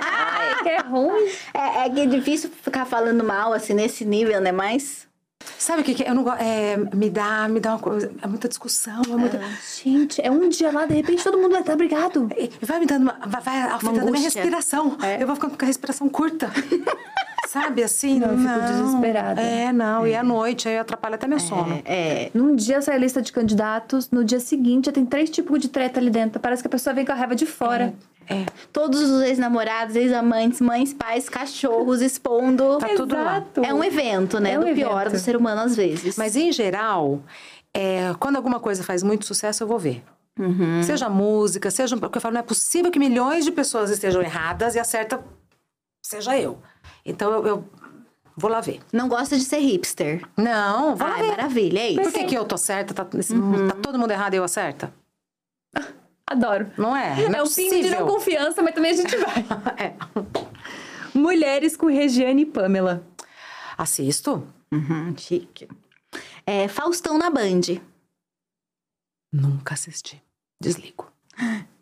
Ai, que é ruim. É, é que é difícil ficar falando mal, assim, nesse nível, né? Mas... Sabe o que, que é? eu não gosto? É, me dá, me dá uma coisa. É muita discussão, é muita. Gente, é um dia lá, de repente todo mundo vai estar obrigado. E Vai me dando uma. Vai, afetando a minha respiração. Eu vou ficando com a respiração curta. Sabe assim? Não, eu fico desesperada. É, não. E à noite, aí atrapalha até meu sono. É. Num dia sai a lista de candidatos, no dia seguinte já tem três tipos de treta ali dentro. Parece que a pessoa vem com a raiva de fora. É. Todos os ex-namorados, ex-amantes, mães, pais, cachorros expondo. Tá tudo lá. Exato. É um evento, né? É um do pior evento. do ser humano às vezes. Mas em geral, é, quando alguma coisa faz muito sucesso, eu vou ver. Uhum. Seja música, seja. Porque eu falo, não é possível que milhões de pessoas estejam erradas e a certa seja eu. Então eu, eu vou lá ver. Não gosta de ser hipster. Não, vou lá Ai, ver. maravilha, é isso. Por que, que eu tô certa? Tá, Uhum. tá todo mundo errado e eu acerta? Adoro. Não é? Não é um pingo de não possível. confiança, mas também a gente vai. É. Mulheres com Regiane e Pamela. Assisto? Uhum, chique. É, Faustão na Band. Nunca assisti. Desligo.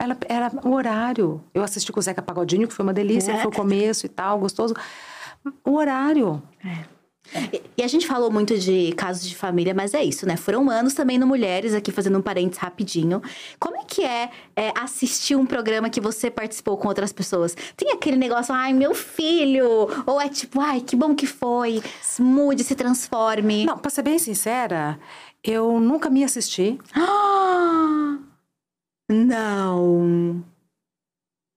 Ela, era o horário. Eu assisti com o Zeca Pagodinho, que foi uma delícia, É. foi o começo e tal, gostoso. O horário. E- E a gente falou muito de casos de família, mas é isso, né? Foram anos também no Mulheres, aqui fazendo um parênteses rapidinho. Como é que é, é, assistir um programa que você participou com outras pessoas? Tem aquele negócio, ai, meu filho! Ou é tipo, ai, que bom que foi, se mude, se transforme. Não, pra ser bem sincera, eu nunca me assisti. Ah! Não.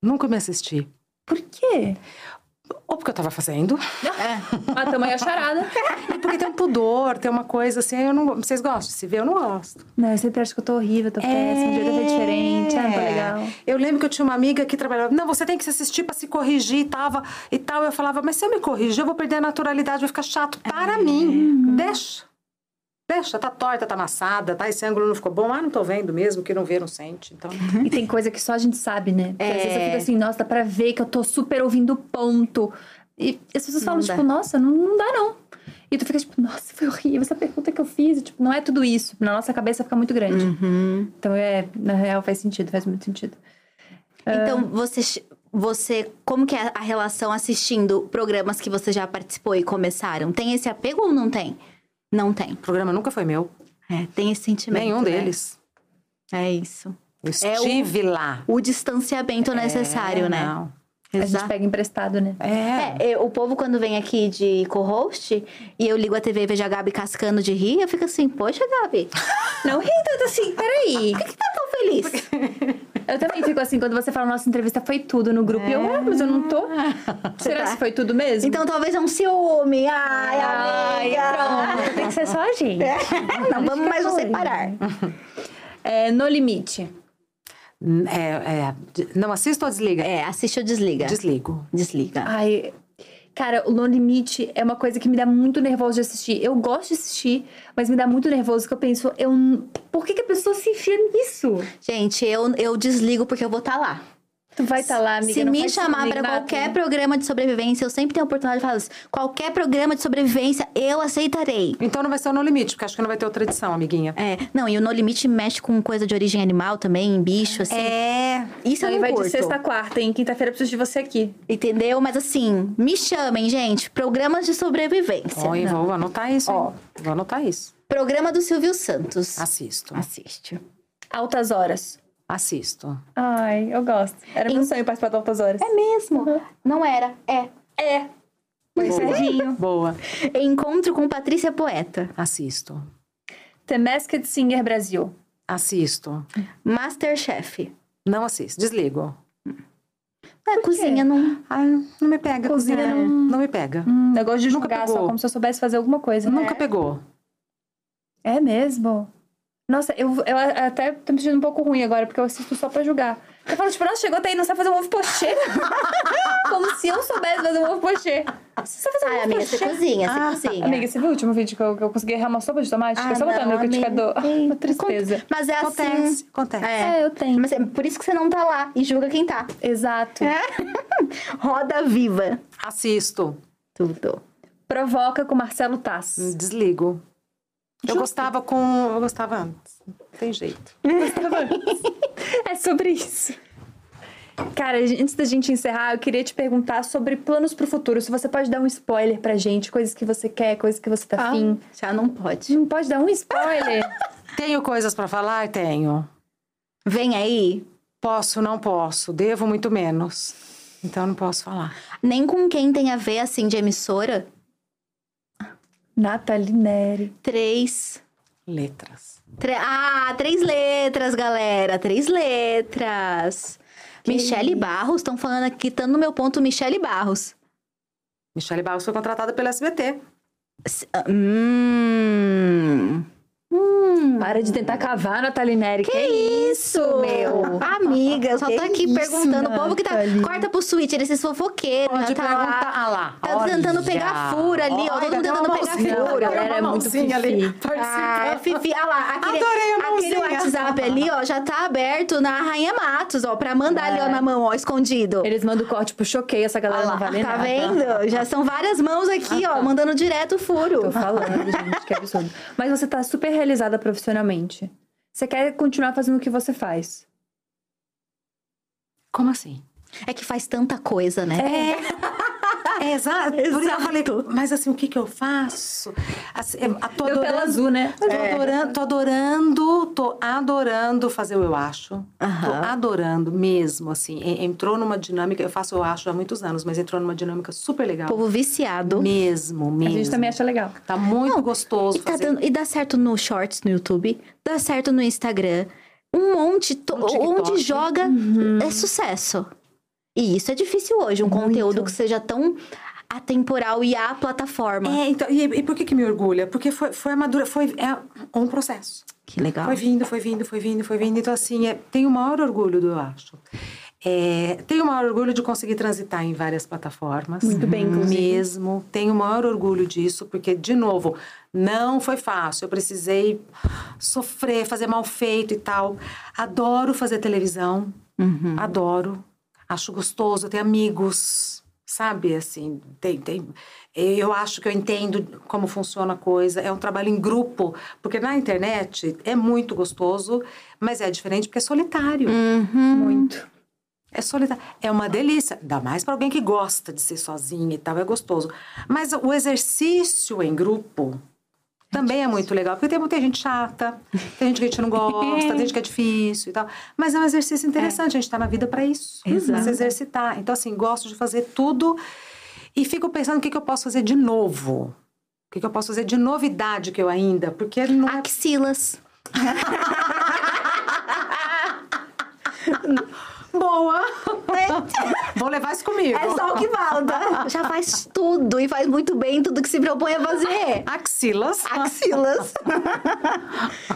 Nunca me assisti. Por quê? Ou porque eu tava fazendo, A tamanho a charada. e porque tem um pudor, tem uma coisa assim, eu não. Vocês gostam de se ver? Eu não gosto. Não, eu sempre acho que eu tô horrível, tô péssima, o jeito é diferente. Ah, não tá legal. Eu lembro que eu tinha uma amiga que trabalhava. Não, você tem que se assistir pra se corrigir e tava, e tal. Eu falava, mas se eu me corrigir, eu vou perder a naturalidade, vai ficar chato para mim. Deixa. Deixa, tá torta, tá amassada, tá? Esse ângulo não ficou bom. Ah, não tô vendo mesmo, que não vê, não sente. Então. E tem coisa que só a gente sabe, né? Porque às vezes eu É. fico assim, nossa, dá pra ver que eu tô super ouvindo o ponto. E as pessoas falam, Não dá. tipo, nossa, não, não dá não. E tu fica tipo, nossa, foi horrível essa pergunta que eu fiz. E, tipo, não é tudo isso. Na nossa cabeça fica muito grande. Uhum. Então, é, na real, faz sentido, faz muito sentido. Então, você, você. Como que é a relação assistindo programas que você já participou e começaram? Tem esse apego ou não tem? Não tem. O programa nunca foi meu. É, tem esse sentimento. Nenhum né? deles. É isso. Eu É o- estive lá. O distanciamento necessário, É, né? Não. A gente Exato. pega emprestado, né? É. É, o povo quando vem aqui de co-host e eu ligo a TV e vejo a Gabi cascando de rir, eu fico assim, poxa, Gabi, Não ri tanto assim, peraí. por que que tá tão feliz? Eu também fico assim, quando você fala, nossa entrevista foi tudo no grupo. E eu, ah, mas eu não tô. Será tá. que foi tudo mesmo? Então talvez é um ciúme. Ai, Ai, amiga. pronto. Tem que ser só a gente. Não vamos mais nos separar. É, no limite. É, é, não assisto ou desliga? É, assiste ou desliga. Desligo. Desliga. Ai, cara, o No Limite é uma coisa que me dá muito nervoso de assistir. Eu gosto de assistir, mas me dá muito nervoso que eu penso, eu, por que, que a pessoa se enfia nisso? Gente, eu, eu desligo porque eu vou estar lá. Tu vai estar lá, amiga. Se não me chamar Nath. qualquer programa de sobrevivência, eu sempre tenho a oportunidade de falar isso. Qualquer programa de sobrevivência, eu aceitarei. Então não vai ser o No Limite, porque acho que não vai ter outra edição, amiguinha. É, não, e o No Limite mexe com coisa de origem animal também, bicho, assim. É. Isso eu Aí não vai curto. de sexta a quarta, hein? Quinta-feira eu preciso de você aqui. Entendeu? Mas assim, me chamem, gente. Programas de sobrevivência. Oi, vou anotar isso. Ó. hein? Vou anotar isso. Programa do Silvio Santos. Assisto. Assiste. Altas horas. Assisto. Ai, eu gosto. Era meu Em- sonho participar de Altas Horas. É mesmo? Não era. É. É. Boa. Boa. Encontro com Patrícia Poeta. Assisto. The Masked Singer Brasil. Assisto. Masterchef. Não assisto. Desligo. É, cozinha não. Ah, não me pega. Cozinha Cozinha não, não me pega. Hum, eu gosto de Nunca julgar pegou. só, como se eu soubesse fazer alguma coisa. Nunca pegou. É mesmo? Nossa, eu, eu até tô me sentindo um pouco ruim agora, porque eu assisto só pra julgar. Eu falo, tipo, nossa, chegou até aí, não sabe fazer um ovo pochê? Como se eu soubesse fazer um ovo pochê. Você sabe fazer um Ai, ovo amiga, pochê? você cozinha, você Ah, cozinha. Amiga, você viu o último vídeo que eu, que eu consegui errar uma sopa de tomate? Ah, eu só botar no amiga. Uma tristeza. Mas é Acontece. assim. Acontece. É. É, eu tenho. Mas é por isso que você não tá lá e julga quem tá. Exato. Roda viva. Assisto. Tudo. Provoca com Marcelo Tass. Desligo. Eu gostava com. Eu gostava antes. Não tem jeito. É sobre isso. Cara, antes da gente encerrar, eu queria te perguntar sobre planos pro futuro. Se você pode dar um spoiler pra gente, coisas que você quer, coisas que você tá Ah, afim. Já não pode. Não pode dar um spoiler? Tenho coisas pra falar? Tenho. Vem aí. Posso, não posso. Devo muito menos. Então não posso falar. Nem com quem tem a ver, assim, de emissora. Nathalie Neri. Três. Letras. Tre- ah, três letras, galera. Três letras. Michele Barros, estão falando aqui, tá no meu ponto, Michele Barros. Michele Barros foi contratada pela SBT. S- ah, Hum. Hum. Para de tentar cavar, Nathalie Neri. Que, Isso, meu? Amiga, eu só Que tô aqui isso, perguntando. O povo que tá. Nathalie? Corta pro switch, esses fofoqueiros. Pode tá perguntar. lá. Ah lá. Tá tentando olha. pegar furo ali, ó. Todo Olha, mundo tentando pegar uma Galera, é muito mãozinha ali fifi. Ah, é. Fifi. Ah lá, aquele, Adorei a aquele mãozinha. WhatsApp ali, ó, já tá aberto na Rainha Matos, ó, pra mandar ali, ó, É. na mão, ó, escondido. Eles mandam o corte pro choquei, essa galera Ah não vale Tá nada. vendo? Já são várias mãos aqui, ó, mandando direto o furo. Tô falando, gente, que absurdo. Mas você tá super realizada profissionalmente. Você quer continuar fazendo o que você faz. Como assim? É que faz tanta coisa, né? É, exato. Por isso eu falei, mas assim, o que que eu faço? Assim, eu tô adorando, azul, né? Tô adorando, tô adorando, tô adorando fazer o eu acho. Tô Aham. adorando mesmo, assim. En- Entrou numa dinâmica, eu faço eu acho há muitos anos, mas entrou numa dinâmica super legal. Povo viciado. Mesmo, mesmo. A gente também acha legal. Tá muito Não, gostoso E, tá fazer. dando- e dá certo no Shorts no YouTube, dá certo no Instagram. Um monte, onde joga é sucesso. E isso é difícil hoje, um Muito. conteúdo que seja tão atemporal e a plataforma. É, então, e, e por que que me orgulha? Porque foi, foi a madura, foi é um processo. Que legal. Foi vindo, foi vindo, foi vindo, foi vindo. Então, assim, é, tenho o maior orgulho do eu acho. É, tenho o maior orgulho de conseguir transitar em várias plataformas. Muito bem, inclusive. Mesmo. Tenho o maior orgulho disso, porque, de novo, não foi fácil. Eu precisei sofrer, fazer mal feito e tal. Adoro fazer televisão. Uhum. Adoro. Acho gostoso, ter amigos, sabe? Assim, tem, tem. Eu acho que eu entendo como funciona a coisa. É um trabalho em grupo, porque na internet é muito gostoso, mas é diferente porque é solitário. Uhum. Muito. É solitário. É uma delícia. Ainda mais para alguém que gosta de ser sozinha e tal, é gostoso. Mas o exercício em grupo também é muito legal, porque tem muita gente chata, tem gente que a gente não gosta, tem gente que é difícil e tal. Mas é um exercício interessante, a gente está na vida para isso. Pra se exercitar. Então, assim, gosto de fazer tudo e fico pensando o que, que eu posso fazer de novo. O que, que eu posso fazer de novidade que eu ainda, porque não é Boa. Vou levar isso comigo. É só o que falta. Já faz tudo e faz muito bem tudo que se propõe a fazer. Axilas. Axilas.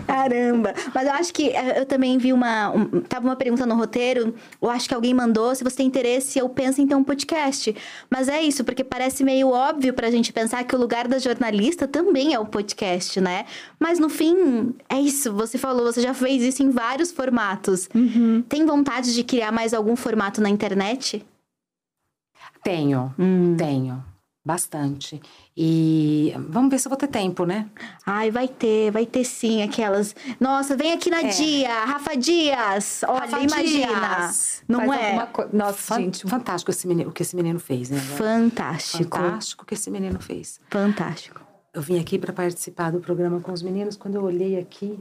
Caramba. Mas eu acho que eh, eu também vi uma. Um, tava uma pergunta no roteiro. Eu acho que alguém mandou. Se você tem interesse, eu penso em ter um podcast. Mas é isso, porque parece meio óbvio pra gente pensar que o lugar da jornalista também é o podcast, né? Mas no fim, é isso. Você falou, você já fez isso em vários formatos. Tem vontade de criar mais algum formato na internet? Tenho, Hum. tenho. Bastante. E vamos ver se eu vou ter tempo, né? Ai, vai ter, vai ter sim aquelas. Nossa, vem aqui na É. Dia, Rafa Dias. Olha, Rafa imagina. Dias. Não Faz é? co- Nossa, Fan- gente. Fantástico esse menino, o que esse menino fez, né? Fantástico. Fantástico o que esse menino fez. Fantástico. Eu vim aqui para participar do programa com os meninos. Quando eu olhei aqui,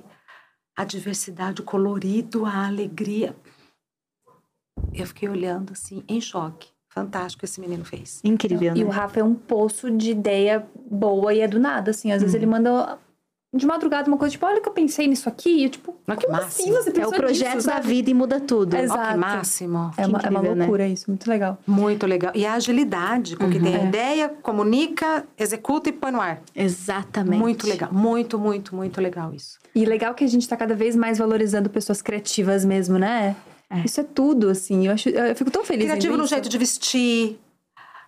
a diversidade, o colorido, a alegria. Eu fiquei olhando assim, em choque. Fantástico esse menino fez. Incrível, E né? o Rafa é um poço de ideia boa e é do nada, assim. Às vezes Uhum. ele manda de madrugada uma coisa, tipo, olha que eu pensei nisso aqui. E eu, tipo, que como máximo. assim você É o projeto nisso, da sabe? vida e muda tudo. É. Olha que Exato. máximo. É uma, é uma incrível, né? loucura isso, muito legal. Muito legal. E a agilidade com que tem a É. ideia, comunica, executa e põe no ar. Exatamente. Muito legal. Muito, muito, muito legal isso. E legal que a gente tá cada vez mais valorizando pessoas criativas mesmo, né? É. Isso é tudo, assim. Eu, acho, eu fico tão feliz. Criativo no isso. jeito de vestir,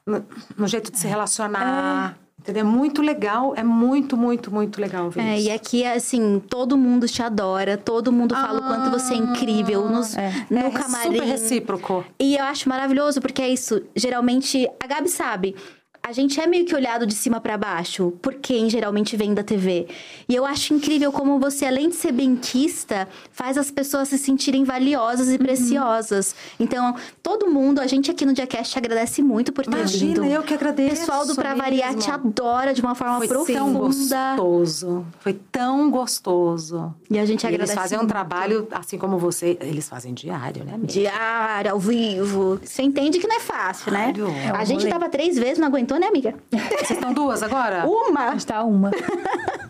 no, no jeito de É. se relacionar. Entendeu? É muito legal. É muito, muito, muito legal ver É, isso. e aqui, assim, todo mundo te adora, todo mundo fala o quanto você é incrível nos, é. no é camarim. super recíproco. E eu acho maravilhoso, porque é isso. Geralmente, a Gabi sabe. A gente é meio que olhado de cima pra baixo, por quem geralmente vem da TV. E eu acho incrível como você, além de ser benquista, faz as pessoas se sentirem valiosas Uhum. e preciosas. Então, todo mundo, a gente aqui no Diacast agradece muito por ter Imagina, vindo. eu que agradeço. O pessoal do Pra Variar te adora de uma forma Foi tão profunda. gostoso. Foi tão gostoso. E a gente E agradece eles fazem um muito. trabalho, assim como você, eles fazem diário, né, amiga? Diário, ao vivo. Você entende que não é fácil, né? Diário. É um a gente rolê. tava três vezes, não aguentou, né, amiga? Vocês estão duas agora? A Uma! gente tá uma.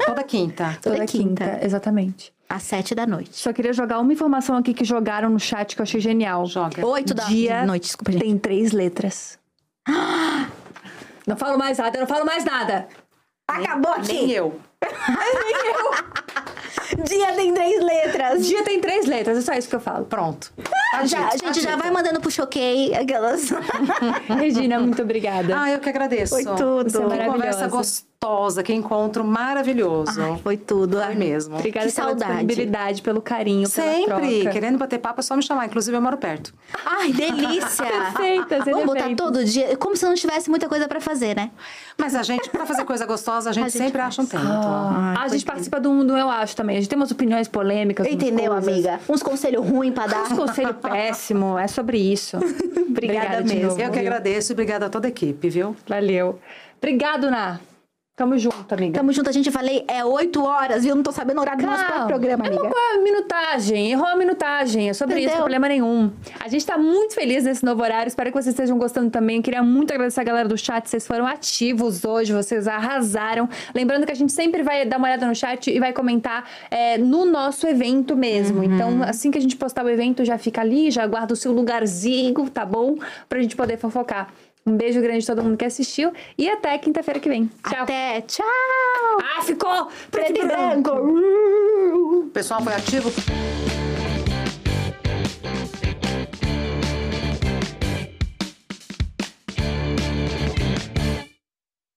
Toda quinta. Toda Toda quinta. quinta. Exatamente. Às sete da noite. Só queria jogar uma informação aqui que jogaram no chat que eu achei genial. Joga. Oito da Dia noite, desculpa, gente. tem três letras. Não falo mais nada, eu não falo mais nada. Acabou Nem eu. Dia tem três letras. Dia tem três letras, é só isso que eu falo. Pronto. Já, a gente já vai mandando pro choquei aquelas. Regina, muito obrigada. Ah, eu que agradeço. Foi tudo. Você é Que conversa maravilhosa. gostosa, que encontro maravilhoso. Ai, foi tudo. Foi mesmo. Obrigada que pela saudade. disponibilidade, pelo carinho, pela Sempre. troca. Querendo bater papo, é só me chamar. Inclusive, eu moro perto. Ai, delícia. Perfeita, Vamos botar todo dia. Como se não tivesse muita coisa pra fazer, né? Mas a gente, pra fazer coisa gostosa, a gente, A gente sempre faz. acha um tempo. Ah, a gente participa do mundo, eu acho também. A gente tem umas opiniões polêmicas. Entendeu, coisas. amiga? Uns conselhos ruins pra dar. Um conselho péssimo, é sobre isso. Obrigada de mesmo. novo, Eu que viu? agradeço e obrigada a toda a equipe, viu? Valeu. Obrigado, Ná. Tamo junto, amiga. Tamo junto, a gente falei, é oito horas, viu? Não tô sabendo o horário do nosso Calma. programa, amiga. uma minutagem, errou a minutagem. É sobre isso, Entendeu? não problema nenhum. A gente tá muito feliz nesse novo horário. Espero que vocês estejam gostando também. Queria muito agradecer a galera do chat. Vocês foram ativos hoje, vocês arrasaram. Lembrando que a gente sempre vai dar uma olhada no chat e vai comentar é, no nosso evento mesmo. Então, assim que a gente postar o evento, já fica ali, já guarda o seu lugarzinho, tá bom? Pra gente poder fofocar. Um beijo grande a todo mundo que assistiu e até quinta-feira que vem. Tchau. Até, tchau! Ah, ficou Preto e branco! O pessoal foi ativo?